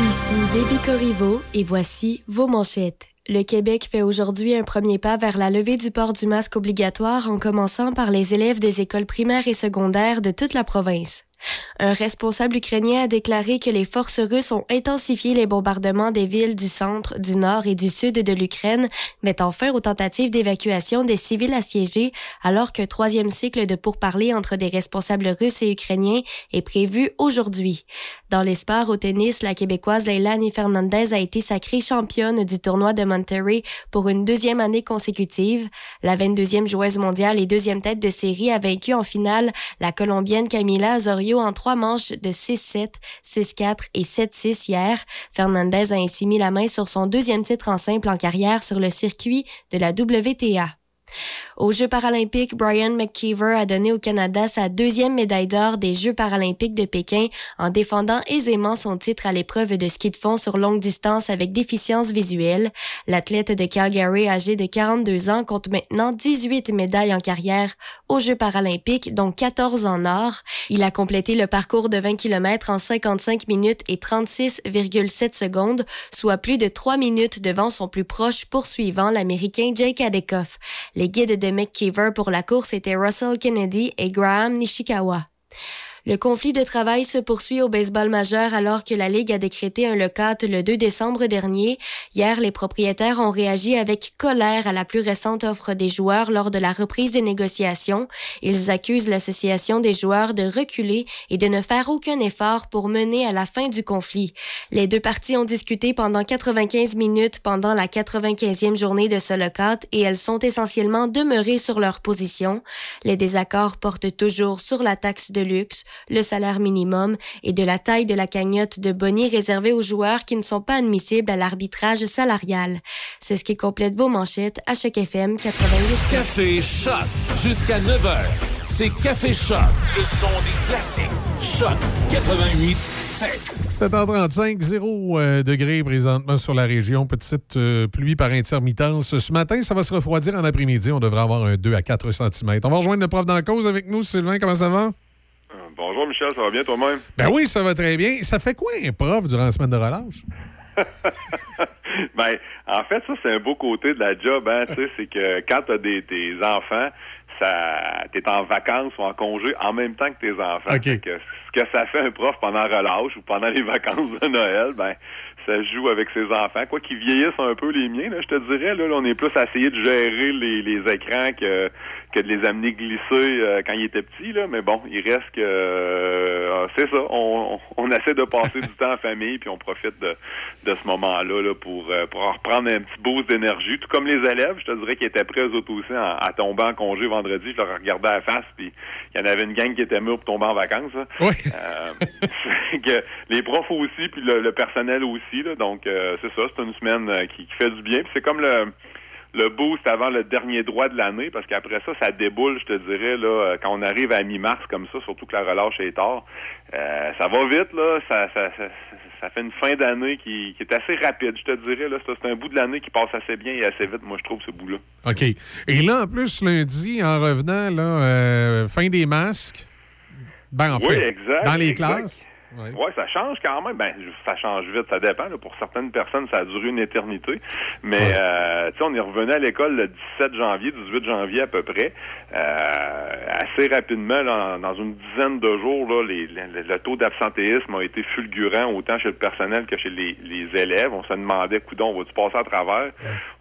Ici Déby Corriveau et voici vos manchettes. Le Québec fait aujourd'hui un premier pas vers la levée du port du masque obligatoire en commençant par les élèves des écoles primaires et secondaires de toute la province. Un responsable ukrainien a déclaré que les forces russes ont intensifié les bombardements des villes du centre, du nord et du sud de l'Ukraine, mettant fin aux tentatives d'évacuation des civils assiégés, alors qu'un troisième cycle de pourparlers entre des responsables russes et ukrainiens est prévu aujourd'hui. Dans les sports au tennis, la Québécoise Leilani Fernandez a été sacrée championne du tournoi de Monterrey pour une deuxième année consécutive. La 22e joueuse mondiale et deuxième tête de série a vaincu en finale la Colombienne Camila En trois manches de 6-7, 6-4 et 7-6 hier. Fernandez a ainsi mis la main sur son deuxième titre en simple en carrière sur le circuit de la WTA. Aux Jeux paralympiques, Brian McKeever a donné au Canada sa deuxième médaille d'or des Jeux paralympiques de Pékin en défendant aisément son titre à l'épreuve de ski de fond sur longue distance avec déficience visuelle. L'athlète de Calgary âgé de 42 ans compte maintenant 18 médailles en carrière aux Jeux paralympiques, dont 14 en or. Il a complété le parcours de 20 km en 55 minutes et 36,7 secondes, soit plus de 3 minutes devant son plus proche poursuivant, l'Américain Jake Adekoff. Les guides de McKeever pour la course étaient Russell Kennedy et Graham Nishikawa. Le conflit de travail se poursuit au baseball majeur alors que la Ligue a décrété un lockout le 2 décembre dernier. Hier, les propriétaires ont réagi avec colère à la plus récente offre des joueurs lors de la reprise des négociations. Ils accusent l'association des joueurs de reculer et de ne faire aucun effort pour mener à la fin du conflit. Les deux parties ont discuté pendant 95 minutes pendant la 95e journée de ce lockout et elles sont essentiellement demeurées sur leur position. Les désaccords portent toujours sur la taxe de luxe, le salaire minimum et de la taille de la cagnotte de boni réservée aux joueurs qui ne sont pas admissibles à l'arbitrage salarial. C'est ce qui complète vos manchettes à chaque FM 88. Café Choc jusqu'à 9h. C'est Café Choc, le son des classiques. Choc 88 7. 7h35, 0 euh, degrés présentement sur la région. Petite euh, pluie par intermittence. Ce matin, ça va se refroidir en après-midi. On devrait avoir un 2 à 4 cm. On va rejoindre le prof dans la cause avec nous. Sylvain, comment ça va? Bonjour Michel, ça va bien toi-même? Ben oui, ça va très bien. Ça fait quoi un prof durant la semaine de relâche? ben, en fait, ça, c'est un beau côté de la job, hein, tu sais, c'est que quand t'as des, des enfants, ça, t'es en vacances ou en congé en même temps que tes enfants. Fait que ce que ça fait un prof pendant relâche ou pendant les vacances de Noël, ben, ça joue avec ses enfants. Quoi qu'ils vieillissent un peu les miens, là, je te dirais, là, là, on est plus à essayer de gérer les, les écrans que, que de les amener glisser euh, quand ils étaient petits, là. Mais bon, il reste que euh, c'est ça. On, on, essaie de passer du temps en famille, puis on profite de, de ce moment-là là, pour, euh, pour en reprendre un petit boost d'énergie. Tout comme les élèves, je te dirais qu'ils étaient prêts eux autres aussi à, à tomber en congé vendredi. Je leur regardais à la face, puis il y en avait une gang qui était mûre pour tomber en vacances. là. Euh, que les profs aussi, puis le, le personnel aussi. Là, donc euh, c'est ça, c'est une semaine euh, qui, qui fait du bien. Puis c'est comme le le boost avant le dernier droit de l'année, parce qu'après ça, ça déboule, je te dirais, là, euh, quand on arrive à mi-mars comme ça, surtout que la relâche est tard. Euh, ça va vite, là, ça, ça, ça, ça fait une fin d'année qui, qui est assez rapide, je te dirais. Là, c'est un bout de l'année qui passe assez bien et assez vite, moi, je trouve, ce bout-là. OK. Et là, en plus, lundi, en revenant, là, euh, fin des masques. Ben, en Oui, fait, exact, dans les exact. classes. Oui, ça change quand même. Ben, ça change vite, ça dépend. là. Pour certaines personnes, ça a duré une éternité. Mais euh, tu sais, on est revenu à l'école le 17 janvier, 18 janvier à peu près. Euh, assez rapidement, là, dans une dizaine de jours, là, les- le, le taux d'absentéisme a été fulgurant autant chez le personnel que chez les, les élèves. On se demandait, coudon, on va-tu passer à travers?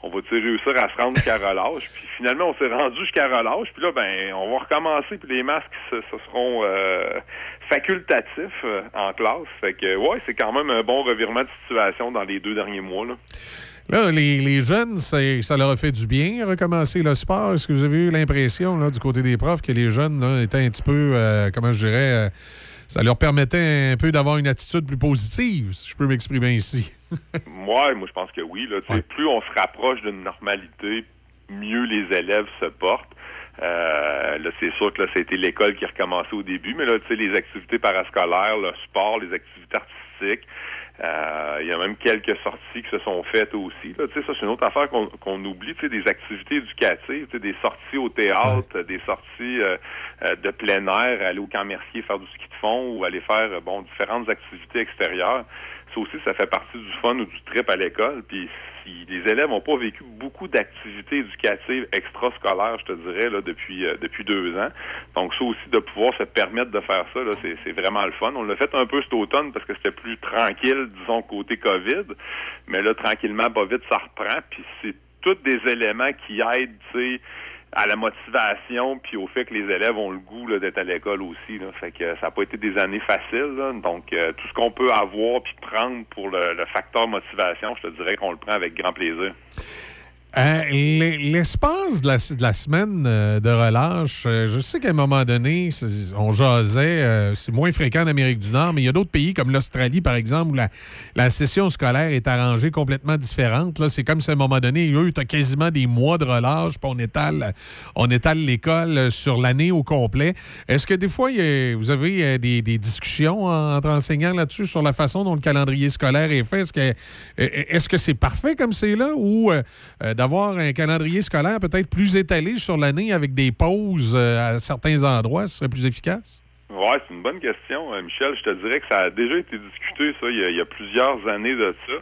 On va-tu réussir à se rendre jusqu'à relâche? Puis finalement, on s'est rendu jusqu'à relâche. Puis là, ben, on va recommencer. Puis les masques, ce, seront euh, facultatifs euh, en classe. Fait que, ouais, c'est quand même un bon revirement de situation dans les deux derniers mois. Là. Là, les, jeunes, ça leur a fait du bien recommencer le sport. Est-ce que vous avez eu l'impression, du côté des profs, que les jeunes étaient un petit peu, euh, comment je dirais, ça leur permettait un peu d'avoir une attitude plus positive, si je peux m'exprimer ici? Moi, moi, je pense que oui. Là, Plus on se rapproche d'une normalité, mieux les élèves se portent. Euh, là, c'est sûr que là, c'était l'école qui recommençait au début, mais là, tu sais, les activités parascolaires, le sport, les activités artistiques, il y a même quelques sorties qui se sont faites aussi. Là, tu sais, ça, c'est une autre affaire qu'on qu'on oublie, tu sais, des activités éducatives, tu sais, des sorties au théâtre, des sorties euh, euh, de plein air, aller au camp Mercier faire du ski de fond ou aller faire, euh, bon, différentes activités extérieures. Ça aussi, ça fait partie du fun ou du trip à l'école. Puis si les élèves n'ont pas vécu beaucoup d'activités éducatives extrascolaires, je te dirais, là, depuis euh, depuis deux ans. Donc ça aussi, de pouvoir se permettre de faire ça, c'est, c'est vraiment le fun. On l'a fait un peu cet automne parce que c'était plus tranquille, disons, côté COVID. Mais là, tranquillement, pas vite, ça reprend. Puis c'est tous des éléments qui aident, tu sais, à la motivation puis au fait que les élèves ont le goût d'être à l'école aussi. Là. Fait que ça n'a pas été des années faciles. là. Donc euh, tout ce qu'on peut avoir puis prendre pour le, le facteur motivation, je te dirais qu'on le prend avec grand plaisir. Euh, l'e- L'espace de la, de la semaine euh, de relâche, euh, je sais qu'à un moment donné, on jasait, c'est moins fréquent en Amérique du Nord, mais il y a d'autres pays comme l'Australie, par exemple, où la, session scolaire est arrangée complètement différente. Là, c'est comme si à un moment donné, eux, tu as quasiment des mois de relâche, puis on étale, on étale l'école sur l'année au complet. Est-ce que des fois, vous avez des, discussions entre enseignants là-dessus sur la façon dont le calendrier scolaire est fait? Est-ce que c'est parfait comme c'est là d'avoir un calendrier scolaire peut-être plus étalé sur l'année avec des pauses euh, à certains endroits, ce serait plus efficace? Ouais, c'est une bonne question, euh, Michel. Je te dirais que ça a déjà été discuté, ça, il y a, plusieurs années de ça.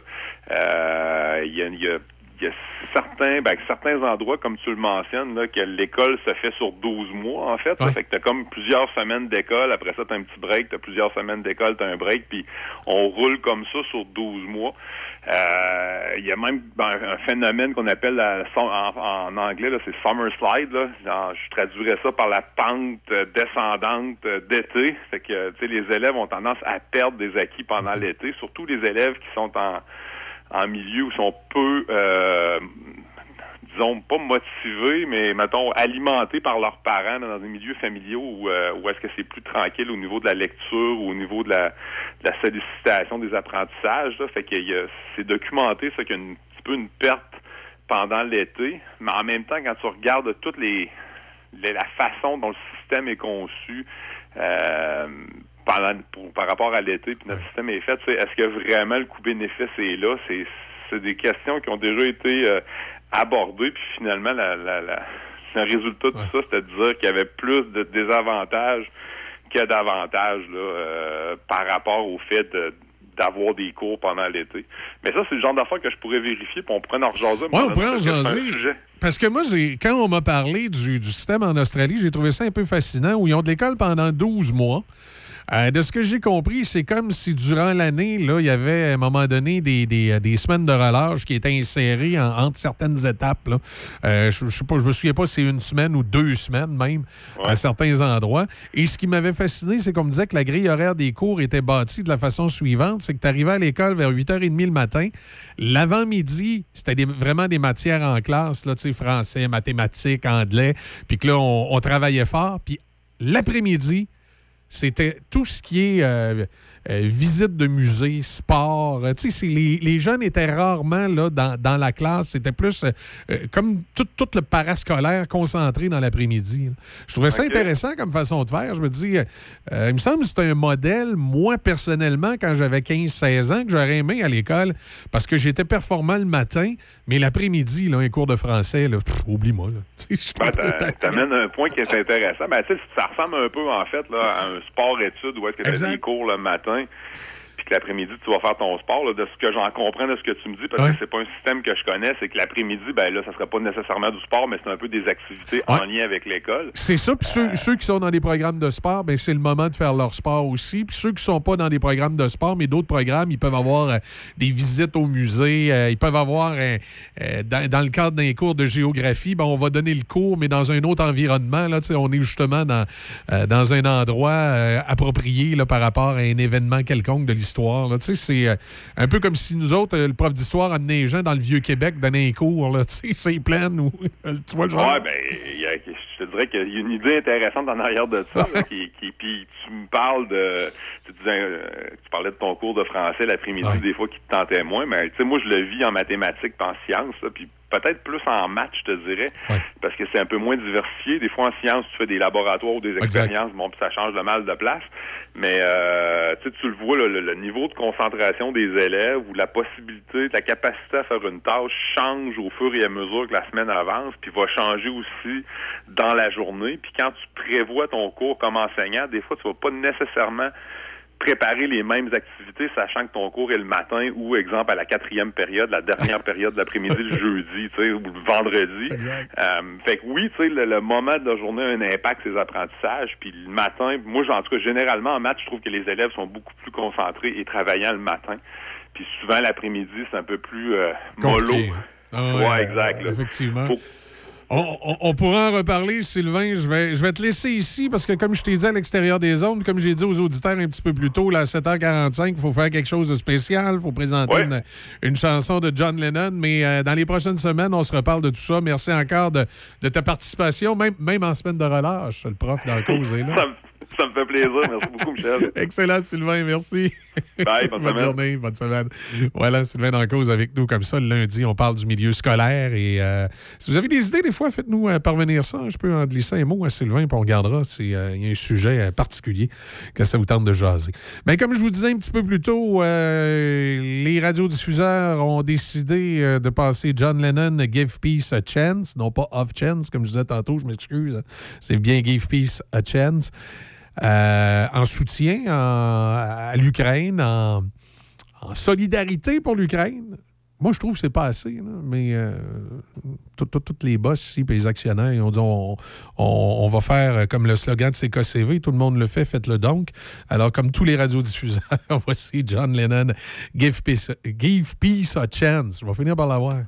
Euh, il, y a, il, y a, y a certains, ben, certains endroits, comme tu le mentionnes, là, que l'école se fait sur 12 mois, en fait. Ça fait que t'as comme plusieurs semaines d'école, après ça, t'as un petit break, t'as plusieurs semaines d'école, t'as un break, puis on roule comme ça sur 12 mois. Euh, il y a même ben, un phénomène qu'on appelle la- en, en anglais, c'est summer slide. Là. Je traduirais ça par la pente descendante d'été. Fait que tu sais, les élèves ont tendance à perdre des acquis pendant l'été, surtout les élèves qui sont en, en milieu où sont peu euh, disons, pas motivés, mais, mettons, alimentés par leurs parents dans des milieux familiaux où, euh, où est-ce que c'est plus tranquille au niveau de la lecture ou au niveau de la, de la sollicitation des apprentissages. Là. Fait que c'est documenté, ça, qu'il y a un petit peu une perte pendant l'été, mais en même temps, quand tu regardes toutes les, les- la façon dont le système est conçu, euh, pendant, pour- par rapport à l'été, puis notre système est fait, est-ce que vraiment le coût-bénéfice est là? C'est, c'est des questions qui ont déjà été euh, abordées, puis finalement, la, la, la- le résultat de tout ça, c'était de dire qu'il y avait plus de désavantages que d'avantages là, euh, par rapport au fait de d'avoir des cours pendant l'été. Mais ça, c'est le genre d'affaires que je pourrais vérifier, puis on pourrait en rejaser. Oui, on pourrait en jaser. Parce que moi, j'ai, quand on m'a parlé du, du système en Australie, j'ai trouvé ça un peu fascinant, où ils ont de l'école pendant 12 mois. Euh, de ce que j'ai compris, c'est comme si durant l'année, là, il y avait à un moment donné des, des, euh, des semaines de relâche qui étaient insérées en- entre certaines étapes. là. Euh, je ne je me souviens pas si c'est une semaine ou deux semaines même à certains endroits. Et ce qui m'avait fasciné, c'est qu'on me disait que la grille horaire des cours était bâtie de la façon suivante. C'est que tu arrivais à l'école vers 8h30 le matin. L'avant-midi, c'était des- vraiment des matières en classe, là, français, mathématiques, anglais. Puis que là, on, on travaillait fort. Puis l'après-midi, c'était tout ce qui est euh, visite de musée, sport. Euh, tu sais, c'est les, les jeunes étaient rarement là dans, dans la classe. C'était plus euh, comme tout, tout le parascolaire concentré dans l'après-midi. Je trouvais ça intéressant comme façon de faire. Je me dis, il me semble que c'était un modèle, moi, personnellement, quand j'avais 15-16 ans, que j'aurais aimé à l'école parce que j'étais performant le matin, mais l'après-midi, un cours de français, là, pff, oublie-moi. Ben, t'amènes un point qui est intéressant. Ben, ça ressemble un peu, en fait, là, à un sport-étude où est-ce que tu as des cours le matin. Puis que l'après-midi, tu vas faire ton sport. là. de ce que j'en comprends de ce que tu me dis, parce Ouais. que c'est pas un système que je connais, c'est que l'après-midi, ben là, ça serait pas nécessairement du sport, mais c'est un peu des activités en lien avec l'école. C'est ça. Puis ceux, ceux qui sont dans des programmes de sport, ben, c'est le moment de faire leur sport aussi. Puis ceux qui sont pas dans des programmes de sport, mais d'autres programmes, ils peuvent avoir euh, des visites au musée. euh, ils peuvent avoir, euh, euh, dans, dans le cadre d'un cours de géographie, ben, on va donner le cours, mais dans un autre environnement. Là, on est justement dans, euh, dans un endroit euh, approprié là, par rapport à un événement quelconque de l'histoire. C'est euh, un peu comme si nous autres, euh, le prof d'histoire amenait les gens dans le Vieux-Québec donner un cours. Là, tu sais, c'est plein. Ou, tu vois le genre? Ouais, ben, je te dirais qu'il y a une idée intéressante en arrière de ça. là, qui, qui- puis tu me parles de, tu, disais, euh, tu parlais de ton cours de français l'après-midi, des fois qui te tentait moins, mais tu sais, moi je le vis en mathématiques, en sciences, puis peut-être plus en maths, je te dirais, parce que c'est un peu moins diversifié. Des fois en sciences, tu fais des laboratoires ou des expériences, bon, puis ça change le mal de place. Mais euh, tu sais, tu le vois, là, le, le niveau de concentration des élèves ou la possibilité, la capacité à faire une tâche change au fur et à mesure que la semaine avance, puis va changer aussi dans la journée. Puis quand tu prévois ton cours comme enseignant, des fois, tu vas pas nécessairement préparer les mêmes activités, sachant que ton cours est le matin ou, exemple, à la quatrième période, la dernière période de l'après-midi, le jeudi, tu sais, ou le vendredi. Euh, fait que oui, tu sais, le, le moment de la journée a un impact sur les apprentissages. Puis le matin, moi, en tout cas, généralement, en maths, je trouve que les élèves sont beaucoup plus concentrés et travaillant le matin. Puis souvent, l'après-midi, c'est un peu plus euh, mollo. Ah ouais, ouais, exact. là. Effectivement. On, on- on pourra en reparler, Sylvain. Je vais, je vais te laisser ici parce que, comme je t'ai dit à l'extérieur des ondes, comme j'ai dit aux auditeurs un petit peu plus tôt, là, à 7h45, il faut faire quelque chose de spécial. Il faut présenter Ouais. une, une chanson de John Lennon. Mais euh, dans les prochaines semaines, on se reparle de tout ça. Merci encore de, de ta participation, même, même en semaine de relâche. Le prof dans la cause est là. ça, me, fait plaisir. Merci beaucoup, Michel. Excellent, Sylvain. Merci. Bye, bonne semaine. journée, bonne semaine. Voilà, Sylvain en cause avec nous comme ça. Le lundi, on parle du milieu scolaire. Et euh, si vous avez des idées, des fois, faites-nous euh, parvenir ça. Je peux en glisser un mot à Sylvain, puis on regardera s'il y a un sujet euh, particulier que ça vous tente de jaser. Mais comme je vous disais un petit peu plus tôt, euh, les radiodiffuseurs ont décidé euh, de passer John Lennon Give Peace a Chance, non pas Of Chance, comme je disais tantôt, je m'excuse. C'est bien Give Peace a Chance. Euh, en soutien en- à l'Ukraine, en, solidarité pour l'Ukraine. Moi, je trouve que c'est pas assez, mais euh, toutes les boss ici, puis les actionnaires, ils ont dit on va faire euh, comme le slogan de CKCV, tout le monde le fait, faites-le donc. Alors, comme tous les radiodiffuseurs, voici John Lennon, Give Peace, Give peace a Chance. Je vais finir par l'avoir.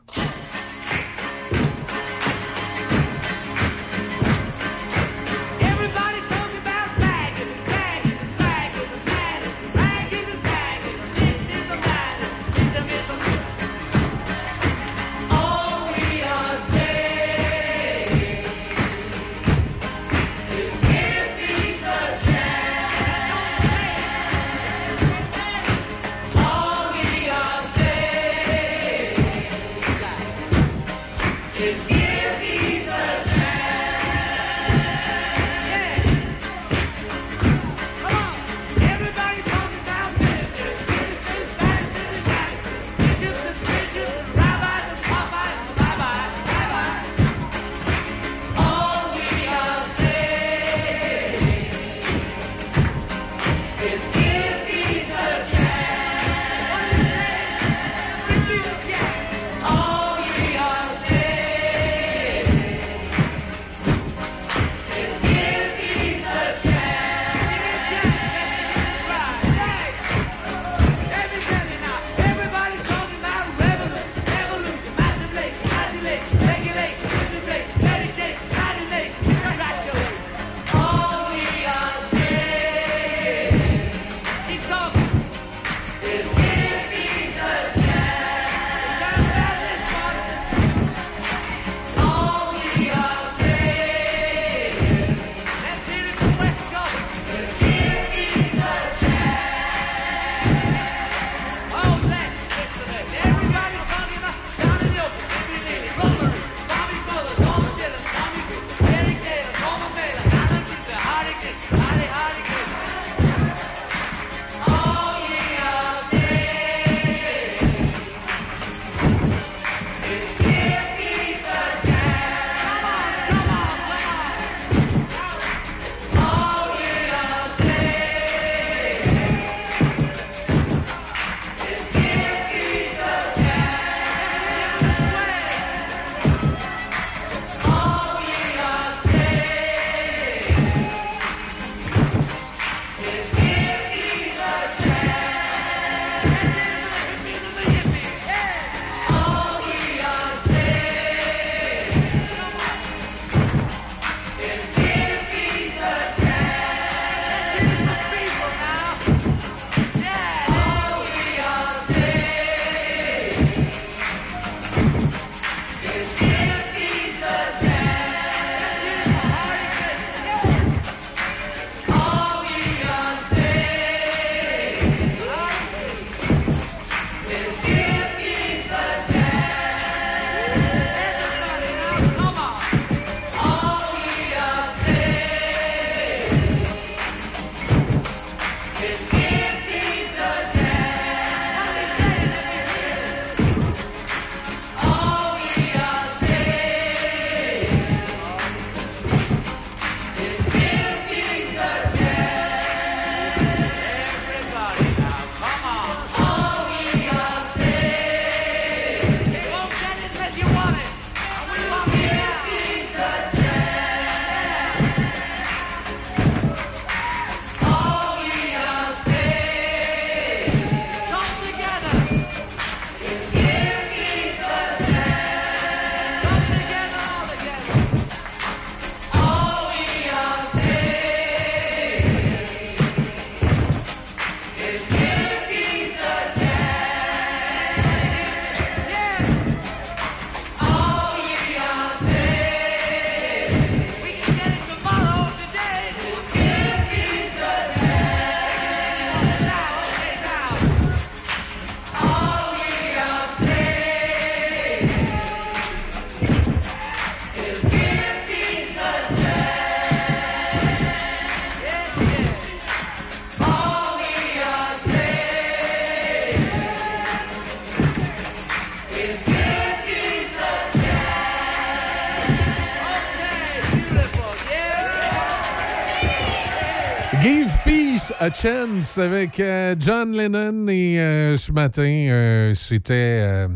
A Chance avec euh, John Lennon et euh, ce matin, euh, c'était.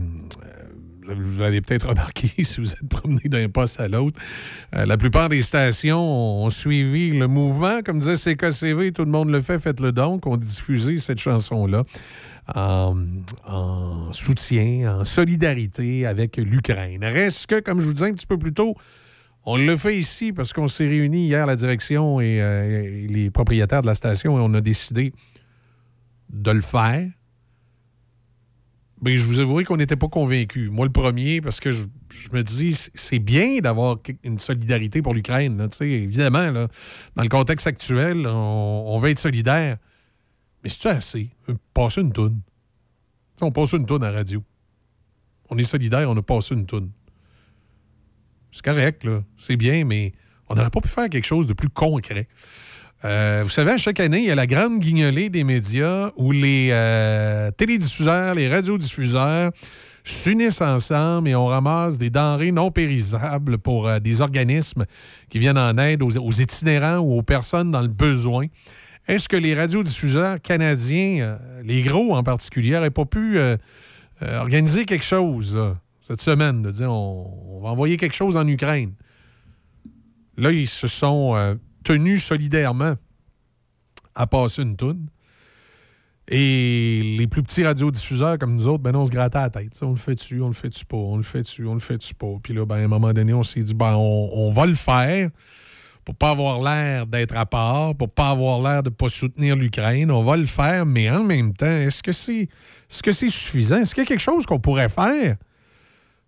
vous l'avez peut-être remarqué si vous êtes promené d'un poste à l'autre. la plupart des stations ont suivi le mouvement. Comme disait CKCV, tout le monde le fait, faites-le donc. On diffusé cette chanson-là en, en soutien, en solidarité avec l'Ukraine. Reste que, comme je vous disais un petit peu plus tôt, on le fait ici parce qu'on s'est réunis hier, la direction et, euh, et les propriétaires de la station, et on a décidé de le faire. Mais je vous avouerai qu'on n'était pas convaincus. Moi, le premier, parce que je, me dis, c'est bien d'avoir une solidarité pour l'Ukraine. Évidemment, là, dans le contexte actuel, on, on veut être solidaire. Mais c'est-tu assez? Euh, Passer une toune. Tu sais, on passe une toune à radio. On est solidaire, on a passé une toune. C'est correct. C'est bien, mais on n'aurait pas pu faire quelque chose de plus concret. Euh, vous savez, à chaque année, il y a la grande guignolée des médias où les euh, télédiffuseurs, les radiodiffuseurs s'unissent ensemble et on ramasse des denrées non périssables pour euh, des organismes qui viennent en aide aux, itinérants ou aux personnes dans le besoin. Est-ce que les radiodiffuseurs canadiens, les gros en particulier, n'auraient pas pu organiser quelque chose cette semaine, de dire on, va envoyer quelque chose en Ukraine? Là, ils se sont euh, tenus solidairement à passer une toune. Et les plus petits radiodiffuseurs comme nous autres, ben on se grattait la tête. On le fait-tu, on le fait-tu pas, on le fait-tu, on le fait-tu pas. Puis là, ben, à un moment donné, on s'est dit, ben, on, va le faire pour pas avoir l'air d'être à part, pour pas avoir l'air de pas soutenir l'Ukraine. On va le faire, mais en même temps, est-ce que c'est est-ce que c'est suffisant? Est-ce qu'il y a quelque chose qu'on pourrait faire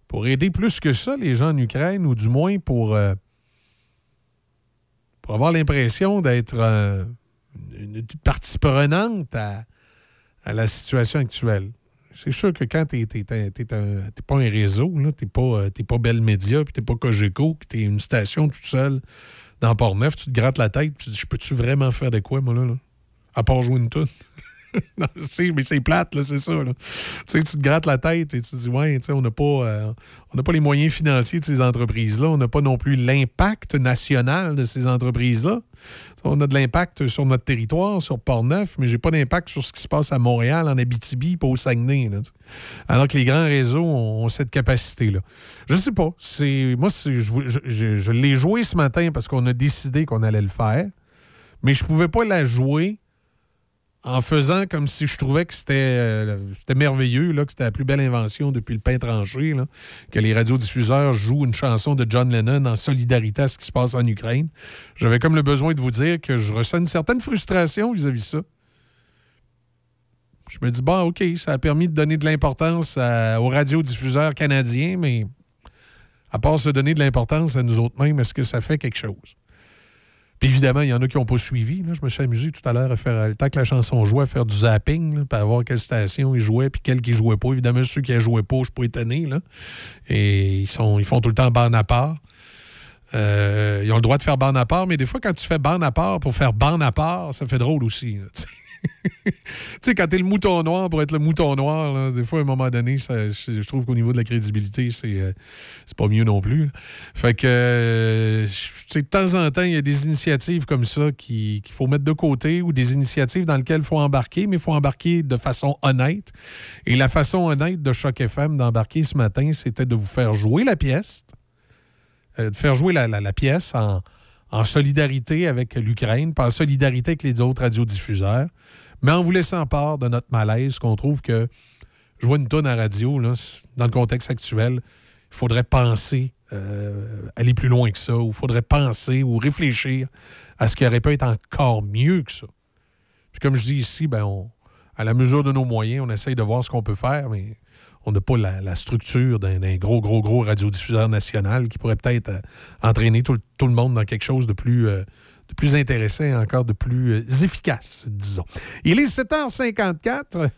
pour aider plus que ça les gens en Ukraine, ou du moins pour, euh, avoir l'impression d'être euh, une, partie prenante à, la situation actuelle? C'est sûr que quand tu n'es pas un réseau, tu n'es pas, euh, pas Bell Media, puis tu n'es pas Cogeco, puis tu es une station toute seule dans Port-Neuf, tu te grattes la tête, tu te dis, je peux-tu vraiment faire de quoi, moi, là? là? À part jouer une. Non, c'est- mais c'est plate, là, c'est ça. Tu sais, tu te grattes la tête et tu te dis, ouais, tu sais, on n'a pas, euh, pas les moyens financiers de ces entreprises-là. On n'a pas non plus l'impact national de ces entreprises-là. Sais, On a de l'impact sur notre territoire, sur Port-Neuf, mais j'ai pas d'impact sur ce qui se passe à Montréal, en Abitibi, pas au Saguenay. sais. Alors que les grands réseaux ont, cette capacité-là. Je sais pas. C'est Moi, je, je- je- je l'ai joué ce matin parce qu'on a décidé qu'on allait le faire, mais je pouvais pas la jouer en faisant comme si je trouvais que c'était euh, c'était merveilleux, là, que c'était la plus belle invention depuis le pain tranché, là, que les radiodiffuseurs jouent une chanson de John Lennon en solidarité à ce qui se passe en Ukraine. J'avais comme le besoin de vous dire que je ressens une certaine frustration vis-à-vis de ça. Je me dis, bon, OK, ça a permis de donner de l'importance aux radiodiffuseurs canadiens, mais à part se donner de l'importance à nous autres mêmes, est-ce que ça fait quelque chose? Puis évidemment, il y en a qui n'ont pas suivi. là. Je me suis amusé tout à l'heure à faire, le que la chanson jouait, à faire du zapping, là, puis à voir quelle station ils jouaient, puis quelle qui jouait pas. Évidemment, ceux qui ne jouaient pas, je suis pas étonné. Là. Et ils, font tout le temps bande à part. Euh, ils ont le droit de faire bande à part, mais des fois, quand tu fais bande à part pour faire bande à part, ça fait drôle aussi. tu sais. quand t'es le mouton noir pour être le mouton noir, des fois, à un moment donné, je, trouve qu'au niveau de la crédibilité, c'est euh, pas mieux non plus. Fait que, euh, de temps en temps, il y a des initiatives comme ça qui- qu'il faut mettre de côté ou des initiatives dans lesquelles il faut embarquer, mais il faut embarquer de façon honnête. Et la façon honnête de Choc FM d'embarquer ce matin, c'était de vous faire jouer la pièce, euh, de faire jouer la, la- la pièce en, en solidarité avec l'Ukraine, en solidarité avec les autres radiodiffuseurs, mais en vous laissant part de notre malaise, qu'on trouve que jouer une tonne à radio, là, dans le contexte actuel, il faudrait penser euh, aller plus loin que ça, ou il faudrait penser ou réfléchir à ce qui aurait pu être encore mieux que ça. Puis comme je dis ici, ben on- à la mesure de nos moyens, on essaye de voir ce qu'on peut faire, mais on n'a pas la, structure d'un gros, gros, gros radiodiffuseur national qui pourrait peut-être euh, entraîner tout, le- monde dans quelque chose de plus, euh, de plus intéressant et encore de plus euh, efficace, disons. Il est 7h54.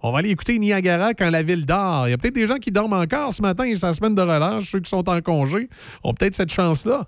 On va aller écouter Niagara quand la ville dort. Il y a peut-être des gens qui dorment encore ce matin, c'est la semaine de relâche. Ceux qui sont en congé ont peut-être cette chance-là.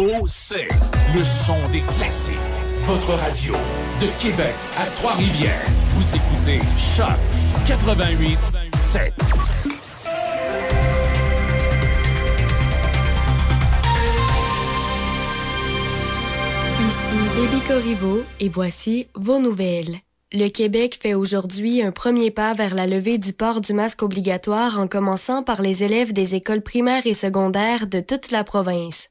Le son des classiques. Votre radio de Québec à Trois-Rivières. Vous écoutez Choc 88 7. Ici Baby Corriveau et voici vos nouvelles. Le Québec fait aujourd'hui un premier pas vers la levée du port du masque obligatoire en commençant par les élèves des écoles primaires et secondaires de toute la province.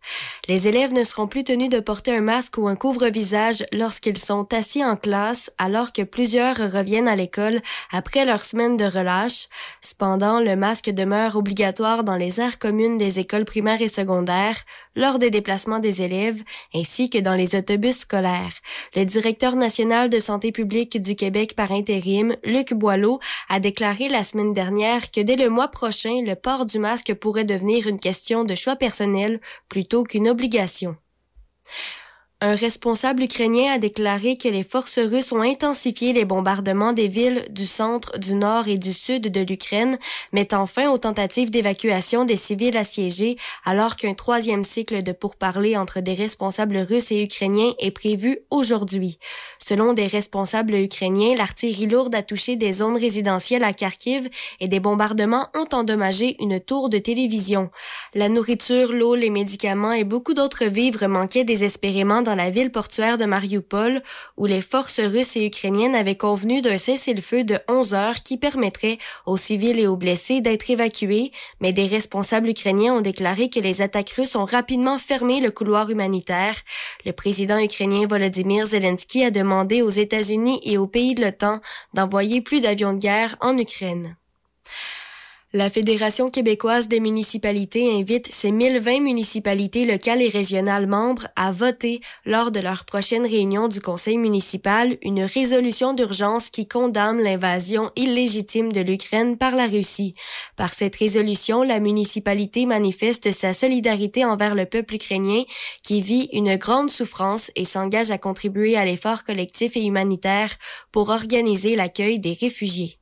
Les élèves ne seront plus tenus de porter un masque ou un couvre-visage lorsqu'ils sont assis en classe alors que plusieurs reviennent à l'école après leur semaine de relâche. Cependant, le masque demeure obligatoire dans les aires communes des écoles primaires et secondaires, lors des déplacements des élèves, ainsi que dans les autobus scolaires. Le directeur national de santé publique du Québec par intérim, Luc Boileau, a déclaré la semaine dernière que dès le mois prochain, le port du masque pourrait devenir une question de choix personnel plutôt qu'une Un responsable ukrainien a déclaré que les forces russes ont intensifié les bombardements des villes du centre, du nord et du sud de l'Ukraine, mettant fin aux tentatives d'évacuation des civils assiégés, alors qu'un troisième cycle de pourparlers entre des responsables russes et ukrainiens est prévu aujourd'hui. Selon des responsables ukrainiens, l'artillerie lourde a touché des zones résidentielles à Kharkiv et des bombardements ont endommagé une tour de télévision. La nourriture, l'eau, les médicaments et beaucoup d'autres vivres manquaient désespérément dans la ville portuaire de Mariupol, où les forces russes et ukrainiennes avaient convenu d'un cessez-le-feu de 11 heures qui permettrait aux civils et aux blessés d'être évacués, mais des responsables ukrainiens ont déclaré que les attaques russes ont rapidement fermé le couloir humanitaire. Le président ukrainien Volodymyr Zelensky a demandé aux États-Unis et aux pays de l'OTAN d'envoyer plus d'avions de guerre en Ukraine. La Fédération québécoise des municipalités invite ses 1020 municipalités locales et régionales membres à voter lors de leur prochaine réunion du conseil municipal une résolution d'urgence qui condamne l'invasion illégitime de l'Ukraine par la Russie. Par cette résolution, la municipalité manifeste sa solidarité envers le peuple ukrainien qui vit une grande souffrance et s'engage à contribuer à l'effort collectif et humanitaire pour organiser l'accueil des réfugiés.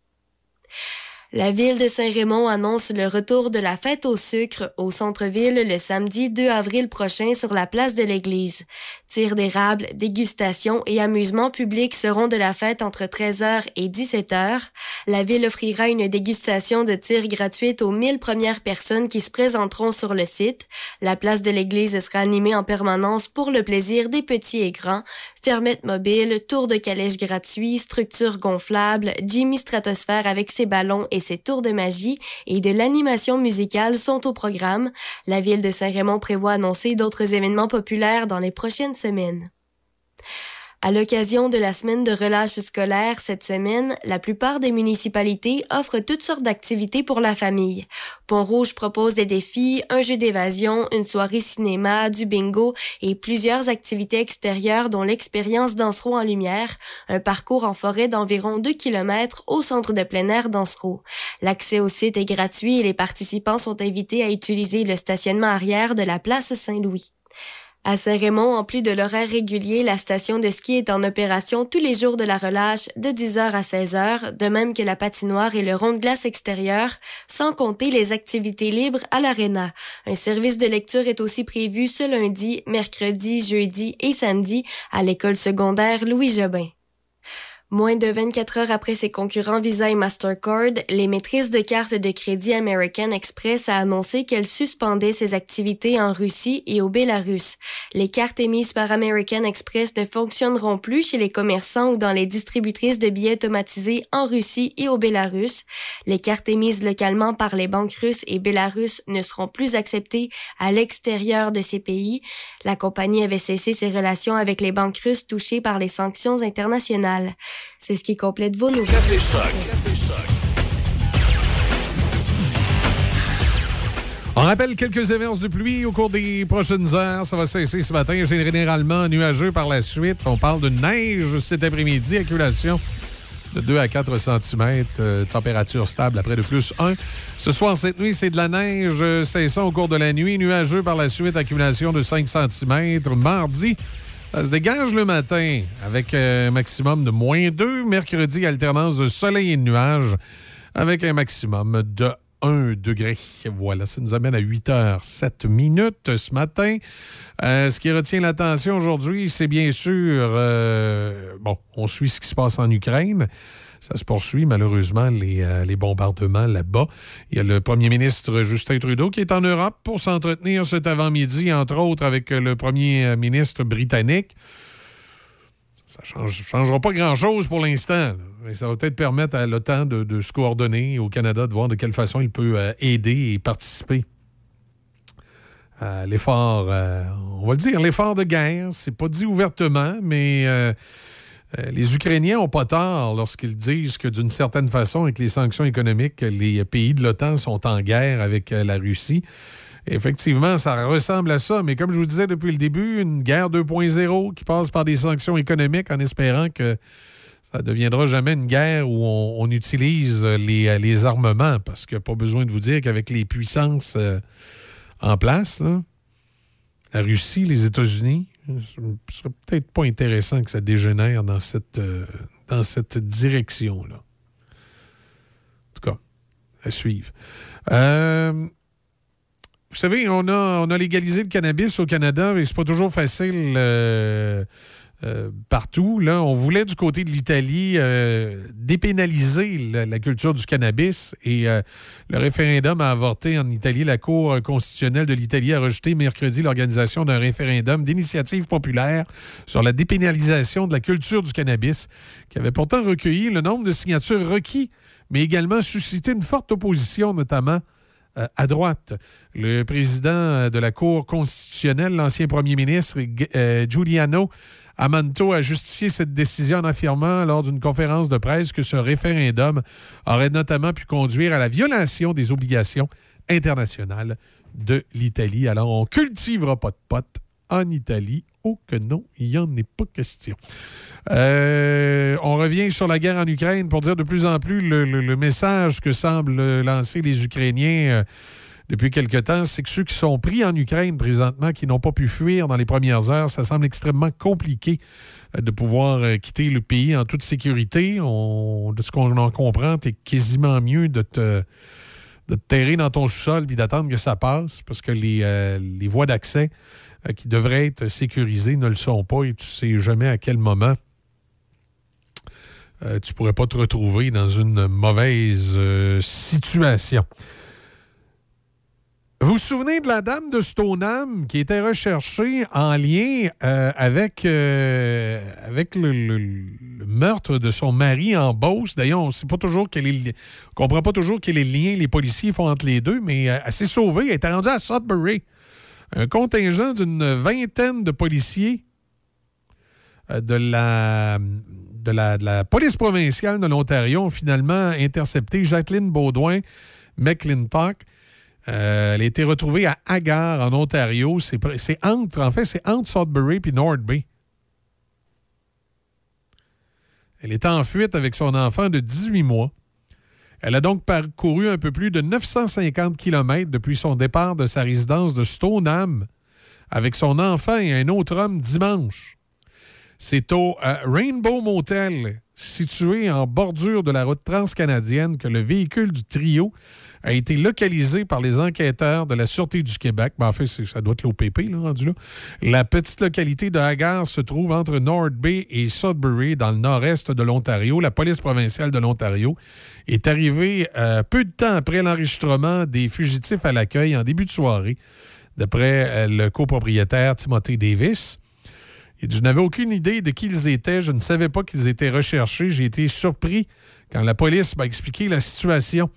La ville de Saint-Raymond annonce le retour de la fête au sucre au centre-ville le samedi 2 avril prochain sur la place de l'église. Tir d'érable, dégustation et amusement public seront de la fête entre 13h et 17h. La ville offrira une dégustation de tir gratuite aux 1000 premières personnes qui se présenteront sur le site. La place de l'église sera animée en permanence pour le plaisir des petits et grands. Fermette mobile, tour de calèche gratuit, structure gonflable, Jimmy Stratosphère avec ses ballons et ses tours de magie et de l'animation musicale sont au programme. La ville de Saint-Raymond prévoit annoncer d'autres événements populaires dans les prochaines À l'occasion de la semaine de relâche scolaire cette semaine, la plupart des municipalités offrent toutes sortes d'activités pour la famille. Pont-Rouge propose des défis, un jeu d'évasion, une soirée cinéma, du bingo et plusieurs activités extérieures dont l'expérience Dansereau en lumière, un parcours en forêt d'environ 2 km au centre de plein air Dansereau. L'accès au site est gratuit et les participants sont invités à utiliser le stationnement arrière de la place Saint-Louis. À Saint-Raymond, en plus de l'horaire régulier, la station de ski est en opération tous les jours de la relâche de 10h à 16h, de même que la patinoire et le rond de glace extérieur, sans compter les activités libres à l'aréna. Un service de lecture est aussi prévu ce lundi, mercredi, jeudi et samedi à l'école secondaire Louis Jobin. Moins de 24 heures après ses concurrents Visa et Mastercard, les maîtrises de cartes de crédit American Express a annoncé qu'elle suspendait ses activités en Russie et au Bélarus. Les cartes émises par American Express ne fonctionneront plus chez les commerçants ou dans les distributrices de billets automatisés en Russie et au Bélarus. Les cartes émises localement par les banques russes et bélarusses ne seront plus acceptées à l'extérieur de ces pays. La compagnie avait cessé ses relations avec les banques russes touchées par les sanctions internationales. C'est ce qui complète vos nouvelles. Café Choc. Café Choc. On rappelle quelques averses de pluie au cours des prochaines heures. Ça va cesser ce matin, généralement nuageux par la suite. On parle de neige cet après-midi, accumulation de 2 à 4 cm, température stable après de plus 1. Ce soir, cette nuit, c'est de la neige euh, cessant au cours de la nuit, nuageux par la suite, accumulation de 5 cm. Mardi, ça se dégage le matin avec un maximum de moins 2. Mercredi, alternance de soleil et de nuages avec un maximum de 1 degré. Voilà, ça nous amène à 8 h 7 minutes ce matin. Euh, ce qui retient l'attention aujourd'hui, c'est bien sûr, euh, bon, on suit ce qui se passe en Ukraine. Ça se poursuit, malheureusement, les, euh, les bombardements là-bas. Il y a le premier ministre Justin Trudeau qui est en Europe pour s'entretenir cet avant-midi, entre autres, avec le premier ministre britannique. Ça ne changera pas grand-chose pour l'instant. Mais Ça va peut-être permettre à l'OTAN de, se coordonner au Canada, de voir de quelle façon il peut euh, aider et participer à l'effort, euh, on va le dire, l'effort de guerre. C'est pas dit ouvertement, mais euh, euh, les Ukrainiens n'ont pas tort lorsqu'ils disent que d'une certaine façon, avec les sanctions économiques, les pays de l'OTAN sont en guerre avec euh, la Russie. Effectivement, ça ressemble à ça, mais comme je vous disais depuis le début, une guerre 2.0 qui passe par des sanctions économiques en espérant que ça ne deviendra jamais une guerre où on, utilise les, les armements, parce qu'il n'y a pas besoin de vous dire qu'avec les puissances euh, en place, la Russie, les États-Unis, ce serait peut-être pas intéressant que ça dégénère dans cette, euh, dans cette direction-là. En tout cas, à suivre. Euh, vous savez, on a, on a légalisé le cannabis au Canada, mais c'est pas toujours facile euh, euh, partout. Là, on voulait du côté de l'Italie euh, dépénaliser la, culture du cannabis et euh, le référendum a avorté en Italie. La Cour constitutionnelle de l'Italie a rejeté mercredi l'organisation d'un référendum d'initiative populaire sur la dépénalisation de la culture du cannabis, qui avait pourtant recueilli le nombre de signatures requis, mais également suscité une forte opposition, notamment à droite. Le président de la Cour constitutionnelle, l'ancien premier ministre Giuliano Amanto, a justifié cette décision en affirmant lors d'une conférence de presse que ce référendum aurait notamment pu conduire à la violation des obligations internationales de l'Italie. Alors, on cultivera pas de potes en Italie. Oh que non, il n'y en est pas question. Euh, on revient sur la guerre en Ukraine pour dire de plus en plus le, message que semblent lancer les Ukrainiens euh, depuis quelque temps, c'est que ceux qui sont pris en Ukraine présentement, qui n'ont pas pu fuir dans les premières heures, ça semble extrêmement compliqué euh, de pouvoir euh, quitter le pays en toute sécurité. De ce qu'on en comprend, c'est quasiment mieux de te, de te terrer dans ton sous-sol puis d'attendre que ça passe parce que les, euh, voies d'accès qui devraient être sécurisées ne le sont pas et tu sais jamais à quel moment euh, tu pourrais pas te retrouver dans une mauvaise situation. Vous vous souvenez de la dame de Stoneham qui était recherchée en lien euh, avec, euh, avec le, meurtre de son mari en Beauce? D'ailleurs, on ne pas toujours quel est comprend pas toujours quel est le lien les policiers font entre les deux, mais euh, elle s'est sauvée. Elle était rendue à Sudbury. Un contingent d'une vingtaine de policiers euh, de la, de, la, de la police provinciale de l'Ontario ont finalement intercepté Jacqueline Baudouin McClintock. Euh, elle a été retrouvée à Agar, en Ontario. C'est entre, en fait, c'est entre Sudbury et North. Elle était en fuite avec son enfant de 18 mois. Elle a donc parcouru un peu plus de 950 km depuis son départ de sa résidence de Stoneham avec son enfant et un autre homme dimanche. C'est au euh, Rainbow Motel, situé en bordure de la route transcanadienne, que le véhicule du trio a été localisé par les enquêteurs de la Sûreté du Québec. Ben, en fait, ça doit être l'OPP, là, rendu là. La petite localité de Hagar se trouve entre North Bay et Sudbury, dans le nord-est de l'Ontario. La police provinciale de l'Ontario est arrivée euh, peu de temps après l'enregistrement des fugitifs à l'accueil en début de soirée, d'après euh, le copropriétaire Timothy Davis. Il dit, Je n'avais aucune idée de qui ils étaient. Je ne savais pas qu'ils étaient recherchés. J'ai été surpris quand la police m'a expliqué la situation.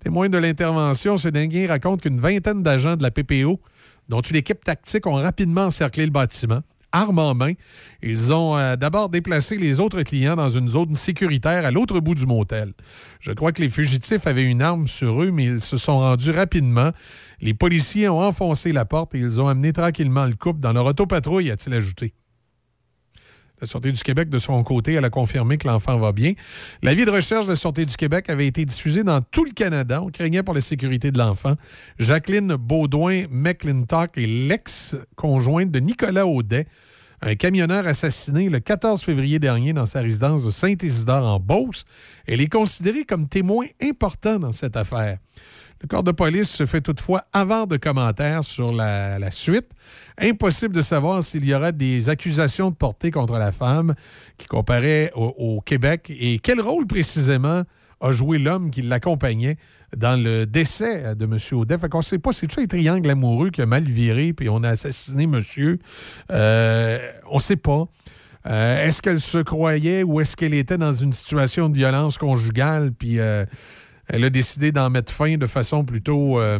Témoin de l'intervention, ce dingue raconte qu'une vingtaine d'agents de la PPO, dont une équipe tactique, ont rapidement encerclé le bâtiment. Armes en main, ils ont euh, d'abord déplacé les autres clients dans une zone sécuritaire à l'autre bout du motel. Je crois que les fugitifs avaient une arme sur eux, mais ils se sont rendus rapidement. Les policiers ont enfoncé la porte et ils ont amené tranquillement le couple dans leur autopatrouille, a-t-il ajouté. La Sûreté du Québec, de son côté, elle a confirmé que l'enfant va bien. L'avis de recherche de la Sûreté du Québec avait été diffusé dans tout le Canada. On craignait pour la sécurité de l'enfant. Jacqueline Baudouin McClintock est l'ex-conjointe de Nicolas Audet, un camionneur assassiné le 14 février dernier dans sa résidence de Saint-Isidore en Beauce. Elle est considérée comme témoin important dans cette affaire. Le corps de police se fait toutefois avant de commentaires sur la, suite. Impossible de savoir s'il y aura des accusations de portée contre la femme qui comparait au, Québec et quel rôle précisément a joué l'homme qui l'accompagnait dans le décès de M. Audet. Fait ne sait pas, c'est-tu un triangle amoureux qui a mal viré puis on a assassiné monsieur? On ne sait pas. Euh, est-ce qu'elle se croyait ou est-ce qu'elle était dans une situation de violence conjugale puis euh, elle a décidé d'en mettre fin de façon plutôt. euh,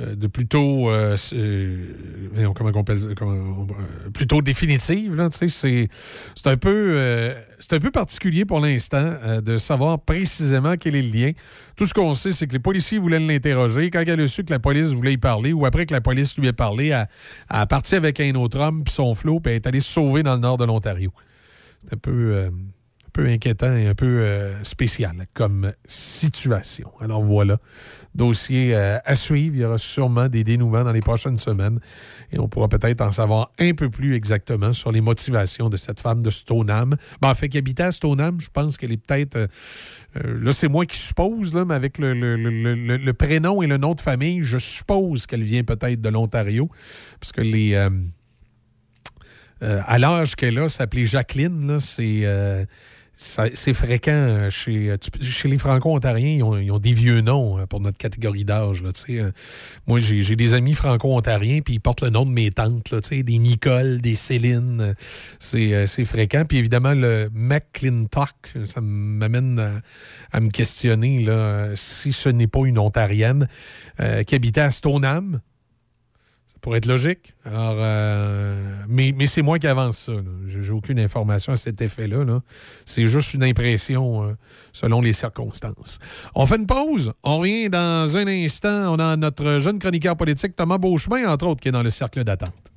euh, de plutôt. euh, comment on appelle- plutôt définitive, là, tu sais, c'est, c'est un peu. c'est un peu particulier pour l'instant de savoir précisément quel est le lien. Tout ce qu'on sait, c'est que les policiers voulaient l'interroger. Quand elle a su que la police voulait y parler, ou après que la police lui ait parlé, elle, elle a parti avec un autre homme, puis son flot, puis est allée sauver dans le nord de l'Ontario. C'est un peu. Peu inquiétant et un peu euh, spécial comme situation. Alors voilà, dossier euh, à suivre. Il y aura sûrement des dénouements dans les prochaines semaines et on pourra peut-être en savoir un peu plus exactement sur les motivations de cette femme de Stoneham. Ben, en fait, qui habitait à Stoneham, je pense qu'elle est peut-être... euh, là, c'est moi qui suppose, là, mais avec le, prénom et le nom de famille, je suppose qu'elle vient peut-être de l'Ontario, parce que les... à l'âge qu'elle a, s'appelait Jacqueline, c'est, c'est fréquent euh, euh, chez, les Franco-Ontariens. Ils ont, des vieux noms euh, pour notre catégorie d'âge. Hein. Moi, j'ai des amis Franco-Ontariens, puis ils portent le nom de mes tantes, des Nicole, des Céline. C'est fréquent. Puis évidemment, le McClintock, ça m'amène à, me questionner si ce n'est pas une Ontarienne qui habitait à Stoneham, pour être logique. Alors, euh, mais, c'est moi qui avance ça. n'ai aucune information à cet effet-là. c'est juste une impression euh, selon les circonstances. On fait une pause. On revient dans un instant. On a notre jeune chroniqueur politique, Thomas Beauchemin, entre autres, qui est dans le cercle d'attente.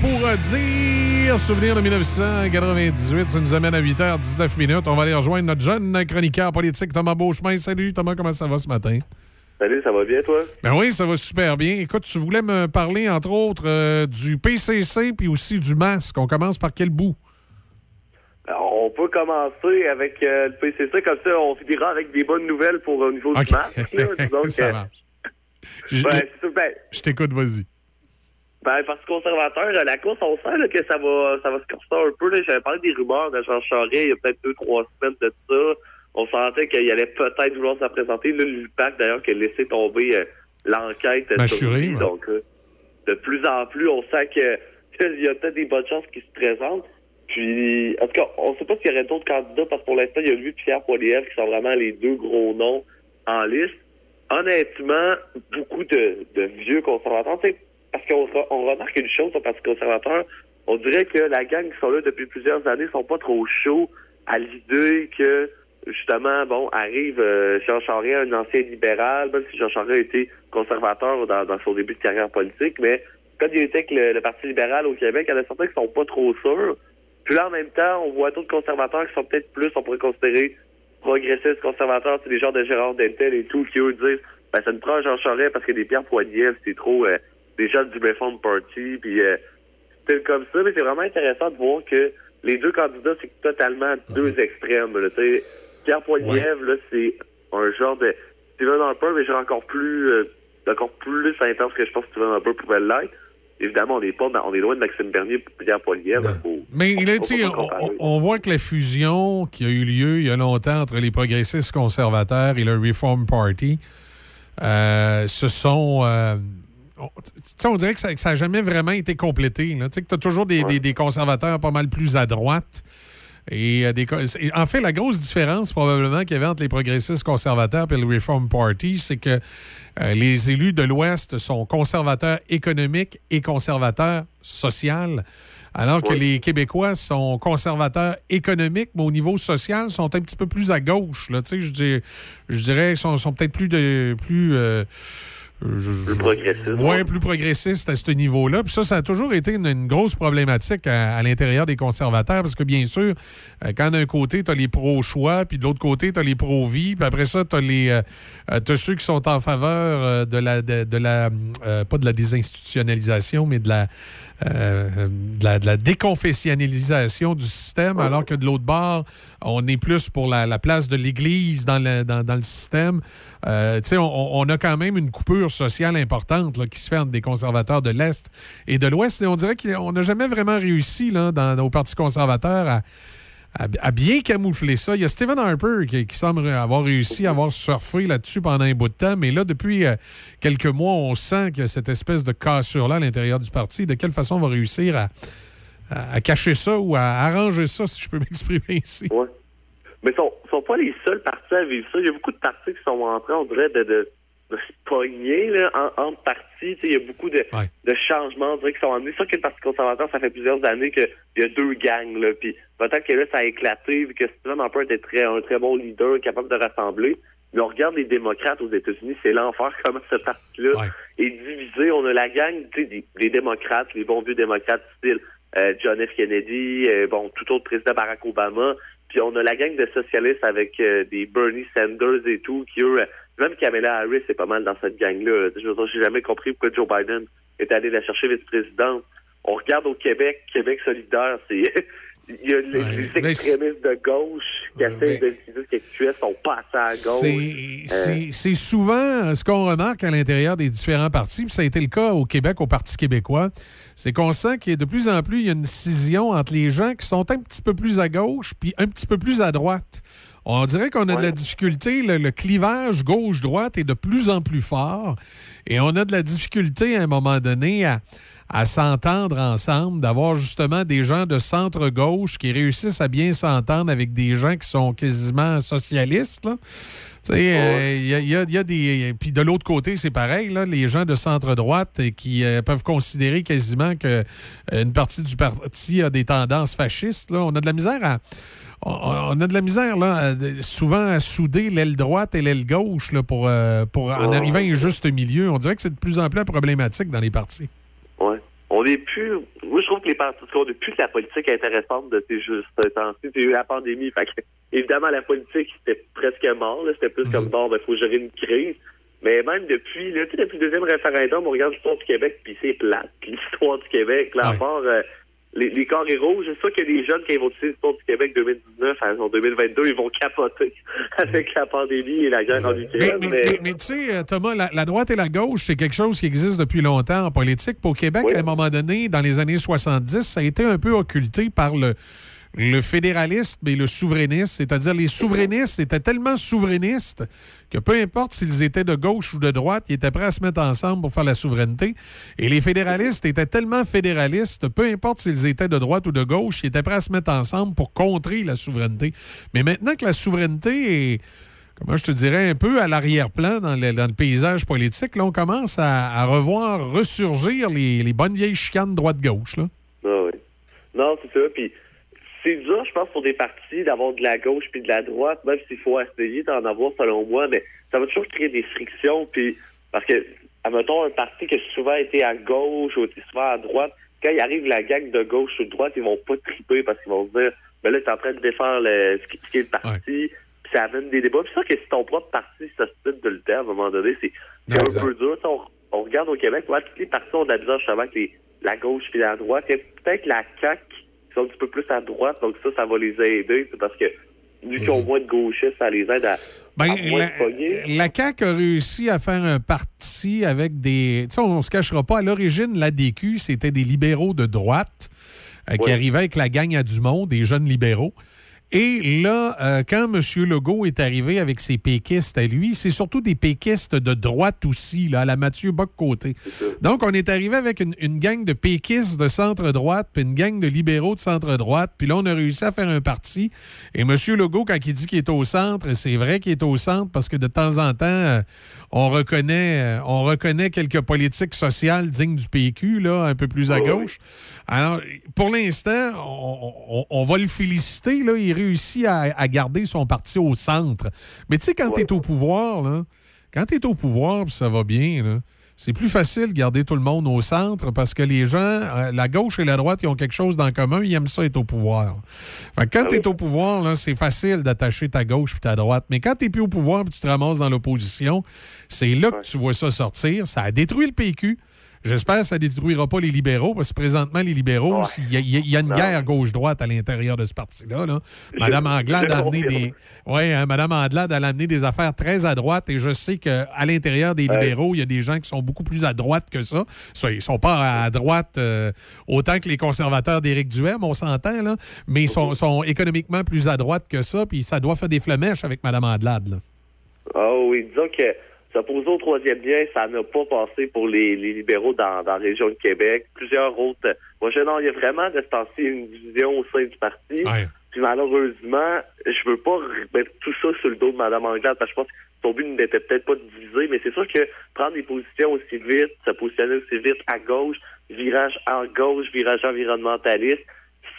Pourras dire. Souvenir de 1998, ça nous amène à 8h19 minutes. On va aller rejoindre notre jeune chroniqueur politique, Thomas Beauchemin. Salut, Thomas, comment ça va ce matin? Salut, ça va bien, toi? Ben oui, ça va super bien. Écoute, tu voulais me parler, entre autres, euh, du PCC puis aussi du masque. On commence par quel bout? Alors, on peut commencer avec euh, le PCC, comme ça, on finira avec des bonnes nouvelles pour au niveau du masque. là. Donc, ça euh, marche. Je, ben, ben, je t'écoute, vas-y. Ben, Parti conservateur, euh, la course, on sent là, que ça va, ça va se corser un peu. là. J'avais parlé des rumeurs de Jean Charest il y a peut-être deux, trois semaines de ça. On sentait qu'il allait peut-être vouloir se présenter. Là, l'UPAC, d'ailleurs, qui a laissé tomber euh, l'enquête Ben, sur Chury, lui. ouais. Donc, euh, de plus en plus, on sent que il y a peut-être des bonnes chances qui se présentent. Puis, en tout cas, on ne sait pas s'il y aurait d'autres candidats parce que pour l'instant, il y a lui et Pierre Poilievre qui sont vraiment les deux gros noms en liste. Honnêtement, beaucoup de, de vieux conservateurs, tu sais, parce qu'on on remarque une chose au Parti conservateur, on dirait que la gang qui sont là depuis plusieurs années sont pas trop chauds à l'idée que justement, bon, arrive euh, Jean Charest, un ancien libéral, même si Jean Charest a été conservateur dans, son début de carrière politique, mais quand il était avec le, le Parti libéral au Québec, il y en a certains qui sont pas trop sûrs. Puis là, en même temps, on voit d'autres conservateurs qui sont peut-être plus, on pourrait considérer progressistes conservateurs, c'est des gens de Gérard Deltel et tout, qui eux disent, ben, ça nous prend Jean Charest parce que des Pierre Poilievre, c'est trop euh, des gens du Reform Party, puis euh, c'est comme ça, mais c'est vraiment intéressant de voir que les deux candidats, c'est totalement deux extrêmes. Là, Pierre Poilievre, là, c'est un genre de Stephen Harper, mais genre encore plus euh, encore plus intense que je pense que Stephen Harper pouvait l'être. Évidemment, on n'est pas on est loin de Maxime Bernier et Pierre Poilievre. Mais là, on, on voit que la fusion qui a eu lieu il y a longtemps entre les progressistes conservateurs et le Reform Party, euh, ce sont. euh, on, dirait que ça n'a jamais vraiment été complété. Tu as toujours des, des- des conservateurs pas mal plus à droite. Et euh, des, co- et en fait, la grosse différence probablement qu'il y avait entre les progressistes conservateurs et le Reform Party, c'est que euh, les élus de l'Ouest sont conservateurs économiques et conservateurs sociaux, alors que les Québécois sont conservateurs économiques, mais au niveau social, sont un petit peu plus à gauche. Là, je, dis- je dirais qu'ils sont, sont peut-être plus de plus euh, plus progressiste. Oui, plus progressiste à ce niveau-là. Puis ça, ça a toujours été une, une grosse problématique à, à l'intérieur des conservateurs, parce que bien sûr, euh, quand d'un côté, tu as les pro-choix, puis de l'autre côté, tu as les pro-vie, puis après ça, tu as, les, euh, euh, t'as ceux qui sont en faveur de la, de, de la euh, pas de la désinstitutionnalisation, mais de la, euh, de la, de la déconfessionnalisation du système, alors que de l'autre bord, on est plus pour la, la place de l'Église dans le, dans, dans le système. Euh, on, on a quand même une coupure sociale importante là, qui se fait entre des conservateurs de l'Est et de l'Ouest. Et on dirait qu'on n'a jamais vraiment réussi là, dans, au Parti conservateur à, à bien camoufler ça. Il y a Stephen Harper qui, semble avoir réussi à avoir surfé là-dessus pendant un bout de temps, mais là, depuis euh, quelques mois, on sent a cette espèce de cassure-là à l'intérieur du parti. De quelle façon on va réussir à, cacher ça ou à arranger ça, si je peux m'exprimer ici? Ouais. Mais ils sont, sont pas les seuls partis à vivre ça. Il y a beaucoup de partis qui sont en train, on dirait, de, pogner là, en. Tu sais, Il y a beaucoup de, de changements, on dirait, qui sont amenés. C'est sûr que le Parti conservateur, ça fait plusieurs années qu'il y a deux gangs. Là, puis peut-être que là, ça a éclaté, vu que Stephen Harper était très, un très bon leader, capable de rassembler. Mais on regarde les démocrates aux États-Unis, c'est l'enfer comment ce parti-là est divisé. On a la gang, tu sais, des, des démocrates, les bons vieux démocrates style euh, John F. Kennedy, euh, bon, tout autre président Barack Obama. Puis on a la gang de socialistes avec euh, des Bernie Sanders et tout, qui eux, même Kamala Harris est pas mal dans cette gang-là. Je veux dire, j'ai jamais compris pourquoi Joe Biden est allé la chercher vice-présidente. On regarde au Québec, Québec solidaire, c'est il y a les, extrémistes de gauche qui essaient d'utiliser ce QS sont passés à gauche. C'est- Euh, c'est souvent ce qu'on remarque à l'intérieur des différents partis, puis ça a été le cas au Québec, au Parti québécois, c'est qu'on sent qu'il y a de plus en plus il y a une scission entre les gens qui sont un petit peu plus à gauche puis un petit peu plus à droite. On dirait qu'on a de la difficulté, le, le clivage gauche-droite est de plus en plus fort et on a de la difficulté à un moment donné à, à s'entendre ensemble, d'avoir justement des gens de centre-gauche qui réussissent à bien s'entendre avec des gens qui sont quasiment socialistes. là. Tu sais, euh, il y, a- il y a- il y a des. Puis de l'autre côté, c'est pareil, là, les gens de centre-droite qui euh, peuvent considérer quasiment que euh, partie du parti a des tendances fascistes. Là. On a de la misère à. On, a de la misère, là, souvent à souder l'aile droite et l'aile gauche là, pour, euh, pour en arriver à un juste milieu. On dirait que c'est de plus en plus problématique dans les partis. Ouais. On on est plus. Moi, je trouve que les partis, on n'est plus que la politique intéressante de ces juste temps-ci. Il a eu la pandémie. Fait que, évidemment, la politique, c'était presque mort. là. C'était plus comme bon, ben, faut gérer une crise. Mais même depuis, là, tu sais, depuis le deuxième référendum, on regarde l'histoire du Québec, puis c'est plate. L'histoire du Québec, là, à part euh, les, les carrés rouges, c'est sûr que les jeunes qui vont utiliser l'histoire du Québec 2019 en 2022, ils vont capoter avec la pandémie et la guerre en Mais, Ukraine. mais- mais- mais- mais tu sais, euh, Thomas, la, la droite et la gauche, c'est quelque chose qui existe depuis longtemps en politique. Pour Québec, à un moment donné, dans les années 70, ça a été un peu occulté par le, le fédéralisme et le souverainisme. C'est-à-dire, les souverainistes étaient tellement souverainistes que peu importe s'ils étaient de gauche ou de droite, ils étaient prêts à se mettre ensemble pour faire la souveraineté. Et les fédéralistes étaient tellement fédéralistes, peu importe s'ils étaient de droite ou de gauche, ils étaient prêts à se mettre ensemble pour contrer la souveraineté. Mais maintenant que la souveraineté est comment je te dirais, un peu à l'arrière-plan dans le, paysage politique. Là, on commence à, revoir ressurgir les, bonnes vieilles chicanes droite-gauche. Ah oui. Non, c'est ça. Puis c'est dur, je pense, pour des partis d'avoir de la gauche puis de la droite, même s'il faut essayer d'en avoir selon moi, mais ça va toujours créer des frictions. Puis parce que, admettons, un parti qui a souvent été à gauche ou souvent à droite, quand il arrive la gang de gauche ou de droite, ils vont pas triper parce qu'ils vont se dire ben là, t'es en train de défendre le, ce, qui, est le parti, puis ça amène des débats. Puis ça que si ton propre parti s'occupe de le temps, à un moment donné, c'est un peu dur. On, on regarde au Québec, ouais, toutes les partis ont de la misère justement avec les, la gauche et la droite. Il y a peut-être la CAQ qui sont un petit peu plus à droite, donc ça, ça va les aider, c'est parce que vu qu'ils ont moins de gauchistes, ça les aide à, Ben, à moins la CAQ a réussi à faire un parti avec des. Tu sais, on ne se cachera pas. À l'origine, l'ADQ, c'était des libéraux de droite euh, qui arrivaient avec la gang à Dumont, des jeunes libéraux. Et là, euh, quand M. Legault est arrivé avec ses péquistes à lui, c'est surtout des péquistes de droite aussi, là, à la Mathieu Bock-Côté. Donc, on est arrivé avec une, une gang de péquistes de centre-droite, puis une gang de libéraux de centre-droite, puis là, on a réussi à faire un parti. Et M. Legault, quand il dit qu'il est au centre, c'est vrai qu'il est au centre parce que de temps en temps, euh, on reconnaît, euh, on reconnaît quelques politiques sociales dignes du PQ, là, un peu plus à gauche. Alors, pour l'instant, on, on- on va le féliciter. Là, il réussit à, à garder son parti au centre. Mais tu sais, quand tu es au pouvoir, là, quand tu es au pouvoir, ça va bien, là, c'est plus facile de garder tout le monde au centre parce que les gens, euh, la gauche et la droite, ils ont quelque chose d'en commun, ils aiment ça être au pouvoir. Fait que quand tu es au pouvoir, là, c'est facile d'attacher ta gauche puis ta droite. Mais quand tu n'es plus au pouvoir puis tu te ramasses dans l'opposition, c'est là que tu vois ça sortir. Ça a détruit le PQ. J'espère que ça ne détruira pas les libéraux, parce que présentement, les libéraux, il y, a- y y une Non. guerre gauche-droite à l'intérieur de ce parti-là. là. Madame Anglade a amené des. Oui, Madame Anglade a amené des affaires très à droite et je sais qu'à l'intérieur des libéraux, il y a des gens qui sont beaucoup plus à droite que ça. Ça, Ils sont pas à droite euh, autant que les conservateurs d'Éric Duhem, on s'entend, là, mais ils sont, sont économiquement plus à droite que ça, puis ça doit faire des flemèches avec Madame Anglade. Ah oui, disons que s'opposer au troisième lien, ça n'a pas passé pour les, les libéraux dans, dans la région de Québec. Plusieurs autres. Moi, je non, il y a vraiment de ce une division au sein du parti. Puis malheureusement, je veux pas remettre tout ça sur le dos de Mme Anglade, parce que je pense que son but n'était peut-être pas de diviser, mais c'est sûr que prendre des positions aussi vite, se positionner aussi vite à gauche, virage en gauche, virage environnementaliste,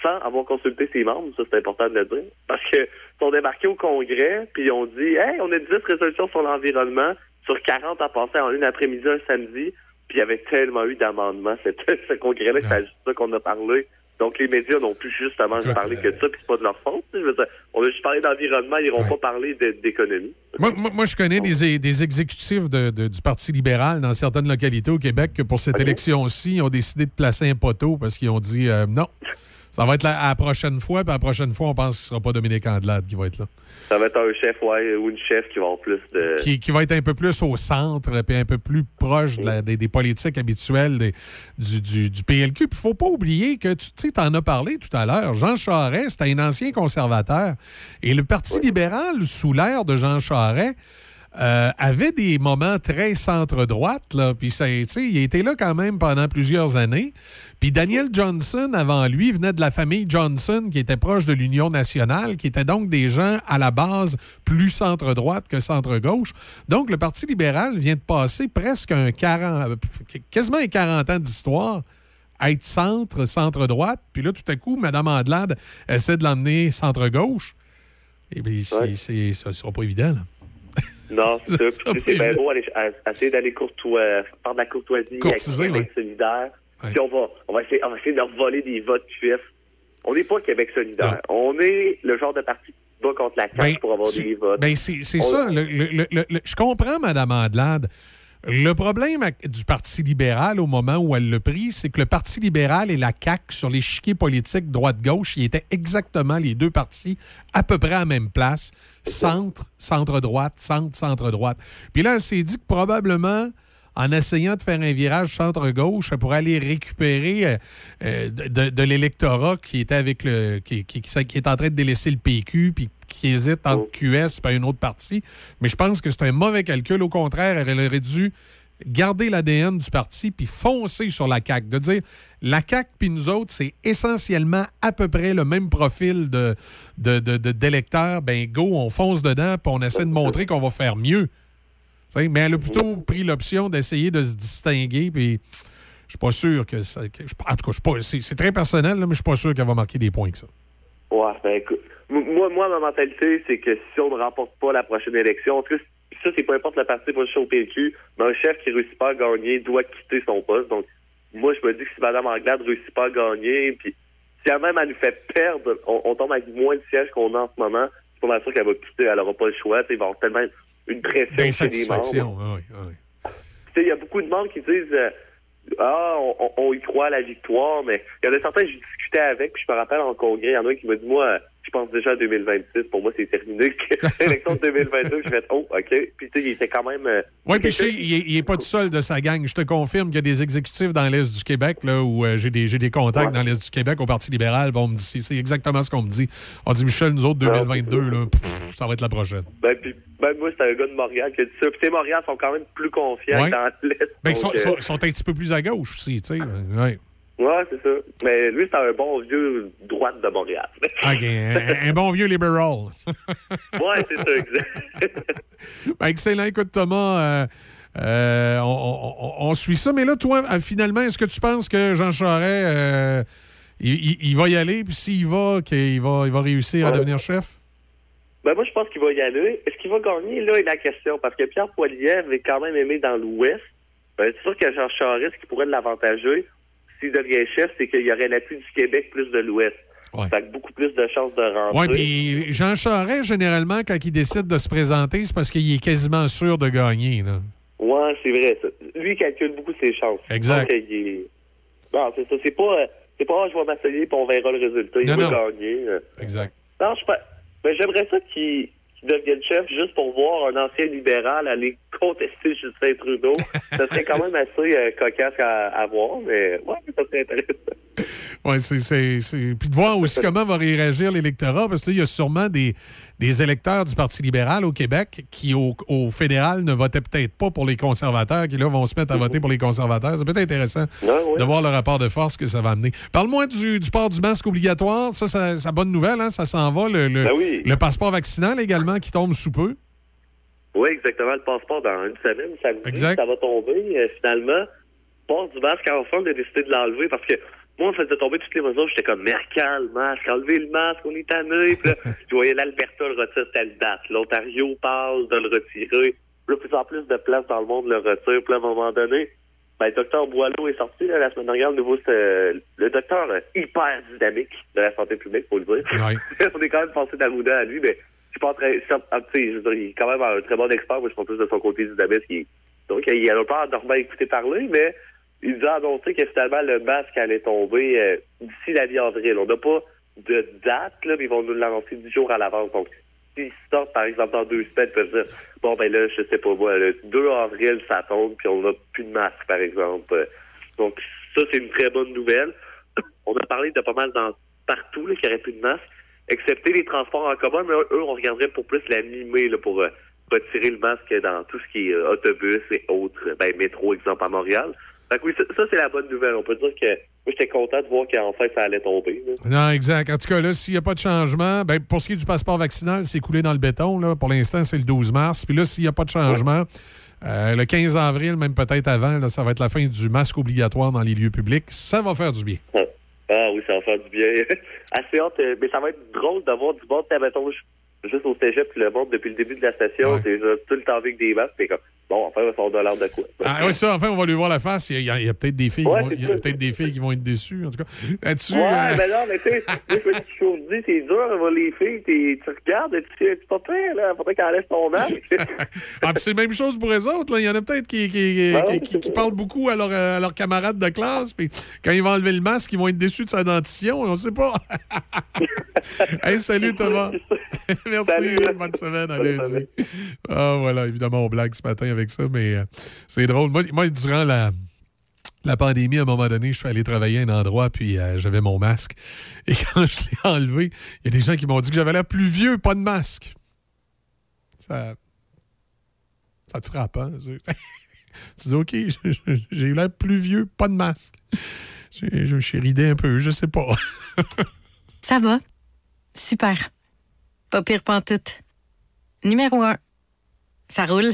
sans avoir consulté ses membres, ça c'est important de le dire, parce que ils sont débarqués au Congrès, puis on dit, hey, on a 10 résolutions sur l'environnement, sur 40 à passer en une après-midi un samedi, puis il y avait tellement eu d'amendements, cette- ce congrès-là, que c'est juste ça qu'on a parlé. Donc les médias n'ont plus justement parlé que de ça, puis c'est pas de leur faute. tu sais, je veux dire, on a juste parlé d'environnement, ils n'iront pas parler d'économie. Moi, moi- moi, je connais des, des exécutifs de- de- du Parti libéral dans certaines localités au Québec que pour cette élection-ci, ils ont décidé de placer un poteau parce qu'ils ont dit euh, non. Ça va être la, à la prochaine fois, puis à la prochaine fois, on pense que ce ne sera pas Dominique Andelade qui va être là. Ça va être un chef, ouais, ou une chef qui va avoir plus de... Qui, qui va être un peu plus au centre, puis un peu plus proche de la- des, des politiques habituelles des- du, du- du PLQ. Puis il ne faut pas oublier que, tu sais, en as parlé tout à l'heure, Jean Charest, c'était un ancien conservateur. Et le Parti libéral, sous l'ère de Jean Charest, euh, avait des moments très centre-droite, là. Puis il était là quand même pendant plusieurs années. Puis Daniel Johnson, avant lui, venait de la famille Johnson, qui était proche de l'Union nationale, qui étaient donc des gens à la base plus centre-droite que centre-gauche. Donc le Parti libéral vient de passer presque un 40, euh, quasiment un 40 ans d'histoire à être centre, centre-droite. Puis là, tout à coup, Mme Andelade essaie de l'emmener centre-gauche. Eh bien, c'est- ça ne sera pas évident, là. Non, c'est ça. C'est bien beau aller, à- à essayer d'aller courtois, faire de la courtoisie avec, avec solidaire. Puis on va, on va essayer, on va essayer de leur voler des votes QS. On n'est pas Québec solidaire. On est le genre de parti qui bat contre la CAQ pour avoir des votes. Ben, c'est On- ça. le- le- le- le- le- je comprends, Mme Andelade. Le problème du Parti libéral au moment où elle l'a pris, c'est que le Parti libéral et la CAQ, sur l'échiquier politique droite-gauche, ils étaient exactement les deux partis à peu près à la même place. Centre, centre-droite, centre, centre-droite. Puis là, elle s'est dit que probablement, en essayant de faire un virage centre-gauche, pourrait aller récupérer euh, euh, de, l'électorat qui était avec le. Qui, est en train de délaisser le PQ, qui hésite entre QS et une autre partie. Mais je pense que c'est un mauvais calcul. Au contraire, elle aurait dû garder l'ADN du parti puis foncer sur la CAQ. De dire, la CAQ puis nous autres, c'est essentiellement à peu près le même profil de, de, de- de- d'électeurs. Ben go, on fonce dedans puis on essaie de montrer qu'on va faire mieux. Mais elle a plutôt pris l'option d'essayer de se distinguer puis je suis pas sûr que ça... que- en tout cas, je suis pas- c'est, c'est très personnel, là, mais je suis pas sûr qu'elle va marquer des points que ça. Ouais, ben écoute, moi, moi, ma mentalité, c'est que si on ne remporte pas la prochaine élection, en tout cas, ça, c'est peu importe le parti, pas juste au PQ, mais un chef qui réussit pas à gagner doit quitter son poste. Donc, moi, je me dis que si Mme Anglade réussit pas à gagner, puis si elle-même, elle nous fait perdre, on, on tombe avec moins de sièges qu'on a en ce moment, c'est pas mal sûr qu'elle va quitter, elle aura pas le choix, il va y avoir tellement une pression. D'insatisfaction, oui, oui. Il y a beaucoup de monde qui disent euh, Ah, on, on- y croit à la victoire, mais il y en a certains que j'ai discuté avec, puis je me rappelle en congrès, il y en a un qui m'a dit Moi, je pense déjà à 2026, pour moi, c'est terminé. L'élection de 2022, je vais Oh, OK? Puis tu sais, il était quand même. euh, Oui, puis il n'est pas tout seul de sa gang. Je te confirme qu'il y a des exécutifs dans l'Est du Québec, là, où euh, j'ai des, des contacts dans l'Est du Québec au Parti libéral. Bon, on me dit, c'est- exactement ce qu'on me dit. On dit, Michel, nous autres, 2022, là, pff, ça va être la prochaine. Ben, puis, ben, moi, c'est un gars de Montréal qui a dit ça. Puis, Montréal sont quand même plus confiants Ouais. dans l'Est. Ben, ils sont, euh, sont- sont un petit peu plus à gauche aussi, tu sais. Ouais. Ouais, c'est ça. Mais lui, c'est un bon vieux droite de Montréal. OK, un, un bon vieux libéral. ouais, c'est ça, exact. Ben, excellent. Écoute, Thomas, euh, euh, on, on- suit ça. Mais là, toi, euh, finalement, est-ce que tu penses que Jean Charest, euh, il, il- il va y aller, puis s'il va, qu'il va, il va réussir à devenir chef? Ben moi, je pense qu'il va y aller. Est-ce qu'il va gagner? Là est la question. Parce que Pierre Poilievre est quand même aimé dans l'Ouest. Ben, c'est sûr que Jean Charest, ce qui pourrait l'avantager, s'il devient chef, c'est qu'il y aurait l'appui du Québec plus de l'Ouest. Ça a beaucoup plus de chances de rentrer. Oui, puis Jean Charest, généralement, quand il décide de se présenter, c'est parce qu'il est quasiment sûr de gagner. Ouais, c'est vrai. Ça. Lui, il calcule beaucoup ses chances. Exact. Donc, il est- Non, c'est ça. C'est pas, euh, c'est pas, ah, je vais m'essayer puis on verra le résultat. Il Non, va non. gagner. Exact. Non, je pas. Mais j'aimerais ça qu'il qu'il devienne chef juste pour voir un ancien libéral aller contester Justin Trudeau. ça serait quand même assez euh, cocasse à, à voir, mais ouais, ça serait intéressant. Oui, c'est, c'est, c'est- Puis de voir aussi comment va réagir l'électorat, parce que là, il y a sûrement des, des électeurs du Parti libéral au Québec qui, au, au fédéral, ne votaient peut-être pas pour les conservateurs, qui là vont se mettre à voter pour les conservateurs. C'est peut-être intéressant de voir le rapport de force que ça va amener. Parle-moi du, du port du masque obligatoire. Ça, ça, ça bonne nouvelle, hein? Ça s'en va. Le, le, Ben oui. le passeport vaccinal également qui tombe sous peu. Oui, exactement. Le passeport dans une semaine, samedi, Exact. ça va tomber. Euh, finalement, port du masque, enfin, on a décidé de l'enlever parce que moi, on faisait tomber toutes les mesures. J'étais comme, Mercal, masque, enlevez le masque, on est tanné. Puis là, je voyais l'Alberta le retire telle date. L'Ontario parle de le retirer. Puis là, plus en plus de places dans le monde le retire. Puis là, à un moment donné, ben, le docteur Boileau est sorti là, la semaine dernière. Le nouveau, euh, le docteur euh, hyper dynamique de la santé publique, faut le dire. on est quand même passé d'Arruda à lui, mais je ça- ah, je veux il est quand même un très bon expert. Moi, je pense plus de son côté dynamique. Il, donc, il a pas normalement écouté parler, mais il nous a annoncé que finalement, le masque allait tomber euh, d'ici la mi-avril. On n'a pas de date, là, mais ils vont nous l'annoncer dix jours à l'avance. Donc, s'ils sortent, par exemple, dans deux semaines, ils peuvent dire Bon, ben là, je sais pas moi, le 2 avril, ça tombe, puis on n'a plus de masque, par exemple. Donc, ça, c'est une très bonne nouvelle. On a parlé de pas mal dans partout là, qu'il n'y aurait plus de masque, excepté les transports en commun, mais eux, on regarderait pour plus la mi-mai là, pour euh, retirer le masque dans tout ce qui est euh, autobus et autres, ben, métro, exemple, à Montréal. Fait que oui, ça, ça, c'est la bonne nouvelle. On peut dire que moi, j'étais content de voir qu'enfin, ça allait tomber. là. Non, exact. En tout cas, là, s'il n'y a pas de changement, ben, pour ce qui est du passeport vaccinal, c'est coulé dans le béton. Là. Pour l'instant, c'est le 12 mars. Puis là, s'il n'y a pas de changement, euh, le 15 avril, même peut-être avant, là, ça va être la fin du masque obligatoire dans les lieux publics. Ça va faire du bien. Ah oui, ça va faire du bien. Assez hâte, euh, mais ça va être drôle d'avoir du monde, mettons, ju- juste au cégep, puis le monde depuis le début de la station, c'est genre tout le temps avec des masques, c'est comme, bon, enfin, ça va l'air de quoi? Ah oui, ça, enfin, on va lui voir la face. Il y a, peut-être des filles, Ouais, qui vont- peut-être des filles qui vont être déçues, en tout cas. Là-dessus, Ouais, euh, ben non, mais tu sais, tu choses dis, c'est dur, voir les filles, tu regardes, et tu sais, pas pire, là, faudrait qu'elle laisse ton masque. ah, puis c'est la même chose pour les autres. là. Il y en a peut-être qui, qui, qui- Ben qui- qui- parlent beaucoup à, leur- à leurs camarades de classe. Puis quand ils vont enlever le masque, ils vont être déçus de sa dentition. On ne sait pas. hey, salut Thomas. Merci. Bonne semaine à lundi. Ah, voilà. Évidemment, on blague ce matin avec ça, mais euh, c'est drôle. Moi, moi, durant la. La pandémie, à un moment donné, je suis allé travailler à un endroit, puis euh, j'avais mon masque. Et quand je l'ai enlevé, il y a des gens qui m'ont dit que j'avais l'air plus vieux, pas de masque. Ça, ça te frappe, hein? tu dis, OK, j'ai eu l'air plus vieux, pas de masque. Je suis ridé un peu, je sais pas. Ça va. Super. Pas pire pantoute. Numéro un. Ça roule.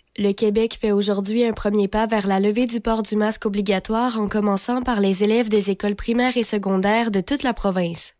Le Québec fait aujourd'hui un premier pas vers la levée du port du masque obligatoire en commençant par les élèves des écoles primaires et secondaires de toute la province.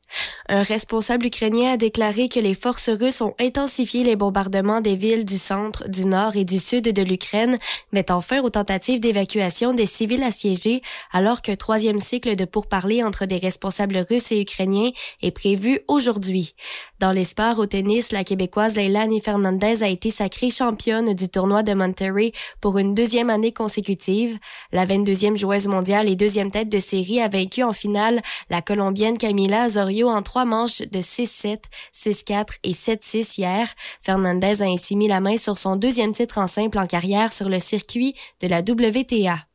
Un responsable ukrainien a déclaré que les forces russes ont intensifié les bombardements des villes du centre, du nord et du sud de l'Ukraine, mettant fin aux tentatives d'évacuation des civils assiégés, alors qu'un troisième cycle de pourparlers entre des responsables russes et ukrainiens est prévu aujourd'hui. Dans les sports au tennis, la Québécoise Leilani Fernandez a été sacrée championne du tournoi de Monterrey pour une deuxième année consécutive. La 22e joueuse mondiale et deuxième tête de série a vaincu en finale la Colombienne Camila En trois manches de 6-7, 6-4 et 7-6 hier. Fernandez a ainsi mis la main sur son deuxième titre en simple en carrière sur le circuit de la WTA.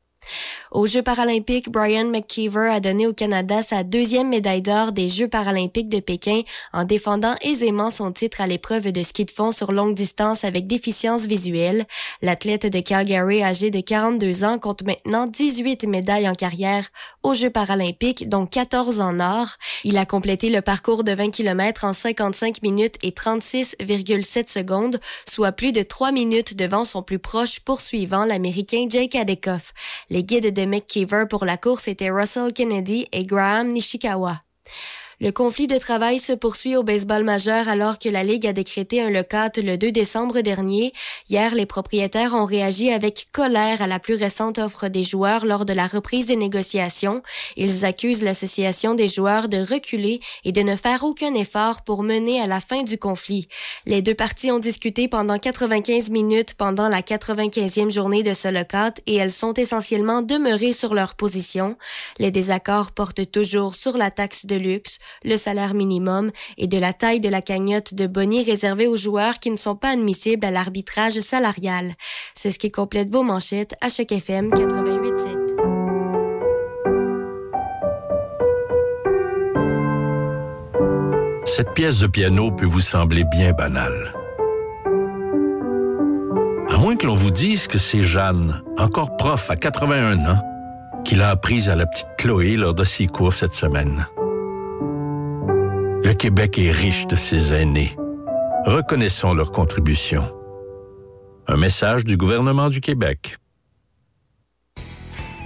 Aux Jeux paralympiques, Brian McKeever a donné au Canada sa deuxième médaille d'or des Jeux paralympiques de Pékin en défendant aisément son titre à l'épreuve de ski de fond sur longue distance avec déficience visuelle. L'athlète de Calgary âgé de 42 ans compte maintenant 18 médailles en carrière aux Jeux paralympiques, dont 14 en or. Il a complété le parcours de 20 km en 55 minutes et 36,7 secondes, soit plus de 3 minutes devant son plus proche poursuivant, l'Américain Jake Adekoff. Guides de McKeever pour la course étaient Russell Kennedy et Graham Nishikawa. Le conflit de travail se poursuit au baseball majeur alors que la Ligue a décrété un lockout le 2 décembre dernier. Hier, les propriétaires ont réagi avec colère à la plus récente offre des joueurs lors de la reprise des négociations. Ils accusent l'association des joueurs de reculer et de ne faire aucun effort pour mener à la fin du conflit. Les deux parties ont discuté pendant 95 minutes pendant la 95e journée de ce lockout et elles sont essentiellement demeurées sur leur position. Les désaccords portent toujours sur la taxe de luxe, le salaire minimum et de la taille de la cagnotte de boni réservée aux joueurs qui ne sont pas admissibles à l'arbitrage salarial. C'est ce qui complète vos manchettes à Choc FM 88.7. Cette pièce de piano peut vous sembler bien banale. À moins que l'on vous dise que c'est Jeanne, encore prof à 81 ans, qui l'a apprise à la petite Chloé lors de ses cours cette semaine. Le Québec est riche de ses aînés. Reconnaissons leur contribution. Un message du gouvernement du Québec.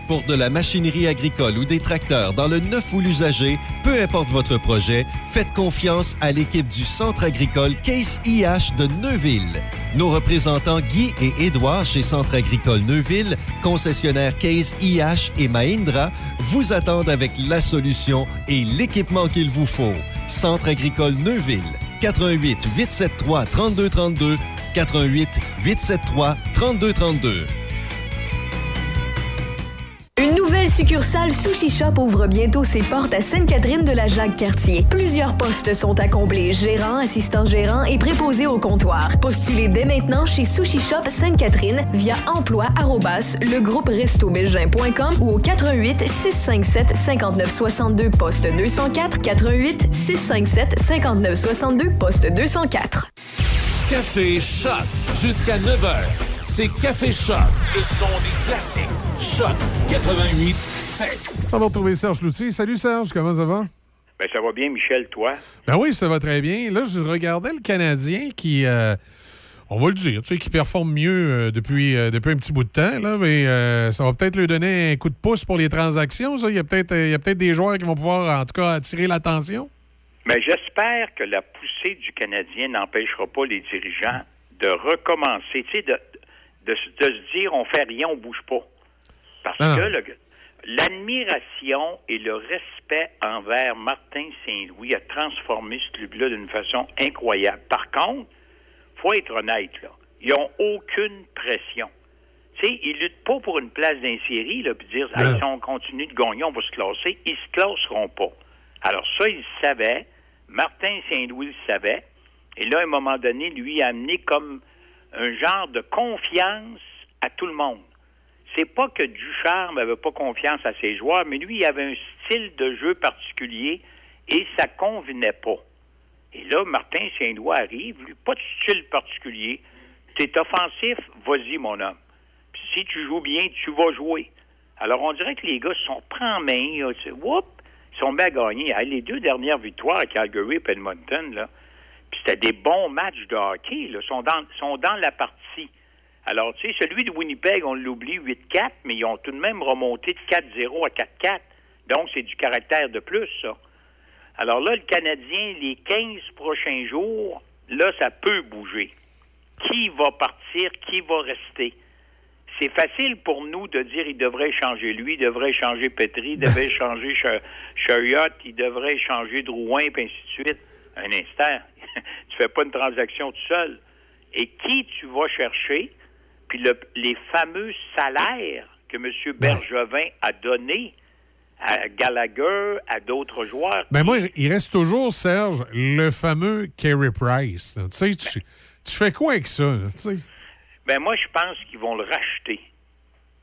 Pour de la machinerie agricole ou des tracteurs dans le neuf ou l'usager, peu importe votre projet, faites confiance à l'équipe du Centre agricole Case IH de Neuville. Nos représentants Guy et Édouard chez Centre agricole Neuville, concessionnaire Case IH et Mahindra, vous attendent avec la solution et l'équipement qu'il vous faut. Centre agricole Neuville, 88 873 3232, 88 873 3232. Une nouvelle succursale Sushi Shop ouvre bientôt ses portes à Sainte-Catherine de la Jacques-Cartier. Plusieurs postes sont à combler, gérant, assistant gérant et préposé au comptoir. Postulez dès maintenant chez Sushi Shop Sainte-Catherine via emploi ou au 88 657 59 62 poste 204 88 657 59 62 poste 204. Café Choc jusqu'à 9h. C'est Café Choc, le son des classiques. Choc 88 7. On va retrouver Serge Loutier. Salut Serge, comment ça va? Ben, ça va bien, Michel, toi? Ben oui, ça va très bien. Là, je regardais le Canadien qui, euh, on va le dire, tu sais, qui performe mieux euh, depuis, euh, depuis un petit bout de temps, là, mais euh, ça va peut-être lui donner un coup de pouce pour les transactions. Ça. Il y a peut-être il y a peut-être des joueurs qui vont pouvoir, en tout cas, attirer l'attention. Mais j'espère que la poussée du Canadien n'empêchera pas les dirigeants de recommencer, tu sais, de, de, se- de se dire on fait rien, on bouge pas. Parce Ah. que l'admiration et le respect envers Martin Saint-Louis a transformé ce club-là d'une façon incroyable. Par contre, faut être honnête, là. Ils n'ont aucune pression. Tu sais, ils luttent pas pour une place d'un série, là, puis dire, Hey, Ouais. si on continue de gagner, on va se classer. Ils se classeront pas. Alors ça, ils le savaient. Martin Saint-Louis le savait. Et là, à un moment donné, lui a amené comme un genre de confiance à tout le monde. C'est pas que Ducharme n'avait pas confiance à ses joueurs, mais lui, il avait un style de jeu particulier et ça convenait pas. Et là, Martin Saint-Louis arrive, lui, pas de style particulier. T'es offensif, vas-y, mon homme. Puis si tu joues bien, tu vas jouer. Alors, on dirait que les gars sont pris en main, ils sont gagner. Hey, les deux dernières victoires à Calgary et Edmonton, là, puis c'était des bons matchs de hockey, là, sont dans, sont dans la partie. Alors, tu sais, celui de Winnipeg, on l'oublie 8-4, mais ils ont tout de même remonté de 4-0 à 4-4. Donc, c'est du caractère de plus, ça. Alors là, le Canadien, les 15 prochains jours, là, ça peut bouger. Qui va partir, qui va rester? C'est facile pour nous de dire il devrait changer lui, il devrait changer Petri, il devrait changer Ch- Chariot, il devrait changer Drouin, puis ainsi de suite. Un instant, tu fais pas une transaction tout seul. Et qui tu vas chercher? Puis le- les fameux salaires que M. Bergevin a donnés à Gallagher, à d'autres joueurs. Ben moi, il reste toujours, Serge, le fameux Carey Price. Tu sais, tu, tu fais quoi avec ça? là, tu sais? Ben moi, je pense qu'ils vont le racheter.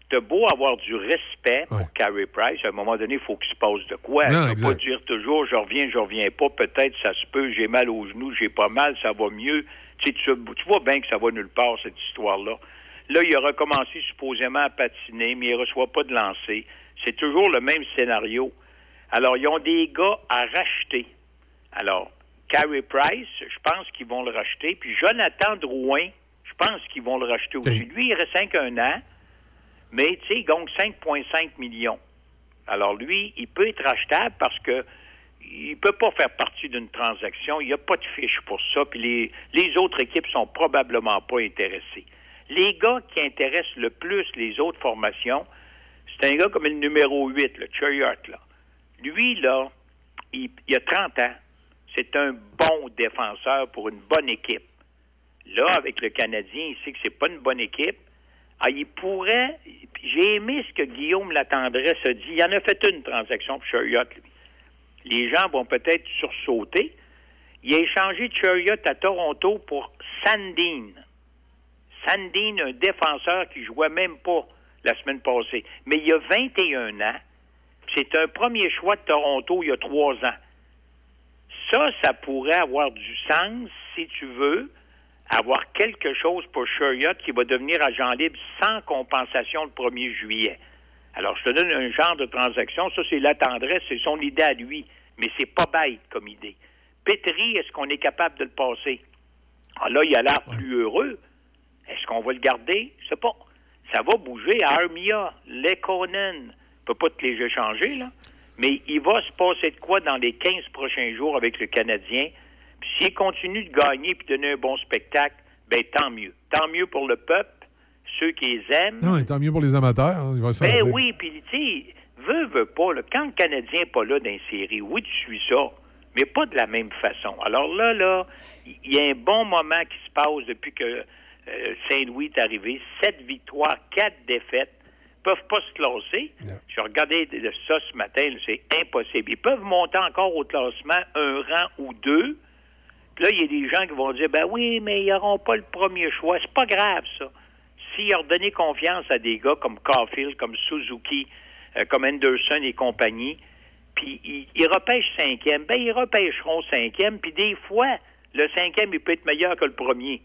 T'as beau avoir du respect pour Carey Price, à un moment donné, il faut qu'il se passe de quoi. Non, Tu peux pas dire toujours je reviens, je reviens pas, peut-être ça se peut, j'ai mal aux genoux, j'ai pas mal, ça va mieux. Tu, sais, tu, tu vois bien que ça va nulle part, cette histoire-là. Là, il a recommencé supposément à patiner, mais il reçoit pas de lancer. C'est toujours le même scénario. Alors, ils ont des gars à racheter. Alors, Carey Price, je pense qu'ils vont le racheter. Puis Jonathan Drouin, je pense qu'ils vont le racheter aussi. Lui, il reste 5 un an, mais tu sais, il gagne 5,5 millions. Alors lui, il peut être rachetable parce que il peut pas faire partie d'une transaction. Il n'y a pas de fiche pour ça. Puis les, les autres équipes sont probablement pas intéressées. Les gars qui intéressent le plus les autres formations, c'est un gars comme le numéro 8, le Chariot, là. Lui, là, il, il a 30 ans. C'est un bon défenseur pour une bonne équipe. Là, avec le Canadien, il sait que c'est pas une bonne équipe. Ah, il pourrait. J'ai aimé ce que Guillaume Latendresse a dit. Il en a fait une transaction pour Chariot, lui. Les gens vont peut-être sursauter. Il a échangé Chariot à Toronto pour Sandine. Sandine, un défenseur qui jouait même pas la semaine passée. Mais il a 21 ans. C'est un premier choix de Toronto il y a trois ans. Ça, ça pourrait avoir du sens, si tu veux, avoir quelque chose pour Chariot qui va devenir agent libre sans compensation le 1er juillet. Alors, je te donne un genre de transaction. Ça, c'est la tendresse, c'est son idée à lui. Mais c'est pas bête comme idée. Petri, est-ce qu'on est capable de le passer? Ah, là, il a l'air plus heureux. Est-ce qu'on va le garder? Je sais pas. Ça va bouger. Armia, Lekonen, peut pas te les échanger, là. Mais il va se passer de quoi dans les 15 prochains jours avec le Canadien? S'il continue de gagner puis donner un bon spectacle, ben tant mieux. Tant mieux pour le peuple, ceux qui les aiment. Non, tant mieux pour les amateurs. hein, Ben oui, puis tu sais, veux, veux pas, là, quand le Canadien n'est pas là dans les séries, oui, tu suis ça, mais pas de la même façon. Alors là, là, il y a un bon moment qui se passe depuis que euh, Saint-Louis est arrivé. Sept victoires, quatre défaites. peuvent pas se classer. Je regardais de- ça ce matin, c'est impossible. Ils peuvent monter encore au classement un rang ou deux. Puis là, il y a des gens qui vont dire, ben oui, mais ils n'auront pas le premier choix. C'est pas grave, ça. S'ils ont donné confiance à des gars comme Caulfield, comme Suzuki, euh, comme Anderson et compagnie, puis ils, ils repêchent cinquième, ben ils repêcheront cinquième, puis des fois, le cinquième, il peut être meilleur que le premier.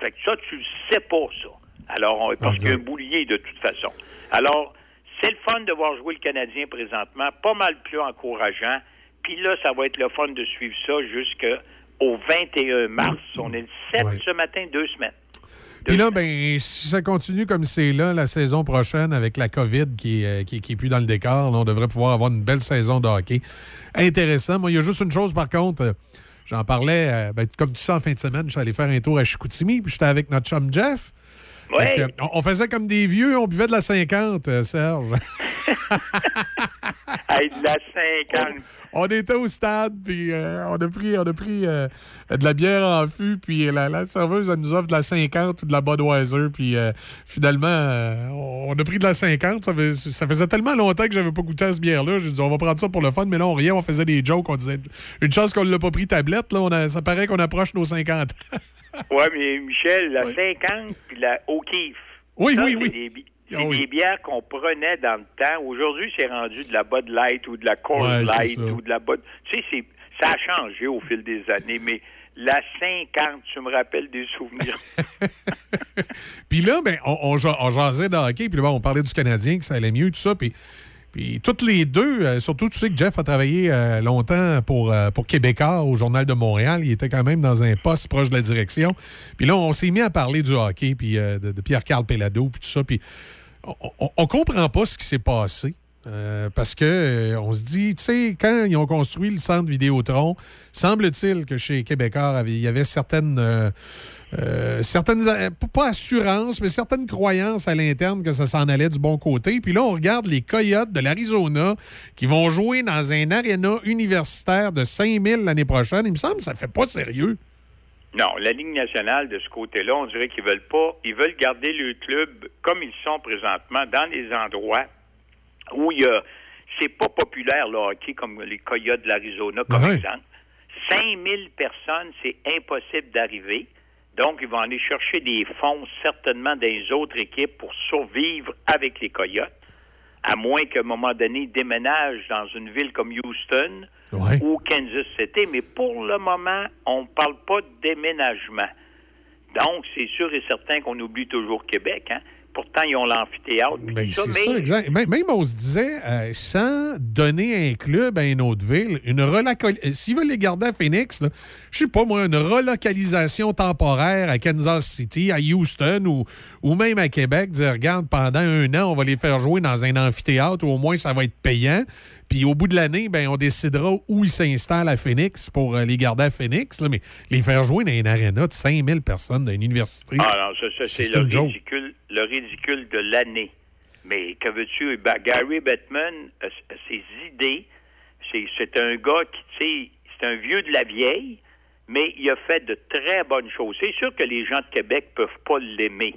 Fait que ça, tu le sais pas, ça. Alors, on- parce qu'il y a un boulier de toute façon. Alors, c'est le fun de voir jouer le Canadien présentement, pas mal plus encourageant. Puis là, ça va être le fun de suivre ça jusqu'au 21 mars. On est le 7 ce matin, deux semaines. Puis là, ben, si ça continue comme c'est là, la saison prochaine, avec la COVID qui est, euh, qui, qui est plus dans le décor, là, on devrait pouvoir avoir une belle saison de hockey. Intéressant. Moi, il y a juste une chose, par contre, euh, j'en parlais, euh, ben, comme tu sais, en fin de semaine, je suis allé faire un tour à Chicoutimi, puis j'étais avec notre chum Jeff. Ouais. On, faisait comme des vieux, on buvait de la 50, euh, Serge. Hey, de la 50. on était au stade, puis euh, on a pris, on a pris euh, de la bière en fût, puis la, la serveuse, elle nous offre de la 50 ou de la Budweiser, puis finalement, on a pris de la 50. Ça, fait- ça faisait tellement longtemps que j'avais pas goûté à ce bière-là. J'ai dit, on va prendre ça pour le fun, mais là, on riait, on faisait des jokes, on disait, une chance qu'on l'a pas pris tablette, là, on a- ça paraît qu'on approche nos 50 Ouais, mais Michel, la 50 puis la O'Keeffe. Oui, Ça, oui, oui. des C'est Ah oui. des bières qu'on prenait dans le temps. Aujourd'hui, c'est rendu de la Bud Light ou de la Coors Ouais, Light ou de la Bud. Tu sais, c'est- ça a changé au fil des années, mais la 50, tu me rappelles des souvenirs. Puis là, ben, on, on, ja- on jasait de hockey, puis là, on parlait du Canadien, que ça allait mieux, tout ça. Puis, puis toutes les deux, euh, surtout, tu sais que Jeff a travaillé euh, longtemps pour, euh, pour au Journal de Montréal. Il était quand même dans un poste proche de la direction. Puis là, on s'est mis à parler du hockey, puis euh, de, Pierre-Carl Pellado, puis tout ça. Puis on, on comprend pas ce qui s'est passé. Parce que on se dit, tu sais, quand ils ont construit le centre Vidéotron, semble-t-il que chez Québécois, il y avait certaines, euh, certaines, euh, pas assurances, mais certaines croyances à l'interne que ça s'en allait du bon côté. Puis là, on regarde les Coyotes de l'Arizona qui vont jouer dans un aréna universitaire de 5000 l'année prochaine. Il me semble que ça fait pas sérieux. Non, la Ligue nationale, de ce côté-là, on dirait qu'ils veulent pas. Ils veulent garder le club comme ils sont présentement, dans les endroits où il y a. C'est pas populaire, le hockey, comme les Coyotes de l'Arizona, comme Ouais. exemple. 5000 personnes, c'est impossible d'arriver. Donc, ils vont aller chercher des fonds, certainement, des autres équipes pour survivre avec les Coyotes. À moins qu'à un moment donné, ils déménagent dans une ville comme Houston ou Kansas City. Mais pour le moment, on ne parle pas de déménagement. Donc, c'est sûr et certain qu'on oublie toujours Québec. Hein? Pourtant, ils ont l'amphithéâtre. Ben, c'est mais ça, exact. Même, même on se disait, euh, sans donner un club à une autre ville, une relocalisation. S'ils veulent les garder à Phoenix, je sais pas moi, une relocalisation temporaire à Kansas City, à Houston ou, ou même à Québec, dire, regarde, pendant un an, on va les faire jouer dans un amphithéâtre, ou au moins ça va être payant. Puis au bout de l'année, ben, on décidera où ils s'installent à Phoenix pour euh, les garder à Phoenix. là. mais les faire jouer dans une aréna de 5000 personnes dans une université. Ah non, ça, ça, c'est le joke. ridicule, le ridicule de l'année. Mais que veux-tu? Ben, Gary Bettman, euh, ses idées, c'est, c'est un gars qui, tu sais, c'est un vieux de la vieille, mais il a fait de très bonnes choses. C'est sûr que les gens de Québec peuvent pas l'aimer.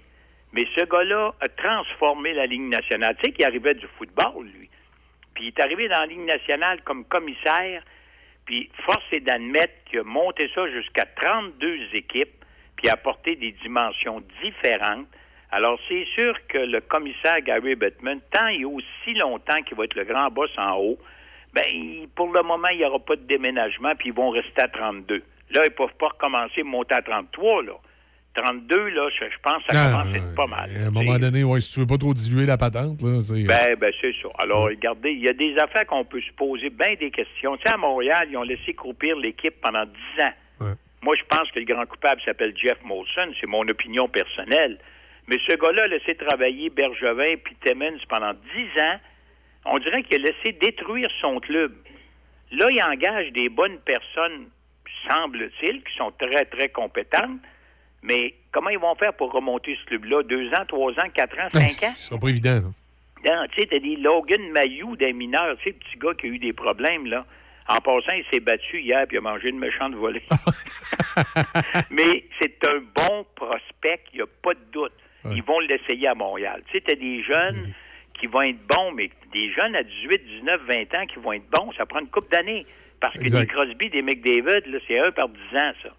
Mais ce gars-là a transformé la Ligue nationale. Tu sais qu'il arrivait du football, lui. Puis il est arrivé dans la Ligue nationale comme commissaire. Puis force est d'admettre qu'il a monté ça jusqu'à 32 équipes, puis a apporté des dimensions différentes. Alors c'est sûr que le commissaire Gary Bettman, tant et aussi longtemps qu'il va être le grand boss en haut, ben pour le moment, il n'y aura pas de déménagement, puis ils vont rester à 32. Là, ils ne peuvent pas recommencer à monter à 33, là. 32, là, je, je pense que ça Ah, commence à être pas mal. À un moment donné, ouais, si tu veux pas trop diluer la patente, là, c'est- Ben, ben c'est ça. Alors, regardez, il y a des affaires qu'on peut se poser, bien des questions. Tu sais, à Montréal, ils ont laissé croupir l'équipe pendant 10 ans. Moi, je pense que le grand coupable s'appelle Jeff Molson. C'est mon opinion personnelle. Mais ce gars-là a laissé travailler Bergevin puis Timmins pendant 10 ans. On dirait qu'il a laissé détruire son club. Là, il engage des bonnes personnes, semble-t-il, qui sont très, très compétentes. Mais comment ils vont faire pour remonter ce club-là? Deux ans, trois ans, quatre ans, cinq ans? Ce sera pas évident. là. Non, tu sais, t'as des Logan Mayou des mineurs, tu sais, le petit gars qui a eu des problèmes, là. En passant, il s'est battu hier puis il a mangé une méchante volée. Mais c'est un bon prospect, il n'y a pas de doute. Ils vont l'essayer à Montréal. Tu sais, t'as des jeunes qui qui vont être bons, mais des jeunes à 18, 19, 20 ans qui vont être bons, ça prend une couple d'années. Parce que Exact. des Crosby, des McDavid, là, c'est un par 10 ans, ça.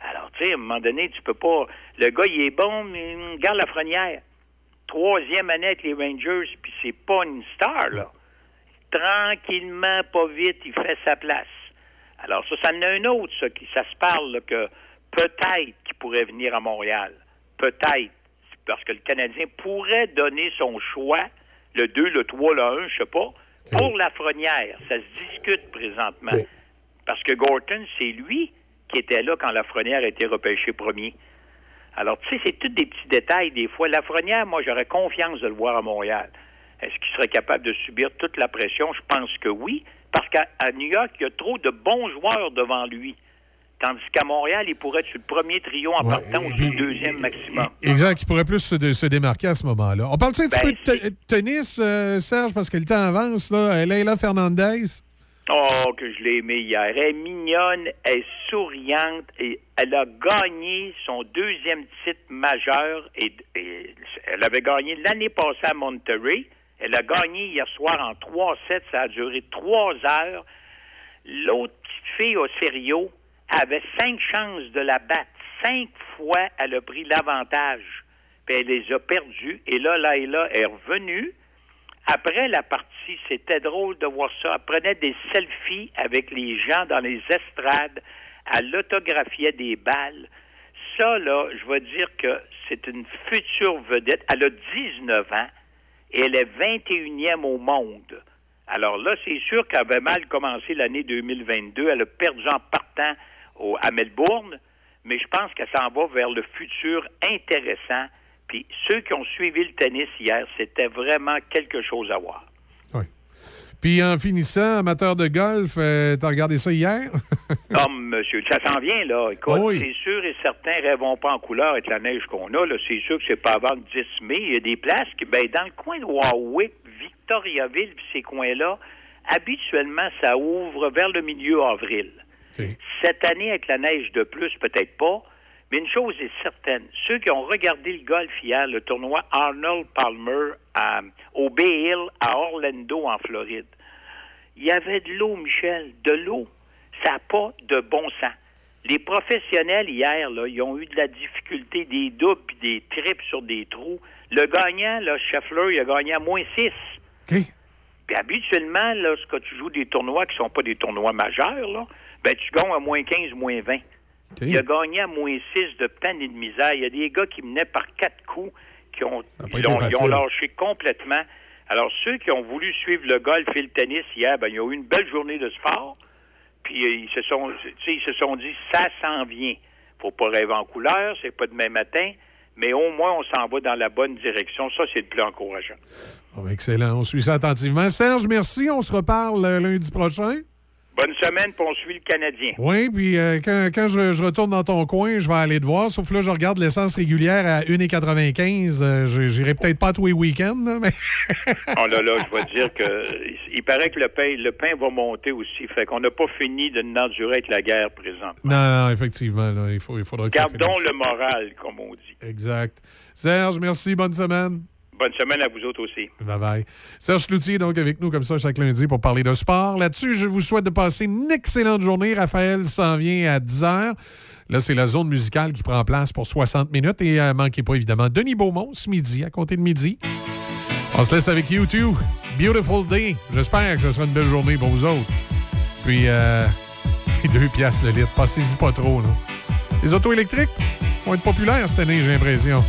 Alors, tu sais, à un moment donné, tu peux pas. Le gars, il est bon, mais hum, garde la frenière. Troisième année avec les Rangers, puis c'est pas une star, là. Tranquillement, pas vite, il fait sa place. Alors, ça, ça en a un autre, ça, qui, ça se parle, là, que peut-être qu'il pourrait venir à Montréal. Peut-être. Parce que le Canadien pourrait donner son choix, le 2, le 3, le 1, je sais pas, pour la frenière. Ça se discute présentement. Parce que Gorton, c'est lui qui était là quand Lafrenière a été repêché premier. Alors, tu sais, c'est tous des petits détails des fois. Lafrenière, moi, j'aurais confiance de le voir à Montréal. Est-ce qu'il serait capable de subir toute la pression? Je pense que oui. Parce qu'à New York, il y a trop de bons joueurs devant lui. Tandis qu'à Montréal, il pourrait être sur le premier trio en partant ou sur le deuxième maximum. Exact, il pourrait plus se, dé- se démarquer à ce moment-là. On parle-tu un petit Ben, peu de te- tennis, euh, Serge, parce que le temps avance, là. Leila Fernandez. Oh, que je l'ai aimée hier. Elle est mignonne, elle est souriante et elle a gagné son deuxième titre majeur et, elle avait gagné l'année passée à Monterrey. Elle a gagné hier soir en 3-7. Ça a duré trois heures. L'autre petite fille au sérieux avait cinq chances de la battre. Cinq fois, elle a pris l'avantage. Puis elle les a perdues. Et là, Laila est revenue. Après la partie, c'était drôle de voir ça. Elle prenait des selfies avec les gens dans les estrades. Elle autographiait des balles. Ça, là, je veux dire que c'est une future vedette. Elle a 19 ans et elle est 21e au monde. Alors là, c'est sûr qu'elle avait mal commencé l'année 2022. Elle a perdu en partant au- à Melbourne, mais je pense qu'elle s'en va vers le futur intéressant. Puis ceux qui ont suivi le tennis hier, c'était vraiment quelque chose à voir. Puis en finissant, amateur de golf, euh, t'as regardé ça hier? Non, monsieur, ça s'en vient, là. Écoute, Oui. c'est sûr et certain, rêvons pas en couleur avec la neige qu'on a. Là. C'est sûr que c'est pas avant le 10 mai. Il y a des places qui, ben, dans le coin de Warwick, Victoriaville, puis ces coins-là, habituellement, ça ouvre vers le milieu avril. Cette année, avec la neige de plus, peut-être pas. Mais une chose est certaine, ceux qui ont regardé le golf hier, le tournoi Arnold Palmer à- au Bay Hill à Orlando, en Floride, il y avait de l'eau, Michel, de l'eau. Ça n'a pas de bon sens. Les professionnels, hier, là, ils ont eu de la difficulté, des doubles puis des tripes sur des trous. Le gagnant, là, Scheffler, il a gagné à moins 6. Puis habituellement, lorsque tu joues des tournois qui sont pas des tournois majeurs, là, ben tu gagnes à moins 15, moins 20. Il a gagné à moins 6 de peine et de misère. Il y a des gars qui menaient par quatre coups, qui ont, ils ont, ils ont facile. lâché complètement. Alors, ceux qui ont voulu suivre le golf et le tennis hier, ben, ils ont eu une belle journée de sport. Puis euh, ils se sont, ils se sont dit, ça s'en vient. Faut pas rêver en couleur, c'est pas demain matin, mais au moins on s'en va dans la bonne direction. Ça, c'est le plus encourageant. Excellent, on suit ça attentivement. Serge, merci, on se reparle euh, lundi prochain. Bonne semaine, puis on suit le Canadien. Oui, puis euh, quand, quand je, je retourne dans ton coin, je vais aller te voir. Sauf là, je regarde l'essence régulière à 1,95. Euh, je- J'irai peut-être pas tous les week-ends, mais. Oh là là, je vais dire que il paraît que le pain, le pain va monter aussi. Fait qu'on n'a pas fini de n'endurer avec la guerre présente. non, non, effectivement, là, il, faut, il faudra Gardons le moral, comme on dit. Exact. Serge, merci, bonne semaine. Bonne semaine à vous autres aussi. Bye bye. Serge Cloutier, donc, avec nous comme ça chaque lundi pour parler de sport. Là-dessus, je vous souhaite de passer une excellente journée. Raphaël s'en vient à 10 h. Là, c'est la zone musicale qui prend place pour 60 minutes. Et euh, manquez pas, évidemment, Denis Beaumont, ce midi, à compter de midi. On se laisse avec YouTube. Beautiful Day. J'espère que ce sera une belle journée pour vous autres. Puis, euh, deux piastres le litre. Passez-y pas trop, là. Les autos électriques vont être populaires cette année, j'ai l'impression.